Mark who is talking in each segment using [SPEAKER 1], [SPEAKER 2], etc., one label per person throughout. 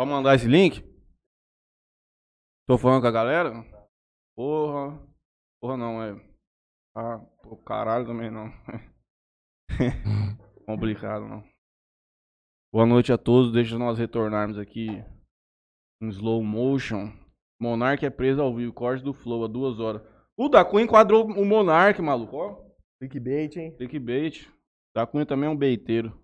[SPEAKER 1] Pode mandar esse link? Tô falando com a galera? Porra. Porra não, é. Ah, pô, caralho também não. Complicado, não. Boa noite a todos. Deixa nós retornarmos aqui em slow motion. Monark é preso ao vivo. Corte do Flow a duas horas. O da Cunha enquadrou o Monark, maluco. Ó.
[SPEAKER 2] Clickbait, hein?
[SPEAKER 1] Clickbait. Da Cunha também é um beiteiro.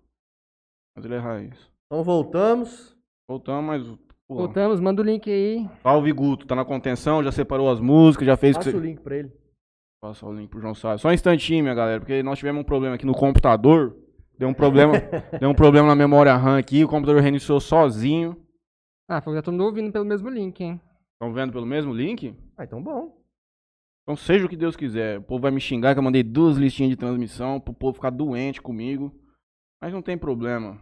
[SPEAKER 1] Mas ele é raiz.
[SPEAKER 2] Então voltamos.
[SPEAKER 1] Voltamos, mas. Porra.
[SPEAKER 3] Voltamos, manda o link aí.
[SPEAKER 1] Salve Guto, tá na contenção, já separou as músicas, já fez.
[SPEAKER 2] Passa
[SPEAKER 1] que
[SPEAKER 2] o link pra ele.
[SPEAKER 1] Passa o link pro João Salles. Só um instantinho, minha galera, porque nós tivemos um problema aqui no computador. Deu um problema, deu um problema na memória RAM aqui, o computador reiniciou sozinho.
[SPEAKER 3] Ah, foi que todo mundo ouvindo pelo mesmo link, hein?
[SPEAKER 1] Estão vendo pelo mesmo link?
[SPEAKER 2] Ah, então bom.
[SPEAKER 1] Então seja o que Deus quiser. O povo vai me xingar que eu mandei duas listinhas de transmissão pro povo ficar doente comigo. Mas não tem problema.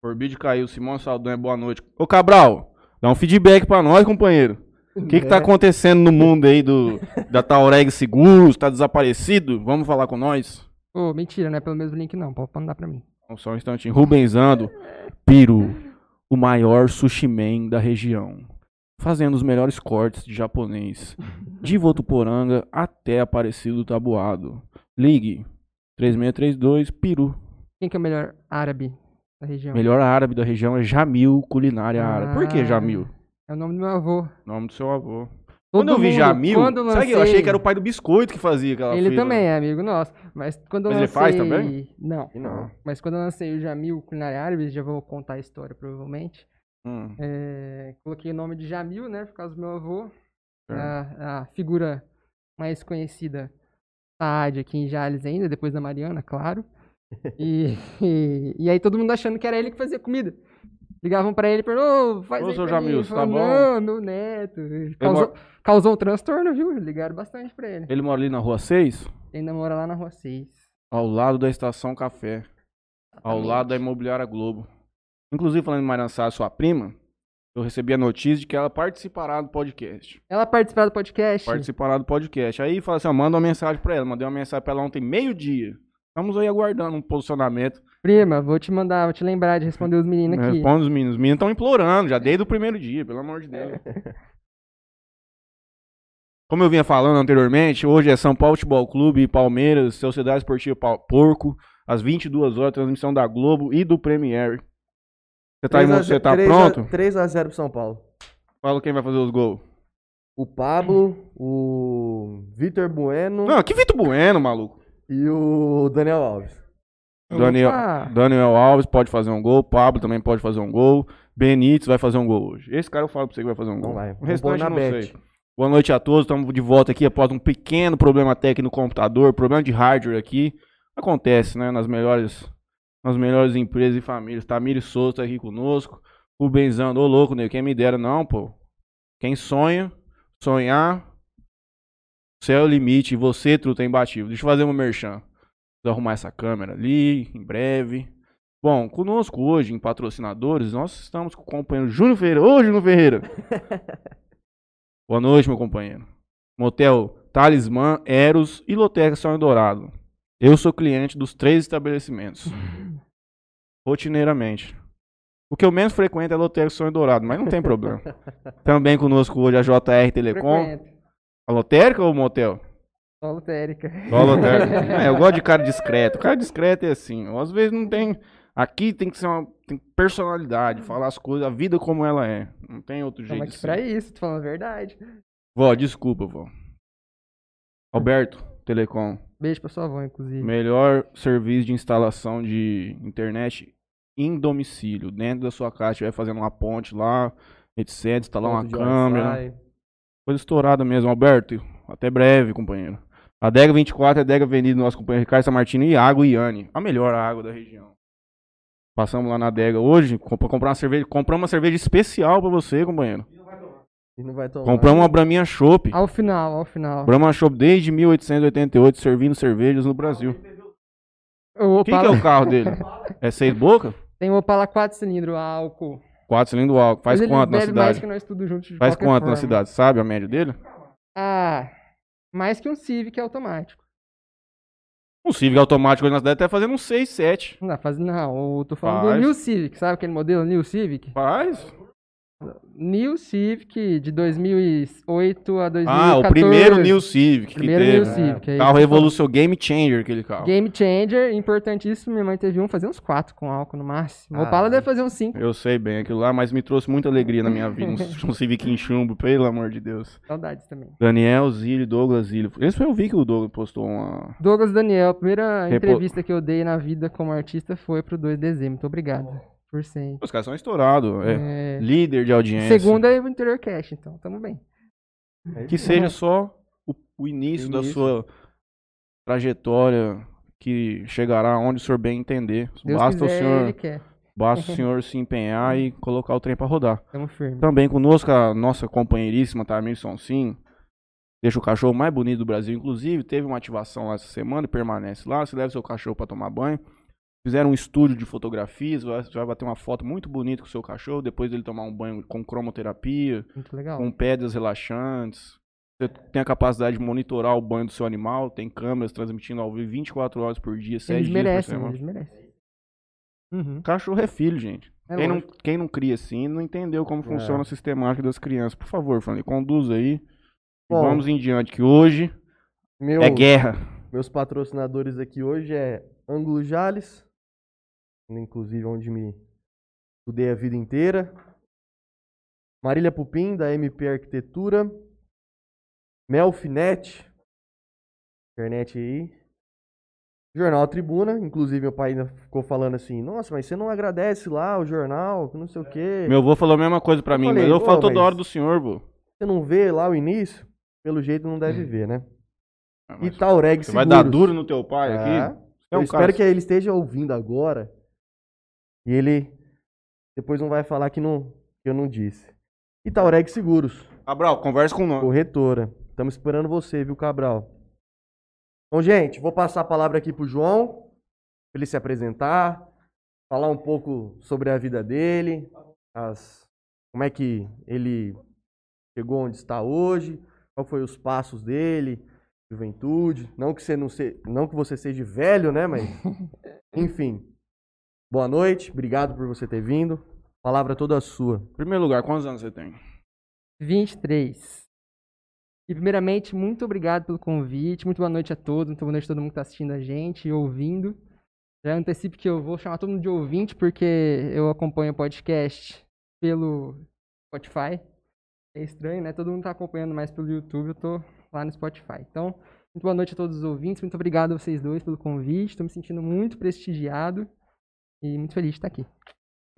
[SPEAKER 1] Forbid caiu, Simão Saldanha, boa noite. Ô Cabral, dá um feedback pra nós, companheiro. O que, que tá
[SPEAKER 2] É.
[SPEAKER 1] acontecendo no mundo aí do, da Taureg Seguros? Tá desaparecido? Vamos falar com nós?
[SPEAKER 3] Ô, mentira, não é pelo mesmo link não, pode mandar pra mim.
[SPEAKER 1] Só um instantinho. Rubenzando, Piru, o maior sushi man da região. Fazendo os melhores cortes de japonês. De Votuporanga até Aparecido do Tabuado. Ligue 3632 Piru.
[SPEAKER 3] Quem que é o melhor árabe da região?
[SPEAKER 1] Melhor árabe da região é Jamil Culinária Árabe. Por que
[SPEAKER 3] Ah.
[SPEAKER 1] Jamil?
[SPEAKER 3] É o nome do meu avô.
[SPEAKER 1] Nome do seu avô.
[SPEAKER 3] Todo
[SPEAKER 1] quando eu vi
[SPEAKER 3] mundo-
[SPEAKER 1] Jamil,
[SPEAKER 3] eu
[SPEAKER 1] sabe que eu
[SPEAKER 3] lancei-
[SPEAKER 1] achei que era o pai do biscoito que fazia aquela
[SPEAKER 3] Ele
[SPEAKER 1] frita.
[SPEAKER 3] também é amigo nosso. Mas quando eu
[SPEAKER 1] Mas ele
[SPEAKER 3] lancei...
[SPEAKER 1] faz também?
[SPEAKER 3] Não.
[SPEAKER 2] Não.
[SPEAKER 3] Mas quando eu lancei o Jamil Culinária Árabe, já vou contar a história provavelmente.
[SPEAKER 1] Hum,
[SPEAKER 3] É, coloquei o nome de Jamil, né? Por causa do meu avô.
[SPEAKER 1] certo.
[SPEAKER 3] A, a figura mais conhecida Saad aqui em Jales ainda, depois da Mariana, claro. E, e, e aí todo mundo achando que era ele que fazia comida. Ligavam pra ele e perguntavam, ô, faz
[SPEAKER 1] Ô,
[SPEAKER 3] aí
[SPEAKER 1] seu. Jamil, tá bom?
[SPEAKER 3] Não, neto. Causou, causou um transtorno, viu? Ligaram bastante pra ele.
[SPEAKER 1] Ele mora ali na rua 6,
[SPEAKER 3] Ele ainda mora lá na rua 6.
[SPEAKER 1] ao lado da estação Café. Ao lado da Imobiliária Globo. Inclusive, falando em Mariana Sá, sua prima, eu recebi a notícia de que ela participará do podcast.
[SPEAKER 3] Ela participa do podcast?
[SPEAKER 1] Participará do podcast. Aí fala assim, ó, manda uma mensagem pra ela. Mandei uma mensagem pra ela ontem, meio-dia. Estamos aí aguardando um posicionamento.
[SPEAKER 3] Prima, vou te mandar, vou te lembrar de responder os meninos aqui.
[SPEAKER 1] Responde os meninos. Os meninos estão implorando, já desde o primeiro dia, pelo amor de Deus. Como eu vinha falando anteriormente, hoje é São Paulo Futebol Clube e Palmeiras, Sociedade Esportiva Pau- Porco, às 22 horas, transmissão da Globo e do Premier. Você tá, você tá pronto?
[SPEAKER 2] 3x0 pro São Paulo.
[SPEAKER 1] Fala quem vai fazer os gols.
[SPEAKER 2] O Pablo, o Vitor Bueno
[SPEAKER 1] Não, que Vitor Bueno, maluco.
[SPEAKER 2] E o Daniel Alves.
[SPEAKER 1] Daniel,
[SPEAKER 3] Opa!
[SPEAKER 1] Daniel Alves pode fazer um gol, Pablo também pode fazer um gol, Benítez vai fazer um gol hoje. Esse cara eu falo pra você que vai fazer um gol.
[SPEAKER 2] Não vai.
[SPEAKER 1] O restante eu não
[SPEAKER 2] bet.
[SPEAKER 1] sei. Boa noite a todos, estamos de volta aqui após um pequeno problema técnico no computador, problema de hardware aqui. Acontece, né, nas melhores, nas melhores empresas e famílias. Tamires Souza tá aqui conosco, o Benzando, ô louco, nego, quem me dera não, pô. Quem sonha, sonhar, céu é o limite, você, truta, é imbatível. Deixa eu fazer uma merchan. Preciso arrumar essa câmera ali, em breve. Bom, conosco hoje, em patrocinadores, nós estamos com o companheiro Júnior Ferreira. Ô, Júnior Ferreira! Boa noite, meu companheiro. Motel Talismã, Eros e Loteca Sonho Dourado. Eu sou cliente dos três estabelecimentos. Rotineiramente. O que eu menos frequento é Loteca Sonho Dourado, mas não tem problema. Também conosco hoje a JR Telecom.
[SPEAKER 3] Frequento.
[SPEAKER 1] A lotérica ou o motel?
[SPEAKER 3] Só lotérica.
[SPEAKER 1] Só lotérica. É, eu gosto de cara discreto. Cara discreto é assim. Às vezes não tem. Aqui tem que ser uma tem personalidade, falar as coisas, a vida como ela é. Não tem outro jeito
[SPEAKER 3] aqui
[SPEAKER 1] ser.
[SPEAKER 3] pra isso, tô falando a verdade.
[SPEAKER 1] Vó, desculpa, vó. Alberto, Telecom.
[SPEAKER 3] Beijo pra sua avó, inclusive.
[SPEAKER 1] Melhor serviço de instalação de internet em domicílio. Dentro da sua casa, estiver fazendo uma ponte lá, etc. Instalar uma
[SPEAKER 2] Ponto
[SPEAKER 1] câmera. Coisa estourada mesmo, Alberto. Até breve, companheiro. A Dega 24 é a Dega Avenida do nosso companheiro Ricardo Samartino e Água Iane. A melhor água da região. Passamos lá na Dega hoje pra comprar uma cerveja. Compramos uma cerveja especial pra você, companheiro.
[SPEAKER 2] E não vai tomar.
[SPEAKER 1] Compramos uma Braminha Chopp.
[SPEAKER 3] Ao final, ao final.
[SPEAKER 1] Brahma Chopp desde 1888, servindo cervejas no Brasil.
[SPEAKER 3] O
[SPEAKER 1] Quem que é
[SPEAKER 3] Opala-
[SPEAKER 1] o carro dele? É seis boca?
[SPEAKER 3] Tem o Opala 4 cilindros álcool.
[SPEAKER 1] Quatro cilindros álcool. Faz quanto na cidade? Faz quanto na
[SPEAKER 3] forma.
[SPEAKER 1] cidade? Sabe a média dele?
[SPEAKER 3] Ah, mais que um Civic automático.
[SPEAKER 1] Um Civic automático hoje na cidade tá fazendo um 6, 7.
[SPEAKER 3] Não, faz, não, eu tô falando
[SPEAKER 1] Faz.
[SPEAKER 3] do New Civic, sabe aquele modelo New Civic?
[SPEAKER 1] Faz.
[SPEAKER 3] New Civic de 2008 a 2014.
[SPEAKER 1] Ah, o primeiro New Civic
[SPEAKER 3] Primeiro
[SPEAKER 1] que
[SPEAKER 3] New
[SPEAKER 1] teve.
[SPEAKER 3] Civic. é
[SPEAKER 1] Carro revolucionou, game changer aquele carro.
[SPEAKER 3] Game Changer, importantíssimo. Minha mãe teve um, fazer uns quatro com álcool no máximo. O
[SPEAKER 2] Ah.
[SPEAKER 3] Opala deve fazer uns cinco.
[SPEAKER 1] Eu sei bem aquilo lá, mas me trouxe muita alegria na minha vida. Um, um Civic em chumbo, pelo amor de Deus.
[SPEAKER 3] Saudades também.
[SPEAKER 1] Daniel Zilli, Douglas Zilli. Esse foi eu vi que o Douglas postou uma.
[SPEAKER 3] Douglas Daniel, a primeira
[SPEAKER 1] Repo-
[SPEAKER 3] entrevista que eu dei na vida como artista foi pro 2 de dezembro. Muito obrigado.
[SPEAKER 1] Os caras são estourados. É.
[SPEAKER 3] É,
[SPEAKER 1] Líder de audiência.
[SPEAKER 3] Segunda é o Interior Cash, então tamo bem.
[SPEAKER 1] Que seja só o, o início, da sua trajetória que chegará onde o senhor bem entender.
[SPEAKER 3] Deus
[SPEAKER 1] Basta o
[SPEAKER 3] quiser,
[SPEAKER 1] senhor,
[SPEAKER 3] ele quer.
[SPEAKER 1] basta o senhor se empenhar e colocar o trem pra rodar.
[SPEAKER 3] Tamo firme.
[SPEAKER 1] Também conosco a nossa companheiríssima Tamir Sonsim. Deixa o cachorro mais bonito do Brasil. Inclusive, teve uma ativação lá essa semana e permanece lá. Você leva seu cachorro para tomar banho. Fizeram um estúdio de fotografias. vai- Você vai bater uma foto muito bonita com o seu cachorro. Depois dele tomar um banho com cromoterapia,
[SPEAKER 3] Muito legal.
[SPEAKER 1] com pedras relaxantes. Você tem a capacidade de monitorar o banho do seu animal. Tem câmeras transmitindo ao vivo 24 horas por dia, 7
[SPEAKER 3] Eles
[SPEAKER 1] dias por
[SPEAKER 3] merecem,
[SPEAKER 1] semana.
[SPEAKER 3] eles merecem. Uhum.
[SPEAKER 1] Cachorro é filho, gente.
[SPEAKER 3] É
[SPEAKER 1] quem, não, quem não cria assim não entendeu como
[SPEAKER 2] É.
[SPEAKER 1] funciona a sistemática das crianças. Por favor, Franley, conduz aí. E
[SPEAKER 2] Bom.
[SPEAKER 1] vamos em diante, que hoje
[SPEAKER 2] Meu,
[SPEAKER 1] é guerra.
[SPEAKER 2] Meus patrocinadores aqui hoje é Ângulo Jales, inclusive onde me estudei a vida inteira. Marília Pupim, da MP Arquitetura. Melfinet, internet aí. Jornal Tribuna, inclusive meu pai ainda ficou falando assim, nossa, mas você não agradece lá o jornal, não sei o quê.
[SPEAKER 1] Meu avô falou a mesma coisa pra
[SPEAKER 2] Eu
[SPEAKER 1] mim,
[SPEAKER 2] falei,
[SPEAKER 1] mas eu
[SPEAKER 2] "Ô,
[SPEAKER 1] falo toda hora do senhor, vô.
[SPEAKER 2] Você não vê lá o início? Pelo jeito não deve ver, né?
[SPEAKER 1] Ah,
[SPEAKER 2] E Taureg
[SPEAKER 1] Você vai dar
[SPEAKER 2] Seguros.
[SPEAKER 1] duro no teu pai
[SPEAKER 2] É.
[SPEAKER 1] aqui? Você é
[SPEAKER 2] Eu
[SPEAKER 1] um
[SPEAKER 2] espero que ele esteja ouvindo agora. E ele depois não vai falar que, não, que eu não disse. E Taureg Seguros,
[SPEAKER 1] Cabral, conversa com nós.
[SPEAKER 2] corretora. Estamos esperando você, viu, Cabral? Bom, gente, vou passar a palavra aqui pro João, pra ele se apresentar, falar um pouco sobre a vida dele, as, como é que ele chegou onde está hoje, qual foi os passos dele, juventude. Não que você não se, não que você seja velho, né, mas enfim. Boa noite, obrigado por você ter vindo. Palavra toda sua.
[SPEAKER 1] Em primeiro lugar, quantos anos você tem?
[SPEAKER 3] 23. E primeiramente, muito obrigado pelo convite. Muito boa noite a todos. Muito boa noite a todo mundo que está assistindo a gente e ouvindo. Já antecipo que eu vou chamar todo mundo de ouvinte, porque eu acompanho o podcast pelo Spotify. É estranho, né? Todo mundo tá acompanhando mais pelo YouTube, eu tô lá no Spotify. Então, muito boa noite a todos os ouvintes. Muito obrigado a vocês dois pelo convite. Estou me sentindo muito prestigiado e muito feliz de estar aqui.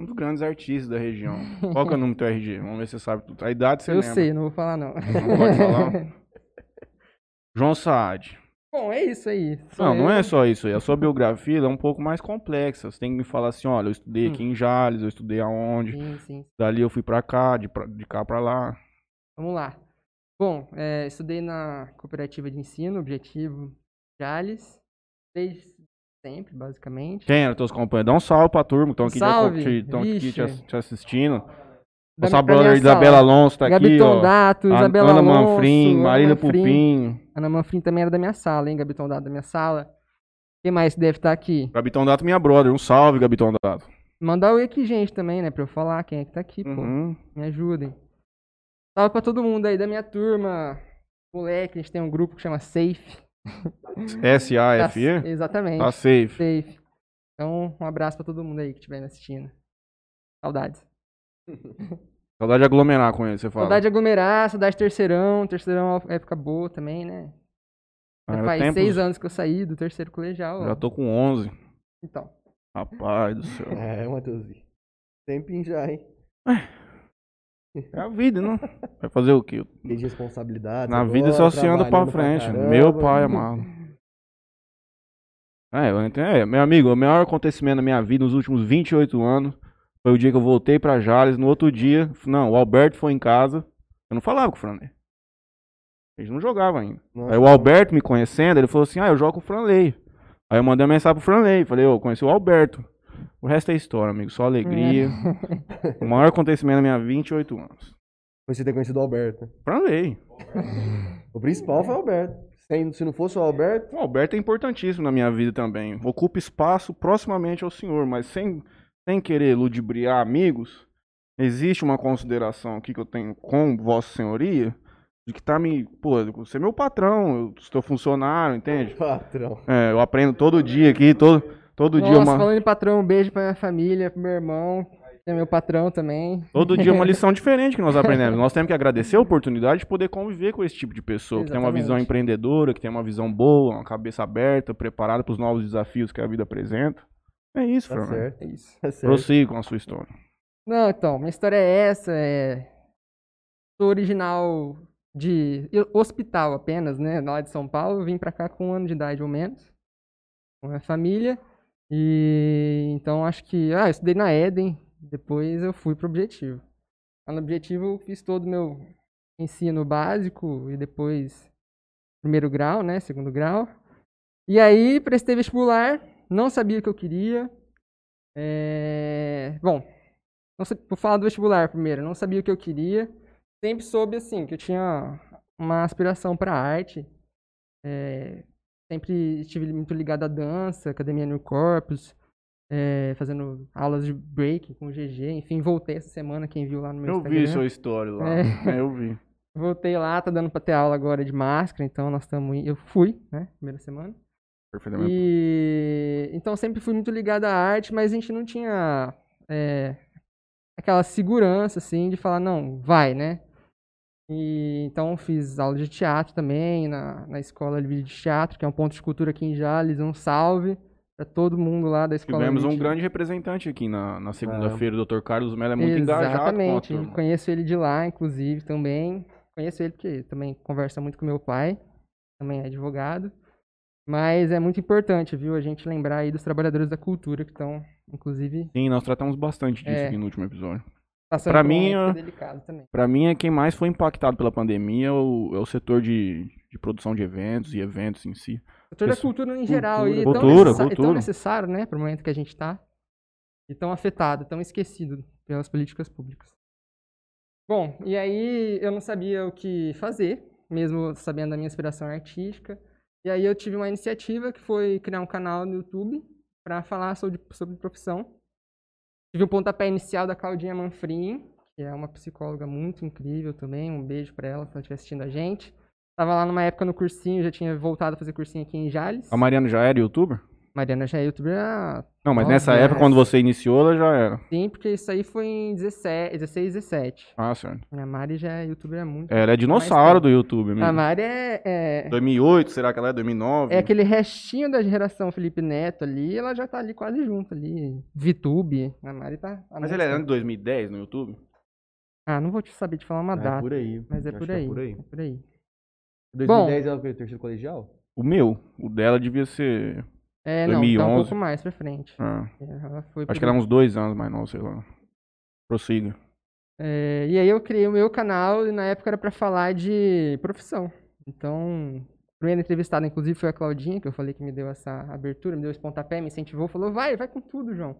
[SPEAKER 1] Um dos grandes artistas da região. Qual que é o número do teu RG? Vamos ver se você sabe tudo. A idade você
[SPEAKER 3] eu
[SPEAKER 1] lembra.
[SPEAKER 3] sei, não vou falar não.
[SPEAKER 1] Não pode falar? João Saad.
[SPEAKER 3] Bom, é isso aí. Sou
[SPEAKER 1] Não, não
[SPEAKER 3] eu.
[SPEAKER 1] é só isso aí. A sua biografia é um pouco mais complexa. Você tem que me falar assim, olha, eu estudei aqui
[SPEAKER 3] Hum.
[SPEAKER 1] em Jales, eu estudei aonde.
[SPEAKER 3] Sim, sim.
[SPEAKER 1] Dali eu fui pra cá, de, pra- de cá pra lá.
[SPEAKER 3] Vamos lá. Bom, é, estudei na cooperativa de ensino, objetivo Jales, desde sempre, basicamente.
[SPEAKER 1] Quem eram teus companheiros? Dá um salve pra turma, estão aqui,
[SPEAKER 3] Salve,
[SPEAKER 1] te, tão aqui te, ass- te assistindo. Nossa brother Isabela. Alonso tá aqui, ó.
[SPEAKER 3] Tondato,
[SPEAKER 1] A-
[SPEAKER 3] Isabela
[SPEAKER 1] Ana
[SPEAKER 3] Alonso,
[SPEAKER 1] Manfrim,
[SPEAKER 3] Ana
[SPEAKER 1] Marília
[SPEAKER 3] Manfrim.
[SPEAKER 1] Pupim.
[SPEAKER 3] Ana Manfrim também era da minha sala, hein? Gabi Tondato da minha sala. Quem mais deve estar aqui?
[SPEAKER 1] Gabitão Dato, minha brother. Um salve, Gabitão Dato.
[SPEAKER 3] Mandar oi aqui, gente, também, né? Pra eu falar quem é que tá aqui, pô.
[SPEAKER 1] Uhum.
[SPEAKER 3] Me ajudem. Salve pra todo mundo aí da minha turma. Moleque, a gente tem um grupo que chama Safe. Tá-
[SPEAKER 1] S-A-F-E?
[SPEAKER 3] Exatamente.
[SPEAKER 1] Tá safe.
[SPEAKER 3] Safe. Então, um abraço pra todo mundo aí que estiver me assistindo. Saudades.
[SPEAKER 1] Saudade de aglomerar com ele, você fala.
[SPEAKER 3] Saudade de aglomerar, saudade de terceirão. Terceirão é uma época boa também, né?
[SPEAKER 1] Ah,
[SPEAKER 3] Já
[SPEAKER 1] era
[SPEAKER 3] faz
[SPEAKER 1] tempos-
[SPEAKER 3] seis anos que eu saí do terceiro colegial. ó.
[SPEAKER 1] Já tô com 11.
[SPEAKER 3] Então.
[SPEAKER 1] Rapaz do céu.
[SPEAKER 2] É, Matheusinho. Tempinho já, hein?
[SPEAKER 1] É a vida, não? Vai fazer o quê?
[SPEAKER 2] Tem de responsabilidade.
[SPEAKER 1] Na vida só se anda pra frente. Meu pai amado. É, eu entendo. É, meu amigo, o maior acontecimento da minha vida nos últimos 28 anos foi o dia que eu voltei pra Jales. No outro dia, não, o Alberto foi em casa. Eu não falava com o Franley. Gente não jogava ainda. Aí o Alberto me conhecendo, ele falou assim: Ah, eu jogo com o Franley. Aí eu mandei uma mensagem pro Franley. Falei, ô, conheci o Alberto. O resto é história, amigo. Só alegria. o maior acontecimento da minha vida, 28 anos.
[SPEAKER 2] Você ter conhecido o Alberto.
[SPEAKER 1] Franley.
[SPEAKER 2] O principal foi o Alberto. Se, se não fosse o Alberto,
[SPEAKER 1] O Alberto é importantíssimo na minha vida também. Ocupa espaço proximamente ao senhor, mas sem, sem querer ludibriar amigos, existe uma consideração aqui que eu tenho com Vossa Senhoria de que tá me. Pô, você é meu patrão, eu sou funcionário, entende?
[SPEAKER 2] Patrão.
[SPEAKER 1] É, eu aprendo todo dia aqui, todo, todo dia
[SPEAKER 3] Nossa,
[SPEAKER 1] uma.
[SPEAKER 3] falando em patrão, um beijo pra minha família, pro meu irmão, que é meu patrão também.
[SPEAKER 1] Todo dia uma lição diferente que nós aprendemos. Nós temos que agradecer a oportunidade de poder conviver com esse tipo de pessoa, que tem uma visão
[SPEAKER 3] Exatamente.
[SPEAKER 1] empreendedora, que tem uma visão boa, uma cabeça aberta, preparada para os novos desafios que a vida apresenta. É isso,
[SPEAKER 2] Tá
[SPEAKER 1] Fernando.
[SPEAKER 2] certo.
[SPEAKER 3] É isso.
[SPEAKER 2] Tá certo.
[SPEAKER 1] Prossiga com a sua história.
[SPEAKER 3] Não, então, minha história é essa, é... Sou original de hospital apenas, né, lá de São Paulo, vim pra cá com um ano de idade ou menos, com a minha família, e então acho que, ah, eu estudei na Eden, depois eu fui pro Objetivo. Lá no Objetivo eu fiz todo o meu ensino básico e depois primeiro grau, né, segundo grau, e aí prestei vestibular, não sabia o que eu queria, é... bom, vou falar do vestibular primeiro. Não sabia o que eu queria. Sempre soube, assim, que eu tinha uma aspiração para arte. É, sempre estive muito ligado à dança, academia New Corpus, é, fazendo aulas de break com o GG. Enfim, voltei essa semana, quem viu lá no meu
[SPEAKER 1] Eu
[SPEAKER 3] Instagram.
[SPEAKER 1] vi sua história lá.
[SPEAKER 3] É,
[SPEAKER 1] eu vi.
[SPEAKER 3] Voltei lá, tá dando pra ter aula agora de máscara, então nós estamos. Eu fui, né? Primeira semana.
[SPEAKER 1] Perfeitamente.
[SPEAKER 3] E então sempre fui muito ligado à arte, mas a gente não tinha é, aquela segurança assim de falar não, vai, né? E então fiz aula de teatro também na, na escola de teatro, que é um ponto de cultura aqui em Jales, um salve para todo mundo lá da escola.
[SPEAKER 1] Tivemos um
[SPEAKER 3] de-
[SPEAKER 1] grande representante aqui na, na segunda-feira. O Dr. Carlos Mello é muito
[SPEAKER 3] Exatamente.
[SPEAKER 1] engajado turma.
[SPEAKER 3] Conheço ele de lá, inclusive, também. Conheço ele porque também conversa muito com meu pai, também é advogado. Mas é muito importante, viu, a gente lembrar aí dos trabalhadores da cultura que estão, inclusive,
[SPEAKER 1] Sim, nós tratamos bastante disso
[SPEAKER 3] É.
[SPEAKER 1] aqui no último episódio.
[SPEAKER 3] Por um
[SPEAKER 1] mim,
[SPEAKER 3] também.
[SPEAKER 1] Pra mim, é quem mais foi impactado pela pandemia é o, é o setor de, de produção de eventos e eventos em si.
[SPEAKER 3] O setor da cultura em geral
[SPEAKER 2] Cultura.
[SPEAKER 3] e tão,
[SPEAKER 1] Cultura,
[SPEAKER 3] e tão
[SPEAKER 1] cultura.
[SPEAKER 3] necessário, né, para o momento que a gente tá. E tão afetado, tão esquecido pelas políticas públicas. Bom, e aí eu não sabia o que fazer, mesmo sabendo da minha inspiração artística. E aí eu tive uma iniciativa que foi criar um canal no YouTube para falar sobre, sobre profissão. Tive o pontapé inicial da Claudinha Manfrim, que é uma psicóloga muito incrível também. Um beijo para ela, se ela estiver assistindo a gente. Tava lá numa época no cursinho, já tinha voltado a fazer cursinho aqui em Jales.
[SPEAKER 1] A Mariana já era youtuber?
[SPEAKER 3] Mariana já é youtuber há
[SPEAKER 1] Não, mas
[SPEAKER 3] Nove
[SPEAKER 1] nessa
[SPEAKER 3] anos.
[SPEAKER 1] época, quando você iniciou, ela já era.
[SPEAKER 3] Sim, porque isso aí foi em 17, 16, 17.
[SPEAKER 1] Ah, certo.
[SPEAKER 3] A Mari já é youtuber há muito.
[SPEAKER 1] Ela é dinossauro do YouTube
[SPEAKER 3] A
[SPEAKER 1] mesmo.
[SPEAKER 3] Mari é, é,
[SPEAKER 1] 2008, será que ela é? 2009?
[SPEAKER 3] é aquele restinho da geração Felipe Neto ali, ela já tá ali quase junto ali. VTube. A Mari tá. há
[SPEAKER 1] Mas é
[SPEAKER 3] tempo.
[SPEAKER 1] ano de 2010 no YouTube?
[SPEAKER 3] Ah, não vou te saber te falar uma
[SPEAKER 2] É
[SPEAKER 3] data.
[SPEAKER 2] por aí.
[SPEAKER 3] Mas é
[SPEAKER 2] Acho
[SPEAKER 3] por
[SPEAKER 2] que
[SPEAKER 3] aí.
[SPEAKER 2] É por aí.
[SPEAKER 3] É por aí.
[SPEAKER 2] 2010 ela foi terceiro colegial?
[SPEAKER 1] O meu. O dela devia ser.
[SPEAKER 3] É, não, tá um
[SPEAKER 1] 2011.
[SPEAKER 3] pouco mais pra frente.
[SPEAKER 1] ah,
[SPEAKER 3] Ela foi
[SPEAKER 1] acho que era uns dois anos mais novo, sei lá. Prossiga.
[SPEAKER 3] É, e aí eu criei o meu canal e na época era pra falar de profissão. Então, a primeira entrevistada, inclusive, foi a Claudinha, que eu falei que me deu essa abertura, me deu esse pontapé, me incentivou, falou, vai, vai com tudo, João.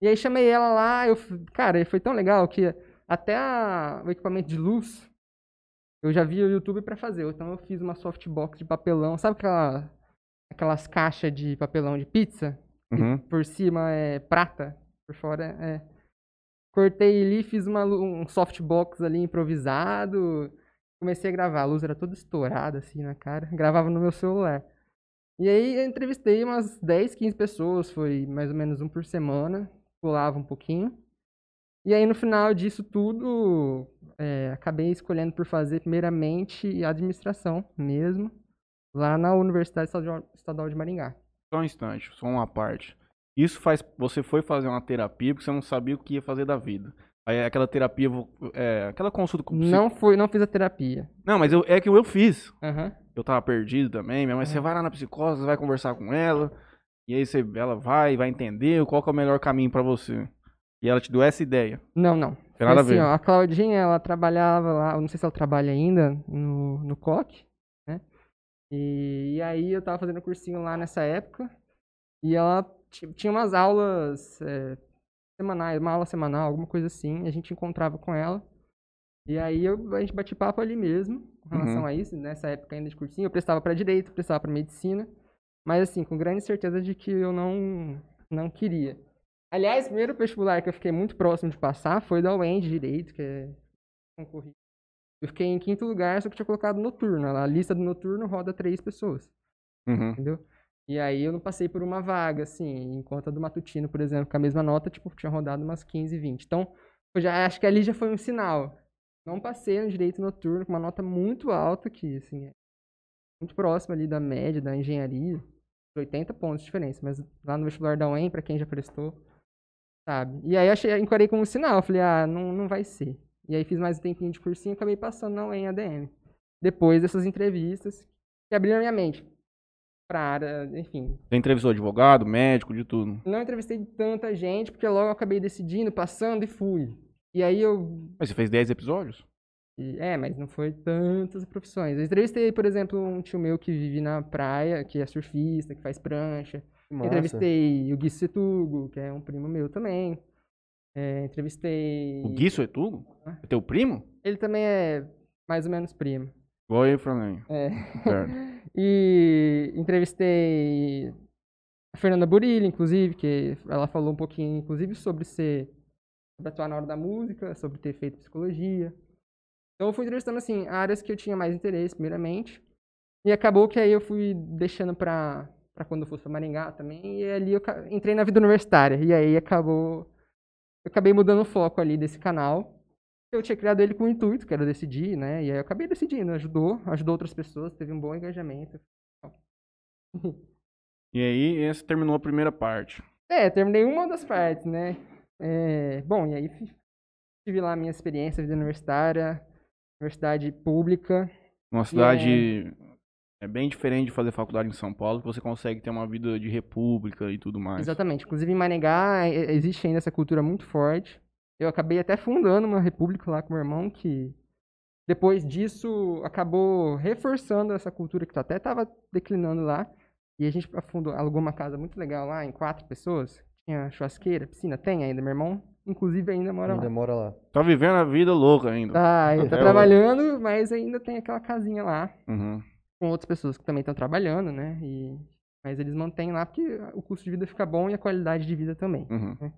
[SPEAKER 3] E aí chamei ela lá, eu, cara, foi tão legal que até a- o equipamento de luz, eu já vi o YouTube pra fazer. Então eu fiz uma softbox de papelão, sabe aquela, aquelas caixas de papelão de pizza?
[SPEAKER 1] Uhum.
[SPEAKER 3] por cima é prata, por fora é. Cortei ali, fiz uma, um softbox ali improvisado. Comecei a gravar, a luz era toda estourada assim na cara. Gravava no meu celular. E aí eu entrevistei umas 10, 15 pessoas, foi mais ou menos um por semana. Pulava um pouquinho. E aí no final disso tudo, é, acabei escolhendo por fazer primeiramente administração mesmo, lá na Universidade Estadual- de Maringá.
[SPEAKER 1] Só um instante, só uma parte. Isso faz. Você foi fazer uma terapia porque você não sabia o que ia fazer da vida. Aí aquela terapia, é, aquela consulta com psico-
[SPEAKER 3] Não fui, não fiz a terapia.
[SPEAKER 1] Não, mas eu, é que eu fiz.
[SPEAKER 3] Aham.
[SPEAKER 1] Eu tava perdido também. Minha mãe, você vai lá na psicóloga, você vai conversar com ela. E aí você, ela vai, vai entender qual é o melhor caminho pra você. E ela te deu essa ideia.
[SPEAKER 3] Não, não.
[SPEAKER 1] Tem nada a
[SPEAKER 3] assim,
[SPEAKER 1] ver.
[SPEAKER 3] ó, a Claudinha, ela trabalhava lá, eu não sei se ela trabalha ainda, no, no COC? E, e aí eu tava fazendo cursinho lá nessa época, e ela ti- tinha umas aulas é, semanais, uma aula semanal, alguma coisa assim, e a gente encontrava com ela. E aí eu, a gente bate papo ali mesmo, com relação
[SPEAKER 1] Uhum.
[SPEAKER 3] a isso, nessa época ainda de cursinho. Eu prestava pra direito, prestava pra medicina, mas assim, com grande certeza de que eu não, não queria. Aliás, o primeiro vestibular que eu fiquei muito próximo de passar foi da UEM de Direito, que é concorrido. Eu fiquei em quinto lugar, só que tinha colocado noturno. A lista do noturno roda três pessoas,
[SPEAKER 1] Uhum.
[SPEAKER 3] entendeu? E aí eu não passei por uma vaga, assim, enquanto a do matutino, por exemplo, com a mesma nota, tipo, tinha rodado umas 15, 20. Então, já acho que ali já foi um sinal. Não passei no direito noturno com uma nota muito alta, que, assim, é muito próxima ali da média da engenharia. 80 pontos de diferença, mas lá no vestibular da UEM, pra quem já prestou, sabe? E aí eu achei, encarei como um sinal, falei, ah, não, não vai ser. E aí fiz mais um tempinho de cursinho e acabei passando na UEM ADM. Depois dessas entrevistas, que abriram a minha mente pra área, enfim.
[SPEAKER 1] Você entrevistou advogado, médico, de tudo.
[SPEAKER 3] Não entrevistei tanta gente, porque logo eu acabei decidindo, passando e fui. E aí eu
[SPEAKER 1] Mas você fez 10 episódios?
[SPEAKER 3] E- É, mas não foi tantas profissões. Eu entrevistei, por exemplo, um tio meu que vive na praia, que é surfista, que faz prancha. Entrevistei o Gui Setugo, que é um primo meu também. É, entrevistei.
[SPEAKER 1] O Gui Suetugo?
[SPEAKER 3] Ah.
[SPEAKER 1] É teu primo?
[SPEAKER 3] Ele também é mais ou menos primo.
[SPEAKER 1] Igual eu Franley.
[SPEAKER 3] É.
[SPEAKER 1] Certo.
[SPEAKER 3] E entrevistei a Fernanda Burilli, inclusive, que ela falou um pouquinho, inclusive, sobre ser sobre atuar na hora da música, sobre ter feito psicologia. Então eu fui entrevistando assim áreas que eu tinha mais interesse, primeiramente. E acabou que aí eu fui deixando pra, pra quando eu fosse pra Maringá também, e ali eu entrei na vida universitária. E aí acabou eu acabei mudando o foco ali desse canal. Eu tinha criado ele com o intuito, que era decidir, né? E aí eu acabei decidindo, ajudou, ajudou outras pessoas, teve um bom engajamento.
[SPEAKER 1] E aí, essa terminou a primeira parte.
[SPEAKER 3] É, terminei uma das partes, né? É, bom, e aí tive lá a minha experiência, vida universitária, universidade pública.
[SPEAKER 1] Uma cidade é bem diferente de fazer faculdade em São Paulo, que você consegue ter uma vida de república e tudo mais.
[SPEAKER 3] Exatamente. Inclusive em Maringá e- existe ainda essa cultura muito forte. Eu acabei até fundando uma república lá com meu irmão que depois disso acabou reforçando essa cultura que até estava declinando lá. E a gente afundou, alugou uma casa muito legal lá, em quatro pessoas. Tinha churrasqueira, piscina, tem ainda. Meu irmão, inclusive, ainda mora
[SPEAKER 2] Ainda
[SPEAKER 3] lá.
[SPEAKER 2] mora lá.
[SPEAKER 1] Tá vivendo a vida louca ainda.
[SPEAKER 3] Tá, ele tá
[SPEAKER 1] É,
[SPEAKER 3] trabalhando, mas ainda tem aquela casinha lá
[SPEAKER 1] Uhum.
[SPEAKER 3] Com outras pessoas que também estão trabalhando, né? E, mas eles mantêm lá porque o custo de vida fica bom e a qualidade de vida também.
[SPEAKER 1] Uhum.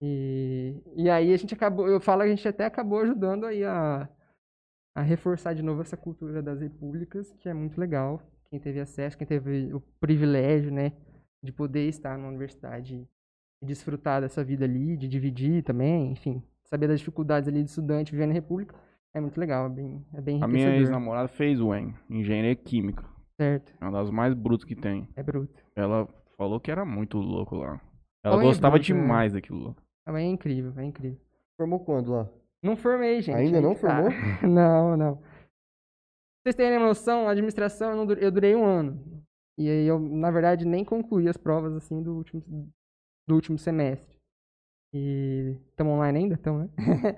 [SPEAKER 3] E, e aí a gente acabou, eu falo que a gente até acabou ajudando aí a, a reforçar de novo essa cultura das repúblicas, que é muito legal. Quem teve acesso, quem teve o privilégio, né, de poder estar na universidade e desfrutar dessa vida ali, de dividir também, enfim, saber das dificuldades ali de estudante vivendo em república, é muito legal, é bem, é bem
[SPEAKER 1] A minha ex-namorada fez o EN, engenharia química.
[SPEAKER 3] certo?
[SPEAKER 1] É uma das mais brutas que tem.
[SPEAKER 3] É bruto.
[SPEAKER 1] Ela falou que era muito louco lá. Ela
[SPEAKER 3] é
[SPEAKER 1] gostava
[SPEAKER 3] bruta, né?
[SPEAKER 1] demais daquilo lá.
[SPEAKER 3] É incrível, é incrível.
[SPEAKER 2] Formou quando lá?
[SPEAKER 3] Não formei, gente.
[SPEAKER 2] Ainda não
[SPEAKER 3] tá.
[SPEAKER 2] formou?
[SPEAKER 3] não, não. Pra vocês terem uma noção, a administração eu, não durei, eu durei um ano. E aí eu, na verdade, nem concluí as provas assim do último, do último semestre. E estamos online ainda? Então, né?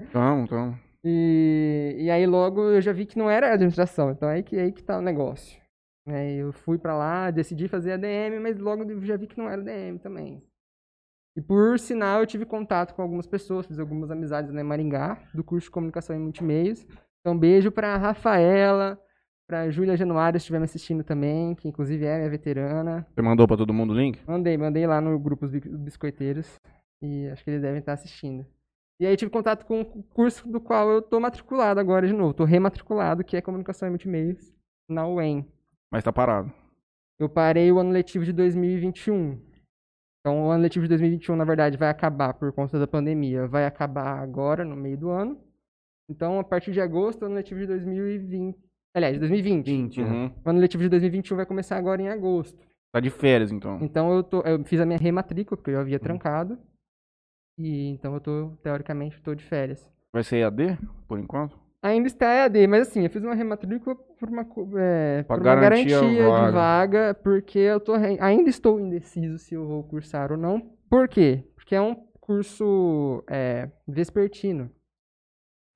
[SPEAKER 1] Então, então.
[SPEAKER 3] E, e aí logo eu já vi que não era administração, então aí que, aí que tá o negócio. Aí eu fui pra lá, decidi fazer ADM, mas logo já vi que não era ADM também. E por sinal eu tive contato com algumas pessoas, fiz algumas amizades né, em Maringá, do curso de comunicação e multimeios. Então beijo pra Rafaela, pra Júlia Januário, se estiver me assistindo também, que inclusive é minha veterana.
[SPEAKER 1] Você mandou pra todo mundo o link?
[SPEAKER 3] Mandei, mandei lá no grupo Os Bi- Biscoiteiros. E acho que eles devem estar assistindo. E aí tive contato com o curso do qual eu tô matriculado agora de novo. Tô rematriculado, que é Comunicação e Multimeios, na UEM.
[SPEAKER 1] Mas tá parado.
[SPEAKER 3] Eu parei o ano letivo de 2021. Então o ano letivo de 2021, na verdade, vai acabar por conta da pandemia. Vai acabar agora, no meio do ano. Então, a partir de agosto, o ano letivo de 2020... Aliás, de 2020.
[SPEAKER 2] 20, né?
[SPEAKER 1] Uhum.
[SPEAKER 3] O ano letivo de 2021 vai começar agora em agosto.
[SPEAKER 1] Tá de férias, então.
[SPEAKER 3] Então eu, tô, eu fiz a minha rematrícula, porque eu havia trancado. E então eu tô, teoricamente, tô de férias.
[SPEAKER 1] Vai ser EAD, por enquanto?
[SPEAKER 3] Ainda está EAD, mas assim, eu fiz uma rematrícula por uma, é, por uma garantia
[SPEAKER 1] vaga.
[SPEAKER 3] de vaga, porque eu tô, ainda estou indeciso se eu vou cursar ou não. Por quê? Porque é um curso é, vespertino.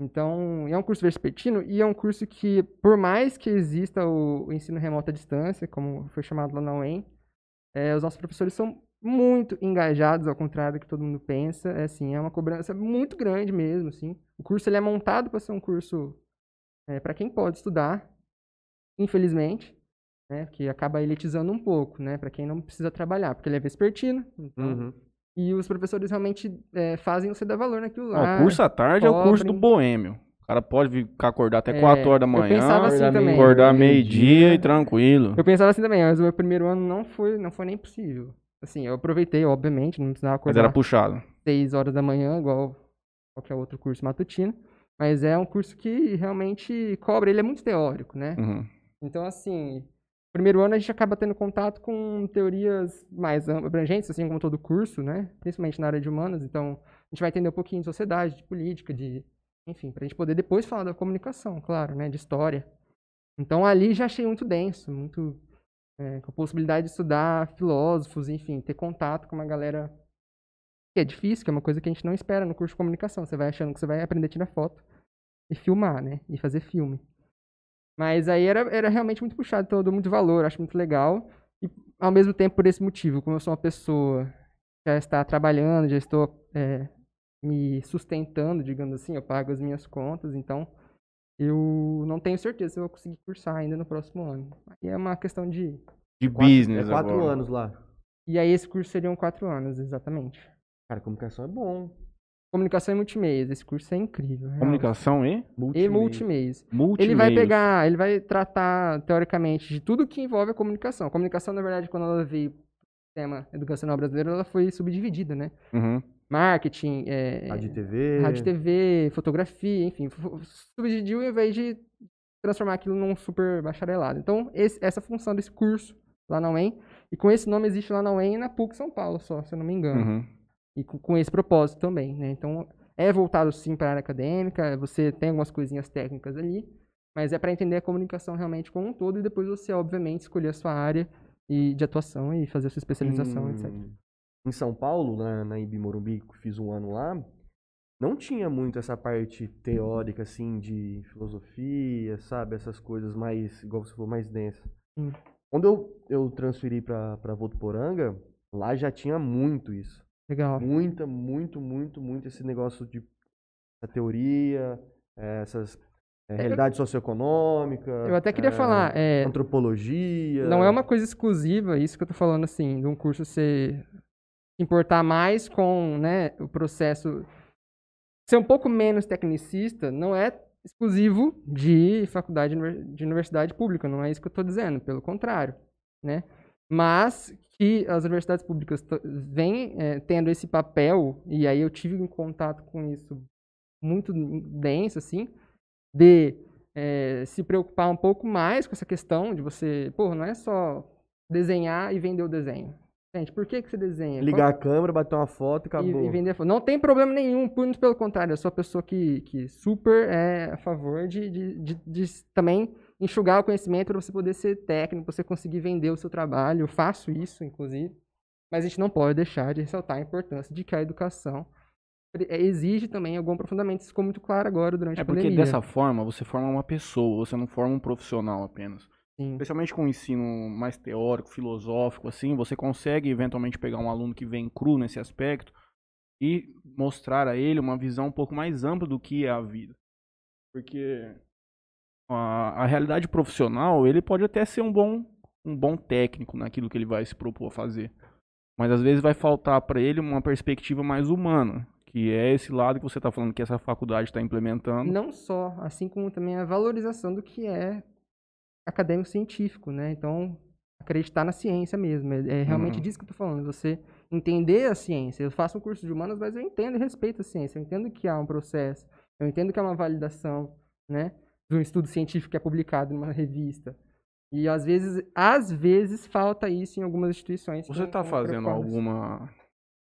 [SPEAKER 3] Então, é um curso vespertino e é um curso que, por mais que exista o, o ensino remoto à distância, como foi chamado lá na UEM, é, os nossos professores são muito engajados, ao contrário do que todo mundo pensa. É, assim, é uma cobrança muito grande mesmo. Assim. O curso ele é montado para ser um curso para quem pode estudar, infelizmente, né, que acaba elitizando um pouco, né, para quem não precisa trabalhar, porque ele é vespertino. Então,
[SPEAKER 2] Uhum.
[SPEAKER 3] E os professores realmente é, fazem você dar valor naquilo lá.
[SPEAKER 1] o curso à tarde é o curso do
[SPEAKER 3] cobrem.
[SPEAKER 1] boêmio. O cara pode ficar acordar até
[SPEAKER 3] É,
[SPEAKER 1] 4 horas da
[SPEAKER 3] eu
[SPEAKER 1] manhã,
[SPEAKER 3] pensava assim
[SPEAKER 2] acordar
[SPEAKER 3] também.
[SPEAKER 1] acordar
[SPEAKER 2] meio-dia.
[SPEAKER 1] meio-dia e tranquilo.
[SPEAKER 3] Eu pensava assim também, mas o meu primeiro ano não foi, não foi nem possível. Assim, eu aproveitei, obviamente, não precisava
[SPEAKER 1] Mas
[SPEAKER 3] acordar
[SPEAKER 1] era puxado.
[SPEAKER 3] 6 horas da manhã, igual qualquer outro curso matutino. Mas é um curso que realmente cobra, ele é muito teórico, né?
[SPEAKER 1] Uhum.
[SPEAKER 3] Então, assim, primeiro ano a gente acaba tendo contato com teorias mais abrangentes, assim como todo curso, né? Principalmente na área de humanas. Então, a gente vai entender um pouquinho de sociedade, de política, de... Enfim, pra gente poder depois falar da comunicação, claro, né? De história. Então, ali já achei muito denso, muito... é, com a possibilidade de estudar filósofos, enfim, ter contato com uma galera que é difícil, que é uma coisa que a gente não espera no curso de comunicação. Você vai achando que você vai aprender a tirar foto e filmar, né? E fazer filme. Mas aí era, era realmente muito puxado, então eu dou muito valor, acho muito legal. E ao mesmo tempo, por esse motivo, como eu sou uma pessoa que já está trabalhando, já estou é, me sustentando, digamos assim, eu pago as minhas contas, então eu não tenho certeza se eu vou conseguir cursar ainda no próximo ano. Aí é uma questão de.
[SPEAKER 1] De
[SPEAKER 2] Quatro-
[SPEAKER 1] business
[SPEAKER 2] É quatro
[SPEAKER 1] agora.
[SPEAKER 2] anos lá.
[SPEAKER 3] E aí esse curso seriam quatro anos, exatamente.
[SPEAKER 2] Cara, comunicação é bom.
[SPEAKER 3] Comunicação e multimeios, esse curso é incrível. real.
[SPEAKER 1] Comunicação e
[SPEAKER 3] E multimeios.
[SPEAKER 1] multimeios.
[SPEAKER 3] Ele vai pegar, ele vai tratar, teoricamente, de tudo que envolve a comunicação. A comunicação, na verdade, quando ela veio pro sistema educacional brasileiro, ela foi subdividida, né?
[SPEAKER 1] Uhum.
[SPEAKER 3] Marketing, é,
[SPEAKER 2] Rádio TV.
[SPEAKER 3] rádio TV, fotografia, enfim, subdividiu em vez de transformar aquilo num super bacharelado. Então, esse- essa função desse curso lá na UEM, e com esse nome existe lá na UEM e na PUC São Paulo só, se eu não me engano
[SPEAKER 1] Uhum.
[SPEAKER 3] e com, com esse propósito também, né? Então, é voltado sim para a área acadêmica, você tem algumas coisinhas técnicas ali, mas é para entender a comunicação realmente como um todo e depois você, obviamente, escolher a sua área e, de atuação e fazer a sua especialização,
[SPEAKER 2] em,
[SPEAKER 3] etc.
[SPEAKER 2] Em São Paulo, na, na Ibi Morumbi, que eu fiz um ano lá, não tinha muito essa parte teórica, assim, de filosofia, sabe? Essas coisas mais, igual você falou, mais densas.
[SPEAKER 3] Sim.
[SPEAKER 2] Quando eu, eu transferi pra, pra Votuporanga, lá já tinha muito isso.
[SPEAKER 3] Legal.
[SPEAKER 2] Muita, muito, muito, muito esse negócio de essa teoria, eh, essas eh, realidade socioeconômica.
[SPEAKER 3] Eu até queria
[SPEAKER 2] eh,
[SPEAKER 3] falar, é,
[SPEAKER 2] Antropologia.
[SPEAKER 3] não é uma coisa exclusiva, isso que eu tô falando assim, de um curso se importar mais com, né, o processo ser um pouco menos tecnicista, não é exclusivo de faculdade de universidade pública, não é isso que eu estou dizendo, pelo contrário, né? Mas que as universidades públicas vêm eh, tendo esse papel, e aí eu tive um contato com isso muito denso, assim, de eh, se preocupar um pouco mais com essa questão de você, pô, não é só desenhar e vender o desenho. Gente, por que, que você desenha? Qual-
[SPEAKER 2] Ligar a câmera, bater uma foto e
[SPEAKER 3] e,
[SPEAKER 2] acabou.
[SPEAKER 3] e vender foto. Não tem problema nenhum, muito pelo contrário. Eu sou a pessoa que, que super é a favor de, de, de, de também enxugar o conhecimento para você poder ser técnico, pra você conseguir vender o seu trabalho. Eu faço isso, inclusive. Mas a gente não pode deixar de ressaltar a importância de que a educação é, exige também algum aprofundamento. Isso ficou muito claro agora durante
[SPEAKER 1] É
[SPEAKER 3] a
[SPEAKER 1] porque
[SPEAKER 3] pandemia.
[SPEAKER 1] dessa forma você forma uma pessoa, você não forma um profissional apenas.
[SPEAKER 3] Sim.
[SPEAKER 1] Especialmente com o ensino mais teórico, filosófico, assim, você consegue eventualmente pegar um aluno que vem cru nesse aspecto e mostrar a ele uma visão um pouco mais ampla do que é a vida. Porque a, a realidade profissional, ele pode até ser um bom, um bom técnico naquilo que ele vai se propor a fazer. Mas às vezes vai faltar para ele uma perspectiva mais humana, que é esse lado que você está falando que essa faculdade está implementando.
[SPEAKER 3] Não só, assim como também a valorização do que é acadêmico científico, né? Então, acreditar na ciência mesmo. É, é realmente
[SPEAKER 1] Uhum.
[SPEAKER 3] disso que eu tô falando. Você entender a ciência. Eu faço um curso de humanas, mas eu entendo e respeito a ciência. Eu entendo que há um processo. Eu entendo que há uma validação, né? De um estudo científico que é publicado numa revista. E às vezes, às vezes falta isso em algumas instituições.
[SPEAKER 1] Você está fazendo alguma.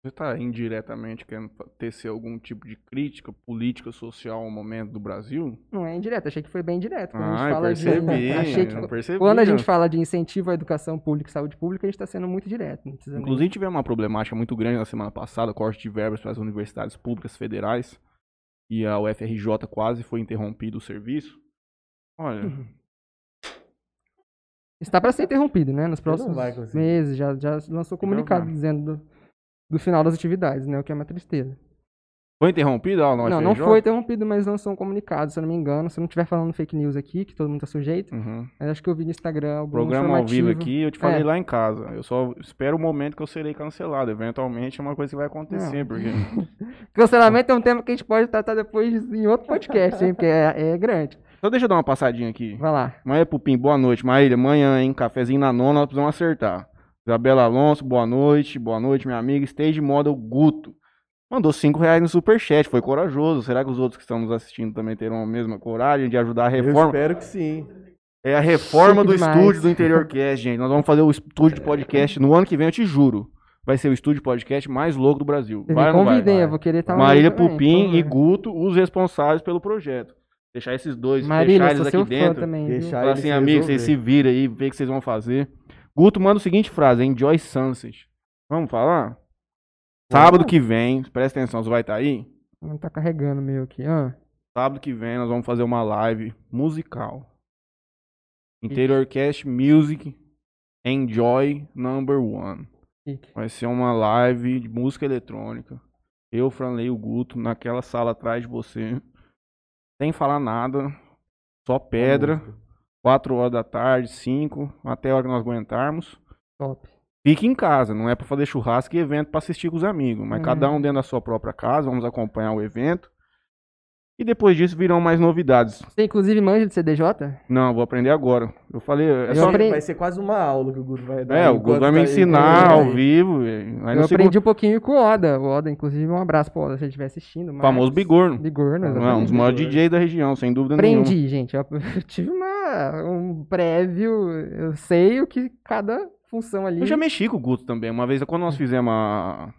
[SPEAKER 1] Você está indiretamente querendo tecer algum tipo de crítica política, social ao momento do Brasil?
[SPEAKER 3] Não é indireto, achei que foi bem direto. Quando a gente
[SPEAKER 1] Ah, eu
[SPEAKER 3] fala
[SPEAKER 1] percebi.
[SPEAKER 3] de. Achei que
[SPEAKER 1] percebi.
[SPEAKER 3] Quando a gente fala de incentivo à educação pública e saúde pública, a gente está sendo muito direto. Precisa nem-
[SPEAKER 1] Inclusive, tivemos uma problemática muito grande na semana passada, corte de verbas para as universidades públicas federais, e a UFRJ quase foi interrompido o serviço. Olha,
[SPEAKER 3] Uhum. Está para ser interrompido, né? Nos próximos meses. Já, já lançou comunicado dizendo do, do final das atividades, né? O que é uma tristeza.
[SPEAKER 1] Foi interrompido a aula
[SPEAKER 3] não, não foi interrompido, mas não são comunicados, se eu não me engano. Se eu não estiver falando fake news aqui, que todo mundo tá sujeito.
[SPEAKER 1] Uhum.
[SPEAKER 3] Mas acho que eu vi no Instagram algum
[SPEAKER 1] Programa ao vivo aqui, eu te falei
[SPEAKER 3] É.
[SPEAKER 1] lá em casa. Eu só espero o momento que eu serei cancelado. Eventualmente é uma coisa que vai acontecer, porque.
[SPEAKER 3] Cancelamento é um tema que a gente pode tratar depois em outro podcast, hein? Porque é, é grande.
[SPEAKER 1] Só deixa eu dar uma passadinha aqui.
[SPEAKER 3] Vai lá.
[SPEAKER 1] Maíra Pupim, boa noite. Maíra, amanhã, hein? Cafezinho na nona, nós precisamos acertar. Isabela Alonso, boa noite. Boa noite, minha amiga. Stage Model Guto. Mandou 5 reais no superchat, foi corajoso. Será que os outros que estão nos assistindo também terão a mesma coragem de ajudar a
[SPEAKER 2] Eu
[SPEAKER 1] reforma?
[SPEAKER 2] espero que sim.
[SPEAKER 1] É a reforma
[SPEAKER 3] Chique
[SPEAKER 1] do
[SPEAKER 3] demais.
[SPEAKER 1] estúdio do Interior Cast, gente. Nós vamos fazer o estúdio de podcast no ano que vem, eu te juro. Vai ser o estúdio de podcast mais louco do Brasil.
[SPEAKER 3] Vocês
[SPEAKER 1] Vai
[SPEAKER 3] me
[SPEAKER 1] ou não vai?
[SPEAKER 3] convidem,
[SPEAKER 2] vai.
[SPEAKER 3] eu vou querer estar
[SPEAKER 1] Marília
[SPEAKER 3] também,
[SPEAKER 1] Pupim
[SPEAKER 3] por
[SPEAKER 1] e
[SPEAKER 3] favor.
[SPEAKER 1] Guto, os responsáveis pelo projeto. Deixar esses dois,
[SPEAKER 3] Marília,
[SPEAKER 1] deixar eles aqui dentro.
[SPEAKER 3] também.
[SPEAKER 2] Deixar
[SPEAKER 1] Fala
[SPEAKER 2] eles
[SPEAKER 1] assim, amigos, vocês se viram aí, vê o que vocês vão fazer. Guto manda a seguinte frase, enjoy sunset. Vamos falar? Sábado que vem, presta atenção, você vai estar aí?
[SPEAKER 3] Não tá carregando meu aqui. Ah,
[SPEAKER 1] Sábado que vem nós vamos fazer uma live musical. Interiorcast Music Enjoy Number One.
[SPEAKER 3] chique.
[SPEAKER 1] Vai ser uma live de música eletrônica. Eu, Franley e o Guto, naquela sala atrás de você. Sem falar nada. Só pedra. 4 horas da tarde, 5, até a hora que nós aguentarmos.
[SPEAKER 3] Top.
[SPEAKER 1] Fique em casa, não é pra fazer churrasco e evento pra assistir com os amigos. Mas
[SPEAKER 3] Uhum.
[SPEAKER 1] cada um dentro da sua própria casa, vamos acompanhar o evento. E depois disso virão mais novidades.
[SPEAKER 3] Você inclusive manja de CDJ?
[SPEAKER 1] Não, vou aprender agora. Eu falei, é
[SPEAKER 3] Eu
[SPEAKER 1] só.
[SPEAKER 3] aprendi-
[SPEAKER 2] Vai ser quase uma aula que o Guto vai dar.
[SPEAKER 1] É, o Guto vai me
[SPEAKER 2] tá-
[SPEAKER 1] ensinar
[SPEAKER 2] enquanto
[SPEAKER 1] ao
[SPEAKER 2] aí.
[SPEAKER 1] vivo. Aí
[SPEAKER 3] eu aprendi um pouquinho com o Oda. O Oda, inclusive, um abraço pro Oda se ele estiver assistindo. Marcos.
[SPEAKER 1] famoso Bigorno.
[SPEAKER 3] Bigorno,
[SPEAKER 1] Não, é um
[SPEAKER 3] exatamente.
[SPEAKER 1] dos maiores. DJs da região, sem dúvida nenhuma.
[SPEAKER 3] Aprendi, gente. Eu, eu tive uma, um prévio. Eu sei o que cada função ali.
[SPEAKER 1] Eu já mexi com o Guto também. Uma vez, quando nós fizemos a.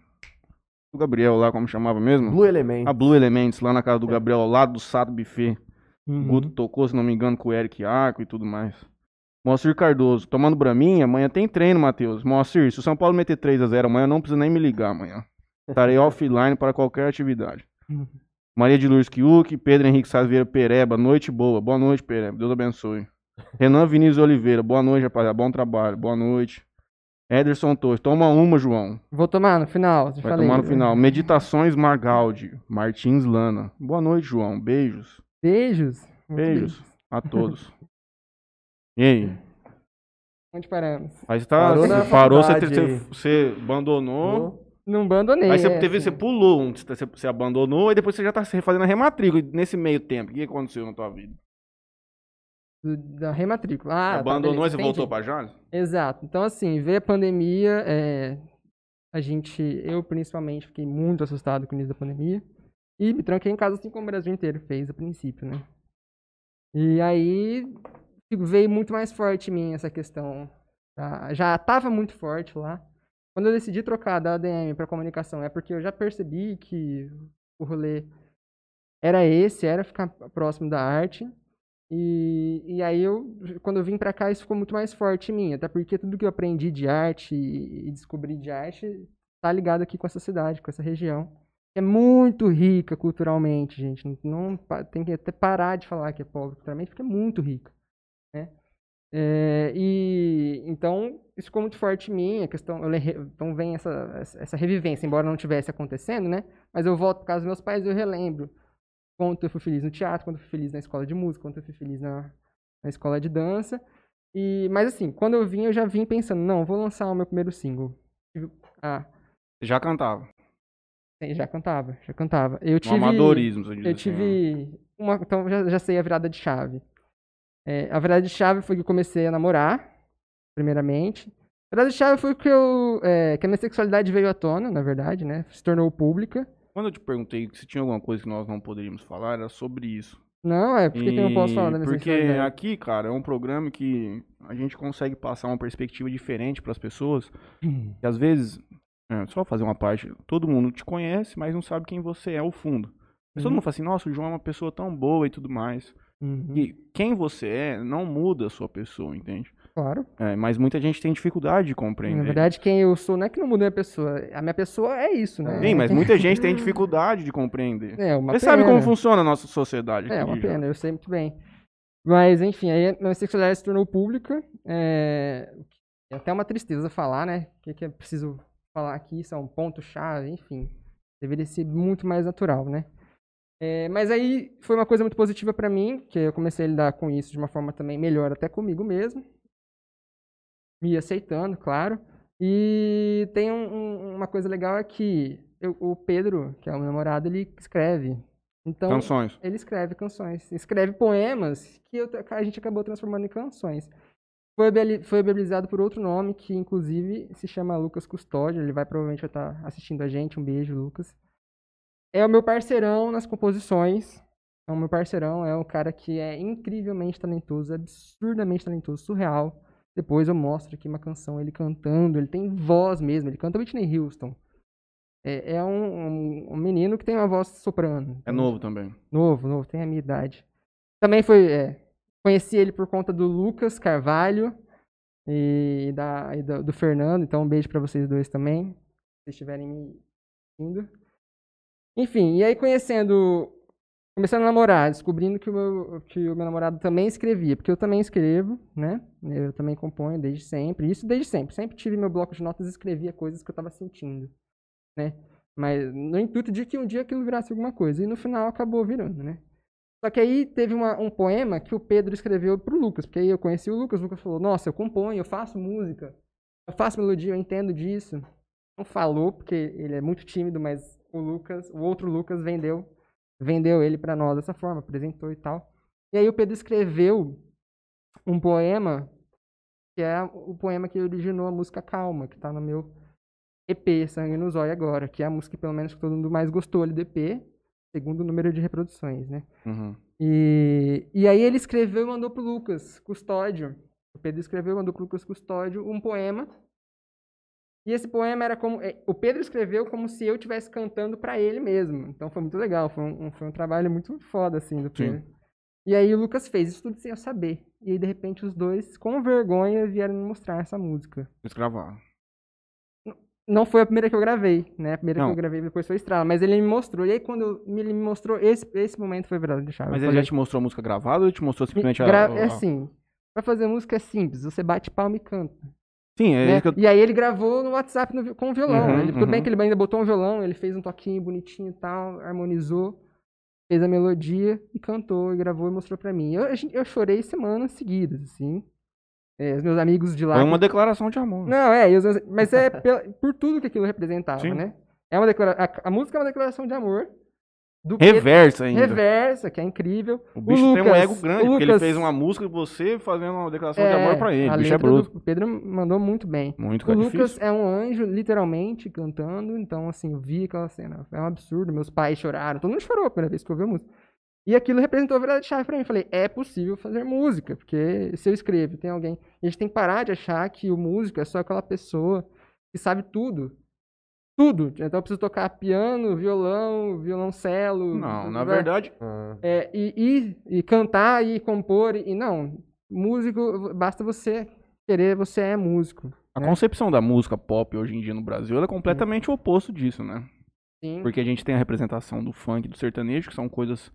[SPEAKER 1] O Gabriel lá, como chamava mesmo?
[SPEAKER 2] Blue Element.
[SPEAKER 1] A Blue Elements, lá na casa do Gabriel, ao lado do Sato Buffet. O
[SPEAKER 3] Uhum.
[SPEAKER 1] Guto tocou, se não me engano, com o Eric Arco e tudo mais. Moacir Cardoso, tomando Braminha, amanhã tem treino, Matheus. Moacir, se o São Paulo meter 3x0 amanhã, não precisa nem me ligar amanhã. Estarei offline para qualquer atividade.
[SPEAKER 3] Uhum.
[SPEAKER 1] Maria de Lourdes Kiuk, Pedro Henrique Sá Vieira Pereba, noite boa. Boa noite, Pereba. Deus abençoe. Renan Vinícius Oliveira, boa noite, rapaziada. Bom trabalho, boa noite. Ederson Torres, toma uma, João.
[SPEAKER 3] Vou tomar no final.
[SPEAKER 1] Vai
[SPEAKER 3] falei.
[SPEAKER 1] tomar no final. Meditações Margaldi, Martins Lana. Boa noite, João. Beijos.
[SPEAKER 3] Beijos.
[SPEAKER 1] Beijos a todos. E aí?
[SPEAKER 3] Onde paramos?
[SPEAKER 1] Aí você tá,
[SPEAKER 2] Parou
[SPEAKER 1] você parou, você, você, você abandonou.
[SPEAKER 3] Não abandonei.
[SPEAKER 1] Aí você
[SPEAKER 3] é,
[SPEAKER 1] teve,
[SPEAKER 3] assim,
[SPEAKER 1] você pulou um, você, você abandonou e depois você já tá refazendo a rematrícula. E Nesse meio tempo, o que aconteceu na tua vida?
[SPEAKER 3] da rematrícula. Ah, tá,
[SPEAKER 1] abandonou e
[SPEAKER 3] beleza,
[SPEAKER 1] você voltou pra Jales?
[SPEAKER 3] Exato. Então, assim, veio a pandemia, é, a gente, eu principalmente, fiquei muito assustado com o início da pandemia. E me tranquei em casa, assim como o Brasil inteiro fez a princípio, né? E aí veio muito mais forte em mim essa questão. tá? Já estava muito forte lá. Quando eu decidi trocar da ADM para comunicação, é porque eu já percebi que o rolê era esse, era ficar próximo da arte. E, e aí eu, quando eu vim pra cá, isso ficou muito mais forte em mim, até porque tudo que eu aprendi de arte e, descobri de arte tá ligado aqui com essa cidade, com essa região. É muito rica culturalmente, gente. Não, não tem que até parar de falar que é pobre culturalmente, porque é muito rica, né? É, e então isso ficou muito forte em mim, a questão, eu então vem essa, essa revivência, embora não tivesse acontecendo, né? Mas eu volto para casa dos meus pais e eu relembro quanto eu fui feliz no teatro, quanto eu fui feliz na escola de música, quanto eu fui feliz na, na escola de dança. E, mas assim, quando eu vim, eu já vim pensando, não, vou lançar o meu primeiro single. Tive- Ah,
[SPEAKER 1] já cantava.
[SPEAKER 3] já cantava, já cantava. Eu
[SPEAKER 1] No
[SPEAKER 3] tive,
[SPEAKER 1] amadorismo, diz
[SPEAKER 3] eu
[SPEAKER 1] assim, né?
[SPEAKER 3] tive uma, então já, já sei a virada de chave. É, a virada de chave foi que eu comecei a namorar, primeiramente. A virada de chave foi que eu, é, que a minha sexualidade veio à tona, na verdade, né? Se tornou pública.
[SPEAKER 1] Quando eu te perguntei se tinha alguma coisa que nós não poderíamos falar, era sobre isso.
[SPEAKER 3] Não, é porque que eu não posso falar da minha
[SPEAKER 1] Porque aqui, cara, é um programa que a gente consegue passar uma perspectiva diferente para as pessoas. Que às vezes, é, só fazer uma parte, todo mundo te conhece, mas não sabe quem você é ao fundo. Mas Todo
[SPEAKER 3] Uhum.
[SPEAKER 1] mundo fala assim, nossa, o João é uma pessoa tão boa e tudo mais.
[SPEAKER 3] Uhum,
[SPEAKER 1] E quem você é não muda a sua pessoa, entende?
[SPEAKER 3] Claro.
[SPEAKER 1] É, mas muita gente tem dificuldade de
[SPEAKER 3] Na
[SPEAKER 1] compreender.
[SPEAKER 3] verdade, quem eu sou não é que não mudei a pessoa. A minha pessoa é isso, né?
[SPEAKER 1] Sim, mas muita gente tem dificuldade de compreender.
[SPEAKER 3] É uma
[SPEAKER 1] Você sabe como
[SPEAKER 3] pena.
[SPEAKER 1] funciona a nossa sociedade
[SPEAKER 3] É, uma
[SPEAKER 1] já.
[SPEAKER 3] pena, eu sei muito bem. Mas, enfim, aí a minha sexualidade se tornou pública. É... É até uma tristeza falar, né? O que, que é preciso falar aqui, são ponto-chave, enfim. Deveria ser muito mais natural, né? É, mas aí foi uma coisa muito positiva pra mim, que eu comecei a lidar com isso de uma forma também melhor até comigo mesmo. Me aceitando, claro. E tem um- um- uma coisa legal é que eu- o Pedro, que é o meu namorado, ele escreve. Então,
[SPEAKER 1] Canções.
[SPEAKER 3] ele escreve canções, escreve poemas que eu- a gente acabou transformando em canções. Foi, foi viabilizado por outro nome, que inclusive se chama Lucas Custódio. Ele vai provavelmente estar assistindo a gente. Um beijo, Lucas. É o meu parceirão nas composições. É o meu parceirão, é um cara que é incrivelmente talentoso, absurdamente talentoso, surreal. Depois eu mostro aqui uma canção, ele cantando, ele tem voz mesmo, ele canta Whitney Houston. É, é um, um- um menino que tem uma voz soprano.
[SPEAKER 1] É novo também.
[SPEAKER 3] Novo, novo, tem a minha idade. Também foi. é, conheci ele por conta do Lucas Carvalho e, da, e do, do Fernando, então um beijo pra vocês dois também, se vocês estiverem me indo. Enfim, e aí conhecendo. Começando a namorar, descobrindo que o, meu, que o meu namorado também escrevia, porque eu também escrevo, né? Eu também componho desde sempre, isso desde sempre. Sempre tive meu bloco de notas e escrevia coisas que eu estava sentindo, né? Mas no intuito de que um dia aquilo virasse alguma coisa. E no final acabou virando, né? Só que aí teve uma- um poema que o Pedro escreveu pro Lucas, porque aí eu conheci o Lucas, o Lucas falou, nossa, eu componho, eu faço música, eu faço melodia, eu entendo disso. Não falou, porque ele é muito tímido, mas o Lucas, o outro Lucas vendeu, vendeu ele pra nós dessa forma, apresentou e tal. E aí o Pedro escreveu um poema, que é o poema que originou a música Calma, que tá no meu EP, Sangue no Zóio agora, que é a música que pelo menos que todo mundo mais gostou ali do EP, segundo o número de reproduções, né?
[SPEAKER 1] Uhum.
[SPEAKER 3] E, e aí ele escreveu e mandou pro Lucas Custódio. O Pedro escreveu e mandou pro Lucas Custódio um poema. E esse poema era como. é, O Pedro escreveu como se eu estivesse cantando pra ele mesmo. Então foi muito legal. Foi um, foi um trabalho muito foda, assim, do Pedro. E aí o Lucas fez isso tudo sem eu saber. E aí, de repente, os dois, com vergonha, vieram me mostrar essa música.
[SPEAKER 1] Escravar.
[SPEAKER 3] Não foi a primeira que eu gravei, né? A primeira
[SPEAKER 1] Não.
[SPEAKER 3] que eu gravei depois foi Estrela. Mas ele me mostrou. E aí, quando ele me mostrou, esse, esse momento foi verdade.
[SPEAKER 1] Mas ele já te mostrou a música gravada ou ele te mostrou simplesmente a.
[SPEAKER 3] Gra-
[SPEAKER 1] a-
[SPEAKER 3] É
[SPEAKER 1] a-
[SPEAKER 3] assim, pra fazer música é simples, você bate palma e canta.
[SPEAKER 1] Sim, é
[SPEAKER 3] né?
[SPEAKER 1] eu.
[SPEAKER 3] E aí ele gravou no WhatsApp no com o violão.
[SPEAKER 1] Uhum,
[SPEAKER 3] ele, tudo bem
[SPEAKER 1] uhum.
[SPEAKER 3] que ele ainda botou um violão, ele fez um toquinho bonitinho e tal, harmonizou, fez a melodia e cantou, e gravou e mostrou pra mim. Eu, eu chorei semanas seguidas, assim. É, os meus amigos de lá.
[SPEAKER 1] Foi
[SPEAKER 3] que-
[SPEAKER 1] uma declaração de amor.
[SPEAKER 3] Não, é, meus- mas é pela- por tudo que aquilo representava,
[SPEAKER 1] Sim.
[SPEAKER 3] né? É uma declara... a música é uma declaração de amor. Do
[SPEAKER 1] Reversa ainda.
[SPEAKER 3] Reversa, que é incrível.
[SPEAKER 1] O bicho tem um
[SPEAKER 3] Lucas-
[SPEAKER 1] ego grande,
[SPEAKER 3] o
[SPEAKER 1] porque ele
[SPEAKER 3] Lucas-
[SPEAKER 1] fez uma música e você fazendo uma declaração de amor pra ele. O bicho é bruto.
[SPEAKER 3] Pedro mandou muito bem.
[SPEAKER 1] Muito
[SPEAKER 3] O
[SPEAKER 1] cara,
[SPEAKER 3] Lucas
[SPEAKER 1] difícil.
[SPEAKER 3] é um anjo, literalmente, cantando. Então, assim, eu vi aquela cena. É um absurdo. Meus pais choraram. Todo mundo chorou a primeira vez que ouviu a música. E aquilo representou a virada de chave pra mim. Falei, é possível fazer música. Porque se eu escrevo, tem alguém... A gente tem que parar de achar que o músico é só aquela pessoa que sabe tudo. Tudo. Então eu preciso tocar piano, violão, violoncelo.
[SPEAKER 1] Não, na
[SPEAKER 3] vai-
[SPEAKER 1] verdade,
[SPEAKER 2] Ah,
[SPEAKER 3] é, e, e, e cantar e compor. E não. Músico, basta você querer, você é músico.
[SPEAKER 1] a
[SPEAKER 3] né?
[SPEAKER 1] concepção da música pop hoje em dia no Brasil ela é completamente o oposto disso, né?
[SPEAKER 3] Sim.
[SPEAKER 1] Porque a gente tem a representação do funk e do sertanejo, que são coisas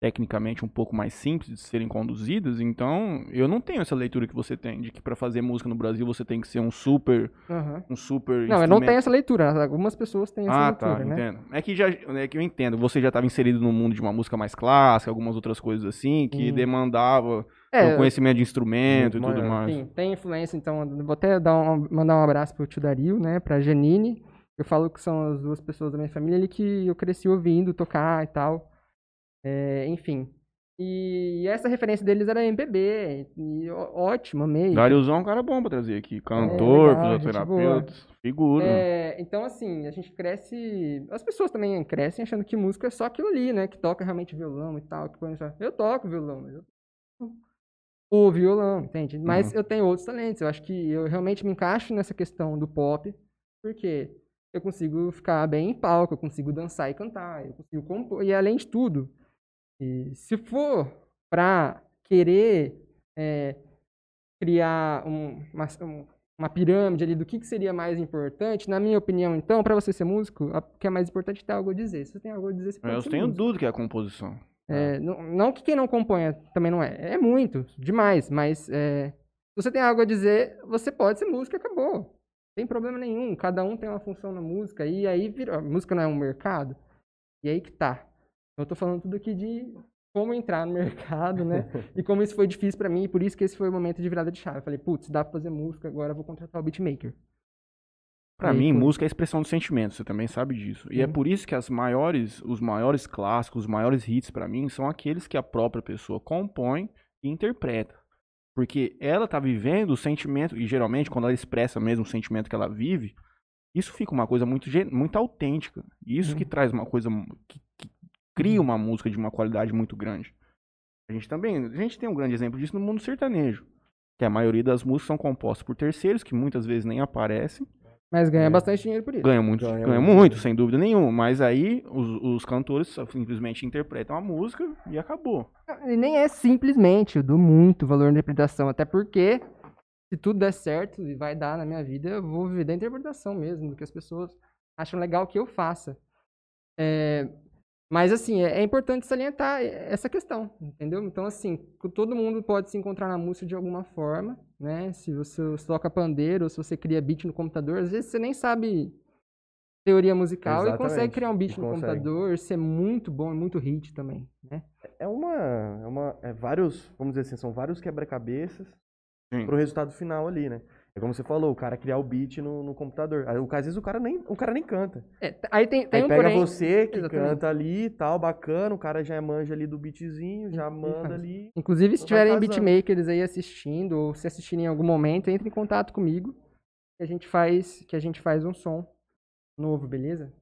[SPEAKER 1] tecnicamente um pouco mais simples de serem conduzidas, então eu não tenho essa leitura que você tem, de que pra fazer música no Brasil você tem que ser um super,
[SPEAKER 3] Aham.
[SPEAKER 1] um super
[SPEAKER 3] Não, eu não tenho essa leitura. Algumas pessoas têm essa
[SPEAKER 1] Ah,
[SPEAKER 3] leitura,
[SPEAKER 1] tá,
[SPEAKER 3] né?
[SPEAKER 1] entendo. É que já é que eu entendo, você já estava inserido no mundo de uma música mais clássica, algumas outras coisas assim, que
[SPEAKER 3] Hum.
[SPEAKER 1] demandava
[SPEAKER 3] É,
[SPEAKER 1] o conhecimento de instrumento e tudo mais.
[SPEAKER 3] sim, tem influência, então vou até dar um- mandar um abraço pro tio Dario, né? Pra Janine. Eu falo que são as duas pessoas da minha família ali que eu cresci ouvindo tocar e tal. É, enfim. E essa referência deles era MPB. E ó- ótimo, amei.
[SPEAKER 1] É um cara bom pra trazer aqui. Cantor,
[SPEAKER 3] legal, gente
[SPEAKER 1] fisioterapeuta, figura.
[SPEAKER 3] É, então, assim, a gente cresce. As pessoas também crescem achando que música é só aquilo ali, né? Que toca realmente violão e tal. Que só- Eu toco violão, mas eu o violão, entende? Mas eu tenho outros talentos. Eu acho que eu realmente me encaixo nessa questão do pop, porque eu consigo ficar bem em palco, eu consigo dançar e cantar, eu consigo compor. E além de tudo, e se for pra querer é, criar um- uma, um- uma pirâmide ali do que, que seria mais importante, na minha opinião, então, pra você ser músico, o que é mais importante é ter algo a dizer. Se você tem algo a dizer, você pode
[SPEAKER 1] eu tenho
[SPEAKER 3] músico.
[SPEAKER 1] dúvida que é a composição.
[SPEAKER 3] É, não, não que quem não componha também não é. É muito, demais. Mas é, se você tem algo a dizer, você pode ser músico e acabou. Tem problema nenhum, cada um tem uma função na música, e aí vira, a música não é um mercado, e aí que tá. Eu tô falando tudo aqui de como entrar no mercado, né? e como isso foi difícil pra mim, e por isso que esse foi o momento de virada de chave. Eu falei, putz, dá pra fazer música, agora eu vou contratar o beatmaker.
[SPEAKER 1] Pra
[SPEAKER 3] aí
[SPEAKER 1] mim,
[SPEAKER 3] foi.
[SPEAKER 1] música é a expressão do sentimento, você também sabe disso. E é por isso que as maiores, os maiores clássicos, os maiores hits pra mim são aqueles que a própria pessoa compõe e interpreta. Porque ela tá vivendo o sentimento, e geralmente quando ela expressa mesmo o sentimento que ela vive, isso fica uma coisa muito, muito autêntica. Isso que
[SPEAKER 3] Uhum.
[SPEAKER 1] traz uma coisa que, que cria uma música de uma qualidade muito grande. A gente também, a gente tem um grande exemplo disso no mundo sertanejo. Que a maioria das músicas são compostas por terceiros, que muitas vezes nem aparecem.
[SPEAKER 3] Mas ganha
[SPEAKER 2] É.
[SPEAKER 3] bastante dinheiro por isso.
[SPEAKER 1] Ganha muito,
[SPEAKER 2] Ganha
[SPEAKER 1] ganha,
[SPEAKER 2] muito.
[SPEAKER 1] muito, sem dúvida nenhuma. Mas aí os, os cantores simplesmente interpretam a música e acabou.
[SPEAKER 3] E nem é simplesmente, eu dou muito valor na interpretação, até porque se tudo der certo e vai dar na minha vida, eu vou viver da interpretação mesmo, do que as pessoas acham legal que eu faça. É, mas assim, é, é importante salientar essa questão, entendeu? Então assim, todo mundo pode se encontrar na música de alguma forma, né? Se você toca pandeiro, ou se você cria beat no computador, às vezes você nem sabe teoria musical e consegue
[SPEAKER 2] Exatamente,
[SPEAKER 3] criar um beat
[SPEAKER 2] e
[SPEAKER 3] no
[SPEAKER 2] consegue.
[SPEAKER 3] computador, ser muito bom, muito hit também, né?
[SPEAKER 2] É uma. É uma. É vários. Vamos dizer assim, são vários quebra-cabeças
[SPEAKER 1] Sim.
[SPEAKER 2] pro resultado final ali, né? É como você falou, o cara criar o beat no, no computador. Aí, o- às vezes o cara nem, o cara nem canta.
[SPEAKER 3] É, aí tem, tem
[SPEAKER 2] Aí
[SPEAKER 3] um
[SPEAKER 2] pega
[SPEAKER 3] porém.
[SPEAKER 2] você que
[SPEAKER 3] Exatamente.
[SPEAKER 2] canta ali e tal, bacana, o cara já manja ali do beatzinho, já manda ali.
[SPEAKER 3] Inclusive, se tiverem
[SPEAKER 2] casando.
[SPEAKER 3] beatmakers aí assistindo, ou se assistirem em algum momento, entre em contato comigo. Que a gente faz, que a gente faz um som novo, beleza?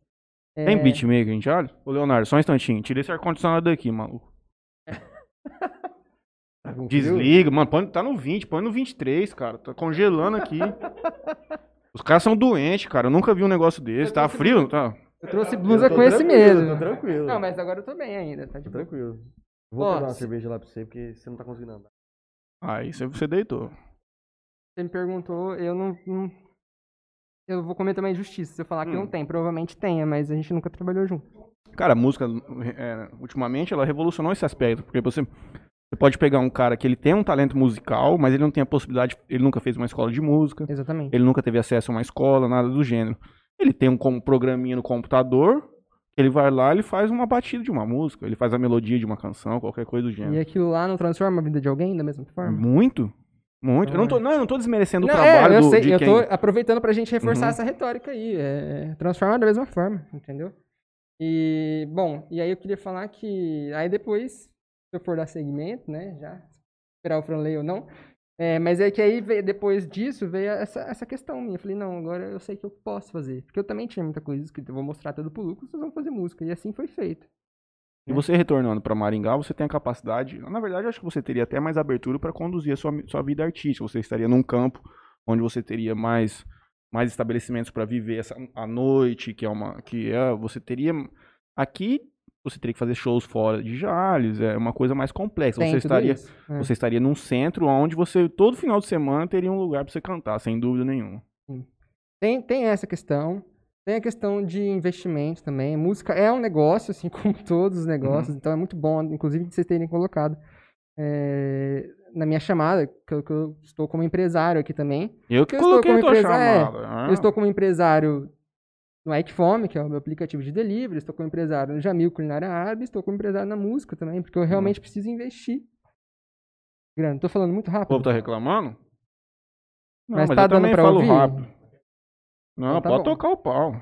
[SPEAKER 3] É,
[SPEAKER 1] Tem beatmaker, gente? Olha. Ô, Leonardo, só um instantinho. Tira esse ar-condicionado daqui, maluco.
[SPEAKER 2] Tá?
[SPEAKER 1] Desliga, mano. Põe, tá no 20, põe no 23, cara. Tá congelando aqui. Os caras são doentes, cara. Eu nunca vi um negócio desse.
[SPEAKER 3] Eu
[SPEAKER 1] Tá frio? Tá.
[SPEAKER 3] Eu trouxe
[SPEAKER 2] Eu
[SPEAKER 3] blusa
[SPEAKER 2] tô
[SPEAKER 3] com esse mesmo.
[SPEAKER 2] Tô tranquilo.
[SPEAKER 3] Não, mas agora eu tô bem ainda, tá de
[SPEAKER 2] tranquilo. Vou
[SPEAKER 3] Ó,
[SPEAKER 2] pegar uma
[SPEAKER 3] se-
[SPEAKER 2] cerveja lá pra você, porque você não tá conseguindo andar.
[SPEAKER 1] Aí você, você deitou.
[SPEAKER 3] Você me perguntou, eu não, não- Eu vou cometer uma injustiça se eu falar que
[SPEAKER 1] Hum.
[SPEAKER 3] não tem. Provavelmente tenha, mas a gente nunca trabalhou junto.
[SPEAKER 1] Cara, a música, é, ultimamente, ela revolucionou esse aspecto. Porque você, você pode pegar um cara que ele tem um talento musical, mas ele não tem a possibilidade, ele nunca fez uma escola de música,
[SPEAKER 3] Exatamente.
[SPEAKER 1] ele nunca teve acesso a uma escola, nada do gênero. Ele tem um programinha no computador, ele vai lá, ele faz uma batida de uma música, ele faz a melodia de uma canção, qualquer coisa do gênero.
[SPEAKER 3] E aquilo lá não transforma a vida de alguém da mesma forma?
[SPEAKER 1] Muito, muito. Eu não tô, não, eu não tô desmerecendo
[SPEAKER 3] Não,
[SPEAKER 1] o trabalho
[SPEAKER 3] é, eu
[SPEAKER 1] do,
[SPEAKER 3] sei, eu
[SPEAKER 1] quem...
[SPEAKER 3] tô aproveitando pra gente reforçar
[SPEAKER 1] Uhum.
[SPEAKER 3] essa retórica aí. É, transforma da mesma forma, entendeu? E, bom, e aí eu queria falar que. Aí depois, eu for dar segmento, né? Já, esperar o Fran ler ou não. É, mas é que aí, veio- depois disso, veio essa, essa questão minha. Eu falei, não, agora eu sei que eu posso fazer. Porque eu também tinha muita coisa escrita. Eu vou mostrar tudo pro Lucas, vocês vão fazer música. E assim foi feito.
[SPEAKER 1] E você retornando pra Maringá, você tem a capacidade. Na verdade, acho que você teria até mais abertura para conduzir a sua, sua vida artística. Você estaria num campo onde você teria mais, mais estabelecimentos para viver essa, a noite, que é uma. que é, Você teria. Aqui você teria que fazer shows fora de Jales, é uma coisa mais complexa.
[SPEAKER 3] Tem
[SPEAKER 1] Você estaria,
[SPEAKER 3] isso. É.
[SPEAKER 1] você estaria num centro onde você, todo final de semana, teria um lugar para você cantar, sem dúvida nenhuma.
[SPEAKER 3] Tem, tem essa questão. Tem a questão de investimento também. Música é um negócio, assim como todos os negócios. Então é muito bom, inclusive, de vocês terem colocado é, na minha chamada, que eu, que eu estou como empresário aqui também.
[SPEAKER 1] Eu que
[SPEAKER 3] Eu estou
[SPEAKER 1] coloquei a
[SPEAKER 3] como
[SPEAKER 1] tua
[SPEAKER 3] empresa- é,
[SPEAKER 1] chamada. ah.
[SPEAKER 3] Eu estou como empresário no Ikefome, que é o meu aplicativo de delivery. Estou como empresário no Jamil Culinária Árabe. Estou como empresário na música também, porque eu realmente preciso investir. Grana, estou falando muito
[SPEAKER 1] O
[SPEAKER 3] rápido.
[SPEAKER 1] povo tá reclamando? Não,
[SPEAKER 3] Mas
[SPEAKER 1] mas,
[SPEAKER 3] tá dando
[SPEAKER 1] falo
[SPEAKER 3] ouvir?
[SPEAKER 1] rápido. Não,
[SPEAKER 3] Então tá
[SPEAKER 1] pode
[SPEAKER 3] bom.
[SPEAKER 1] tocar o pau.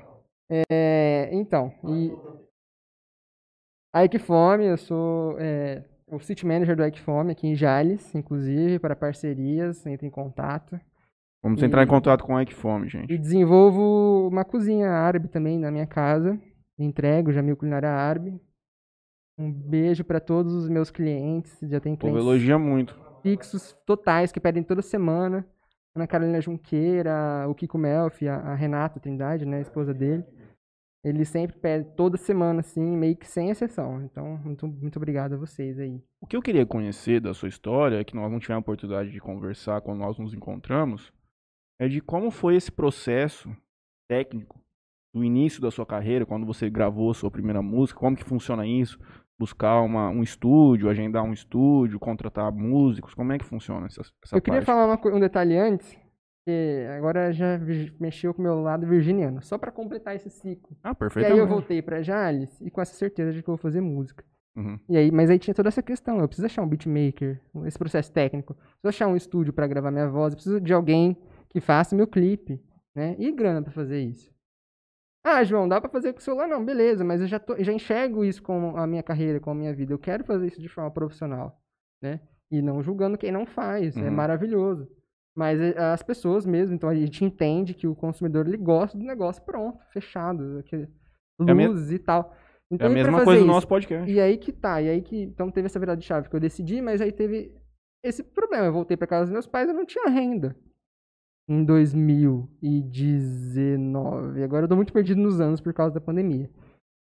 [SPEAKER 3] É, então, e a Equifome, eu sou é, o City Manager do Equifome aqui em Jales, inclusive, para parcerias, entre em contato.
[SPEAKER 1] Vamos
[SPEAKER 3] E-
[SPEAKER 1] entrar em contato com a Equifome,
[SPEAKER 3] E
[SPEAKER 1] gente.
[SPEAKER 3] desenvolvo uma cozinha árabe também na minha casa. Entrego Jamil Culinária Árabe. Um beijo para todos os meus clientes. Já tem clientes
[SPEAKER 1] elogia muito.
[SPEAKER 3] fixos totais que pedem toda semana. Ana Carolina Junqueira, o Kiko Melfi, a, a Renata Trindade, né, a esposa dele. Eles sempre pedem toda semana, assim, meio que sem exceção. Então, muito, muito obrigado a vocês aí.
[SPEAKER 1] O que eu queria conhecer da sua história, que nós não tivemos a oportunidade de conversar quando nós nos encontramos, é de como foi esse processo técnico do início da sua carreira, quando você gravou a sua primeira música, como que funciona isso? Buscar uma, um estúdio, agendar um estúdio, contratar músicos, como é que funciona essa, essa
[SPEAKER 3] Eu queria
[SPEAKER 1] parte?
[SPEAKER 3] falar uma um detalhe antes, Porque agora já mexeu com o meu lado virginiano. Só pra completar esse ciclo.
[SPEAKER 1] Ah,
[SPEAKER 3] E aí eu voltei pra Jales e com essa certeza de que eu vou fazer música.
[SPEAKER 1] Uhum.
[SPEAKER 3] E aí, mas aí tinha toda essa questão. Eu preciso achar um beatmaker, esse processo técnico. Preciso achar um estúdio pra gravar minha voz. Preciso de alguém que faça meu clipe, né? E grana pra fazer isso. Ah, João, dá pra fazer com o celular? Não, beleza, mas eu já, tô, já enxergo isso com a minha carreira, com a minha vida. Eu quero fazer isso de forma profissional, né? E não julgando quem não faz, é
[SPEAKER 1] Uhum.
[SPEAKER 3] maravilhoso. Mas eh, as pessoas mesmo, então a gente entende que o consumidor ele gosta do negócio pronto, fechado, aquele,
[SPEAKER 1] É a me-
[SPEAKER 3] luzes e tal.
[SPEAKER 1] É
[SPEAKER 3] Então,
[SPEAKER 1] a
[SPEAKER 3] e pra
[SPEAKER 1] mesma coisa do nosso podcast.
[SPEAKER 3] E aí que tá, e aí que. Então teve essa virada de chave que eu decidi, mas aí teve esse problema. Eu voltei pra casa dos meus pais, eu não tinha renda. Em 2019. Agora eu tô muito perdido nos anos por causa da pandemia.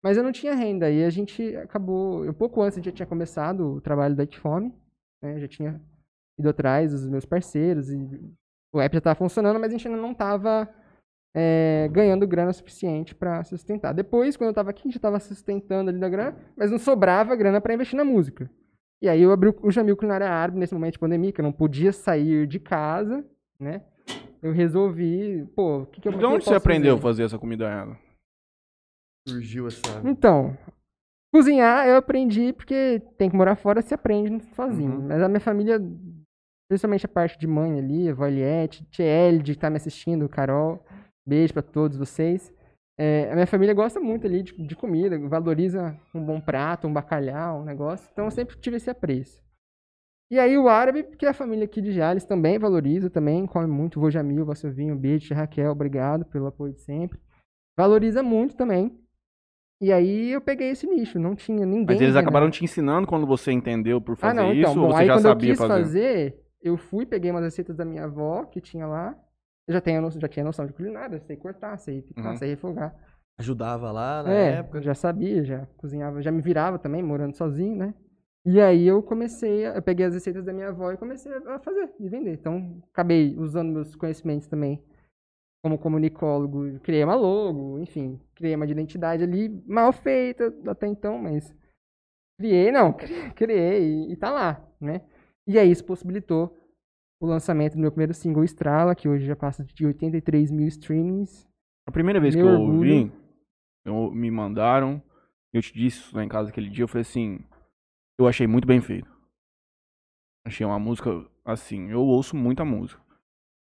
[SPEAKER 3] Mas eu não tinha renda. E a gente acabou. Eu pouco antes já tinha começado o trabalho da Fome, né? Já tinha ido atrás dos meus parceiros. E o app já tava funcionando, mas a gente ainda não tava é, ganhando grana suficiente pra sustentar. Depois, quando eu tava aqui, a gente tava sustentando ali da grana, mas não sobrava grana pra investir na música. E aí eu abri o Jamil Culinária Árabe nesse momento de pandemia, que eu não podia sair de casa, né? Eu resolvi, pô, o que, que eu
[SPEAKER 1] De onde você aprendeu a
[SPEAKER 3] fazer?
[SPEAKER 1] essa comida ela?
[SPEAKER 2] Surgiu essa.
[SPEAKER 3] Então, cozinhar eu aprendi porque tem que morar fora, se aprende sozinho.
[SPEAKER 1] Uhum.
[SPEAKER 3] Mas a minha família, principalmente a parte de mãe ali, a avó Eliette, tia Elide, que tá me assistindo, Carol, beijo pra todos vocês. É, a minha família gosta muito ali de, de comida, valoriza um bom prato, um bacalhau, um negócio. Então eu sempre tive esse apreço. E aí o árabe, porque a família aqui de Jales também valoriza, também come muito. Vô Jamil, Vô Silvinho, beijo, tia Raquel, obrigado pelo apoio de sempre. Valoriza muito também. E aí eu peguei esse nicho, não tinha ninguém.
[SPEAKER 1] Mas eles
[SPEAKER 3] vendo.
[SPEAKER 1] acabaram te ensinando quando você entendeu por
[SPEAKER 3] Ah,
[SPEAKER 1] fazer
[SPEAKER 3] não,
[SPEAKER 1] isso
[SPEAKER 3] então.
[SPEAKER 1] ou
[SPEAKER 3] Bom,
[SPEAKER 1] você
[SPEAKER 3] aí
[SPEAKER 1] já
[SPEAKER 3] quando
[SPEAKER 1] sabia
[SPEAKER 3] eu quis
[SPEAKER 1] fazer?
[SPEAKER 3] fazer, eu fui, peguei umas receitas da minha avó, que tinha lá. Eu já, tenho, já tinha noção de culinária, sei cortar, sei picar,
[SPEAKER 1] Uhum.
[SPEAKER 3] sei refogar.
[SPEAKER 2] Ajudava lá na
[SPEAKER 3] é,
[SPEAKER 2] época.
[SPEAKER 3] já sabia, já cozinhava, já me virava também, morando sozinho, né? E aí eu comecei, a, eu peguei as receitas da minha avó e comecei a fazer e vender. Então, acabei usando meus conhecimentos também como comunicólogo, criei uma logo, enfim, criei uma de identidade ali, mal feita até então, mas criei, não, cri- criei e tá lá, né? E aí isso possibilitou o lançamento do meu primeiro single, Estrala, que hoje já passa de 83 mil streamings.
[SPEAKER 1] A primeira vez
[SPEAKER 3] Meu
[SPEAKER 1] que eu
[SPEAKER 3] orgulho.
[SPEAKER 1] ouvi, eu, me mandaram, eu te disse lá em casa aquele dia, eu falei assim, eu achei muito bem feito. Achei uma música, assim, eu ouço muita música.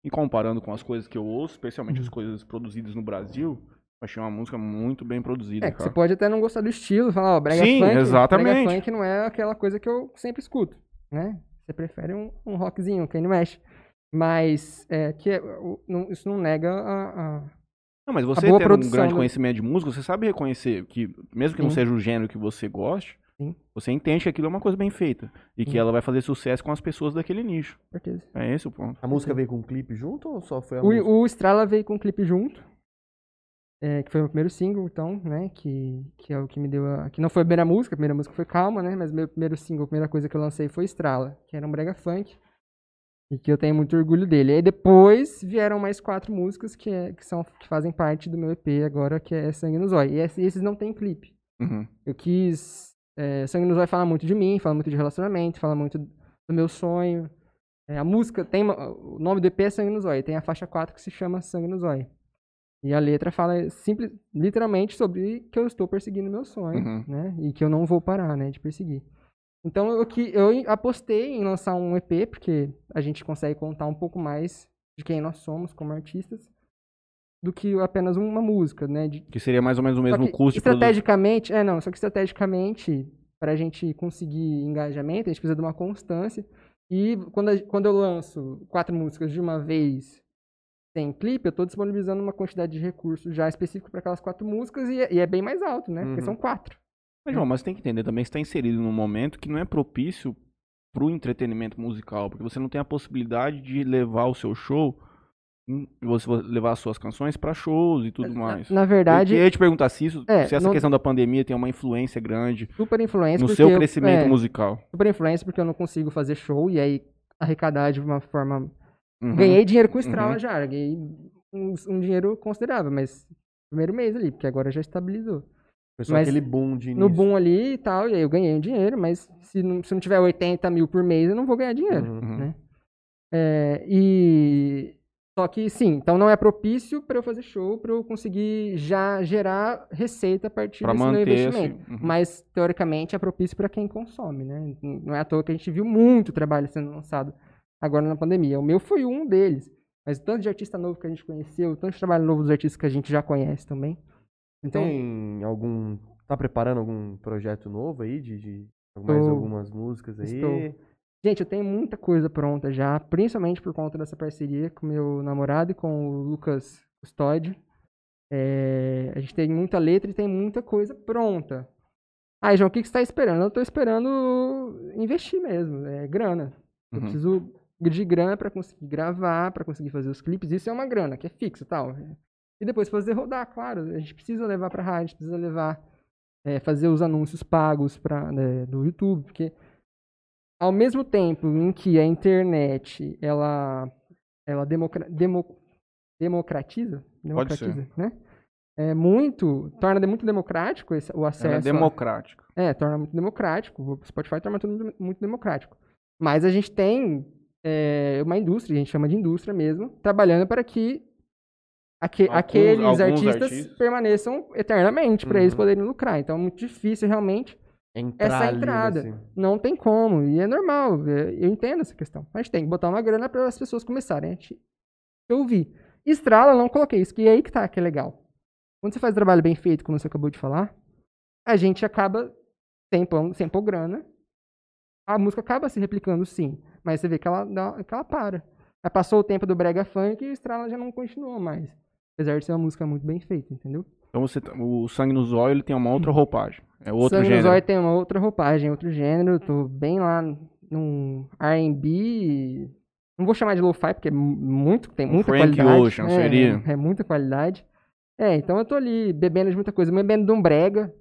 [SPEAKER 1] E comparando com as coisas que eu ouço, especialmente
[SPEAKER 3] Uhum.
[SPEAKER 1] as coisas produzidas no Brasil, achei uma música muito bem produzida,
[SPEAKER 3] É, que você pode até não gostar do estilo, falar, ó, brega
[SPEAKER 1] Sim,
[SPEAKER 3] funk,
[SPEAKER 1] exatamente.
[SPEAKER 3] brega funk não é aquela coisa que eu sempre escuto, né? Você prefere um, um rockzinho, quem não mexe. Mas é, que é, não- isso não nega a, a-
[SPEAKER 1] Não, mas você tendo um grande
[SPEAKER 3] do-
[SPEAKER 1] conhecimento de música, você sabe reconhecer que, mesmo que não
[SPEAKER 3] Sim.
[SPEAKER 1] seja o gênero que você goste,
[SPEAKER 3] Sim.
[SPEAKER 1] você entende que aquilo é uma coisa bem feita. E que
[SPEAKER 3] Sim.
[SPEAKER 1] ela vai fazer sucesso com as pessoas daquele nicho.
[SPEAKER 3] certeza.
[SPEAKER 1] É esse o ponto.
[SPEAKER 2] A música veio com um clipe junto ou só foi a música?
[SPEAKER 3] O, o Estrala veio com um clipe junto, é, que foi o meu primeiro single, então, né? Que, que é o que me deu a. Que não foi a primeira música, a primeira música foi Calma, né? Mas meu primeiro single, a primeira coisa que eu lancei foi Estrala, que era um brega funk. E que eu tenho muito orgulho dele. Aí depois vieram mais quatro músicas que, é- que, são, que fazem parte do meu EP agora, que é Sangue no Zóio. E esse- esses não tem clipe.
[SPEAKER 1] Uhum.
[SPEAKER 3] Eu quis. É, Sangue no Zóio fala muito de mim, fala muito de relacionamento, fala muito do meu sonho. É, a música tem. o nome do EP é Sangue no Zóio, tem a faixa 4 que se chama Sangue no Zóio. E a letra fala simples, literalmente sobre que eu estou perseguindo meu sonho,
[SPEAKER 1] Uhum.
[SPEAKER 3] né? E que eu não vou parar, né, de perseguir. Então eu, que, eu apostei em lançar um EP, porque a gente consegue contar um pouco mais de quem nós somos como artistas do que apenas uma música, né? De,
[SPEAKER 1] Que seria mais ou menos o mesmo
[SPEAKER 3] que
[SPEAKER 1] custo
[SPEAKER 3] estrategicamente, é não, só que estrategicamente, para a gente conseguir engajamento, a gente precisa de uma constância. E quando, a- quando eu lanço quatro músicas de uma vez sem clipe, eu estou disponibilizando uma quantidade de recursos já específico para aquelas quatro músicas e, é- e é bem mais alto, né? Porque
[SPEAKER 2] Uhum.
[SPEAKER 3] são quatro.
[SPEAKER 1] Mas, João, mas tem que entender também que você está inserido num momento que não é propício pro entretenimento musical, porque você não tem a possibilidade de levar o seu show, você levar as suas canções para shows e tudo mais.
[SPEAKER 3] Na verdade,
[SPEAKER 1] eu ia te perguntar se isso,
[SPEAKER 3] É,
[SPEAKER 1] se essa
[SPEAKER 3] não-
[SPEAKER 1] questão da pandemia tem uma influência grande
[SPEAKER 3] super influência.
[SPEAKER 1] no seu
[SPEAKER 3] eu-
[SPEAKER 1] crescimento
[SPEAKER 3] é,
[SPEAKER 1] musical.
[SPEAKER 3] Super influência porque eu não consigo fazer show e aí arrecadar de uma forma
[SPEAKER 1] Uhum.
[SPEAKER 3] Ganhei dinheiro com o Strala
[SPEAKER 1] Uhum.
[SPEAKER 3] já, ganhei um, um dinheiro considerável, mas primeiro mês ali, porque agora já estabilizou.
[SPEAKER 2] Foi só
[SPEAKER 3] mas
[SPEAKER 2] aquele boom de início.
[SPEAKER 3] No boom ali e tal, e aí eu ganhei um dinheiro, mas se não, se não tiver 80 mil por mês, eu não vou ganhar dinheiro,
[SPEAKER 2] Uhum.
[SPEAKER 1] Uhum.
[SPEAKER 3] né? É, e Só que sim, então não é propício para eu fazer show, para eu conseguir já gerar receita a partir
[SPEAKER 1] Pra
[SPEAKER 3] desse meu
[SPEAKER 1] manter esse-
[SPEAKER 3] investimento.
[SPEAKER 1] uhum.
[SPEAKER 3] Mas teoricamente é propício para quem consome, né? Não é à toa que a gente viu muito trabalho sendo lançado agora na pandemia. O meu foi um deles. Mas o tanto de artista novo que a gente conheceu, o tanto de trabalho novo dos artistas que a gente já conhece também. Então,
[SPEAKER 2] Tem algum. Tá preparando algum projeto novo aí? De, de mais
[SPEAKER 3] Estou.
[SPEAKER 2] algumas músicas aí?
[SPEAKER 3] Estou. Gente, eu tenho muita coisa pronta já, principalmente por conta dessa parceria com meu namorado e com o Lucas Custódio. É, a gente tem muita letra e tem muita coisa pronta. Aí, João, o que, que você está esperando? Eu estou esperando investir mesmo, é grana. Eu
[SPEAKER 1] Uhum.
[SPEAKER 3] preciso de grana para conseguir gravar, para conseguir fazer os clipes. Isso é uma grana que é fixa e tal. E depois fazer rodar, claro. A gente precisa levar para rádio, a gente precisa levar, é, fazer os anúncios pagos pra, né, do YouTube, porque ao mesmo tempo em que a internet ela ela democra- demo- democratiza, democratiza, né? É muito, torna muito democrático esse- o acesso.
[SPEAKER 1] Ela é
[SPEAKER 3] a-
[SPEAKER 1] democrática.
[SPEAKER 3] é, torna muito democrático. O Spotify torna tudo muito democrático. Mas a gente tem é, uma indústria, a gente chama de indústria mesmo, trabalhando para que aque-
[SPEAKER 1] Alguns-
[SPEAKER 3] aqueles
[SPEAKER 1] alguns
[SPEAKER 3] artistas,
[SPEAKER 1] artistas.
[SPEAKER 3] permaneçam eternamente para eles
[SPEAKER 2] Uhum.
[SPEAKER 3] poderem lucrar. Então é muito difícil realmente.
[SPEAKER 2] Entrar
[SPEAKER 3] Essa entrada.
[SPEAKER 2] nesse-
[SPEAKER 3] Não tem como. E é normal. é, Eu entendo essa questão. Gente tem que botar uma grana para as pessoas começarem a te ouvir. Estrala, eu não coloquei isso, que é aí que tá, que é legal. Quando você faz um trabalho bem feito, como você acabou de falar, a gente acaba sem pão, sem pôr grana. A música acaba se replicando, sim. Mas você vê que ela, dá, que ela para. Já passou o tempo do brega funk e Estrala já não continuou mais. Apesar de ser uma música muito bem feita, entendeu?
[SPEAKER 1] Então você, tá- o Sangue no Zóio ele tem uma outra roupagem. É outro
[SPEAKER 3] Sangue no
[SPEAKER 1] gênero.
[SPEAKER 3] Zóio tem uma outra roupagem, outro gênero. Tô bem lá num R&B. Não vou chamar de lo-fi porque é mu- muito, tem muita
[SPEAKER 1] Frank
[SPEAKER 3] qualidade.
[SPEAKER 1] Ocean,
[SPEAKER 3] é,
[SPEAKER 1] seria?
[SPEAKER 3] É muita qualidade. É, então eu tô ali bebendo de muita coisa, bebendo de um brega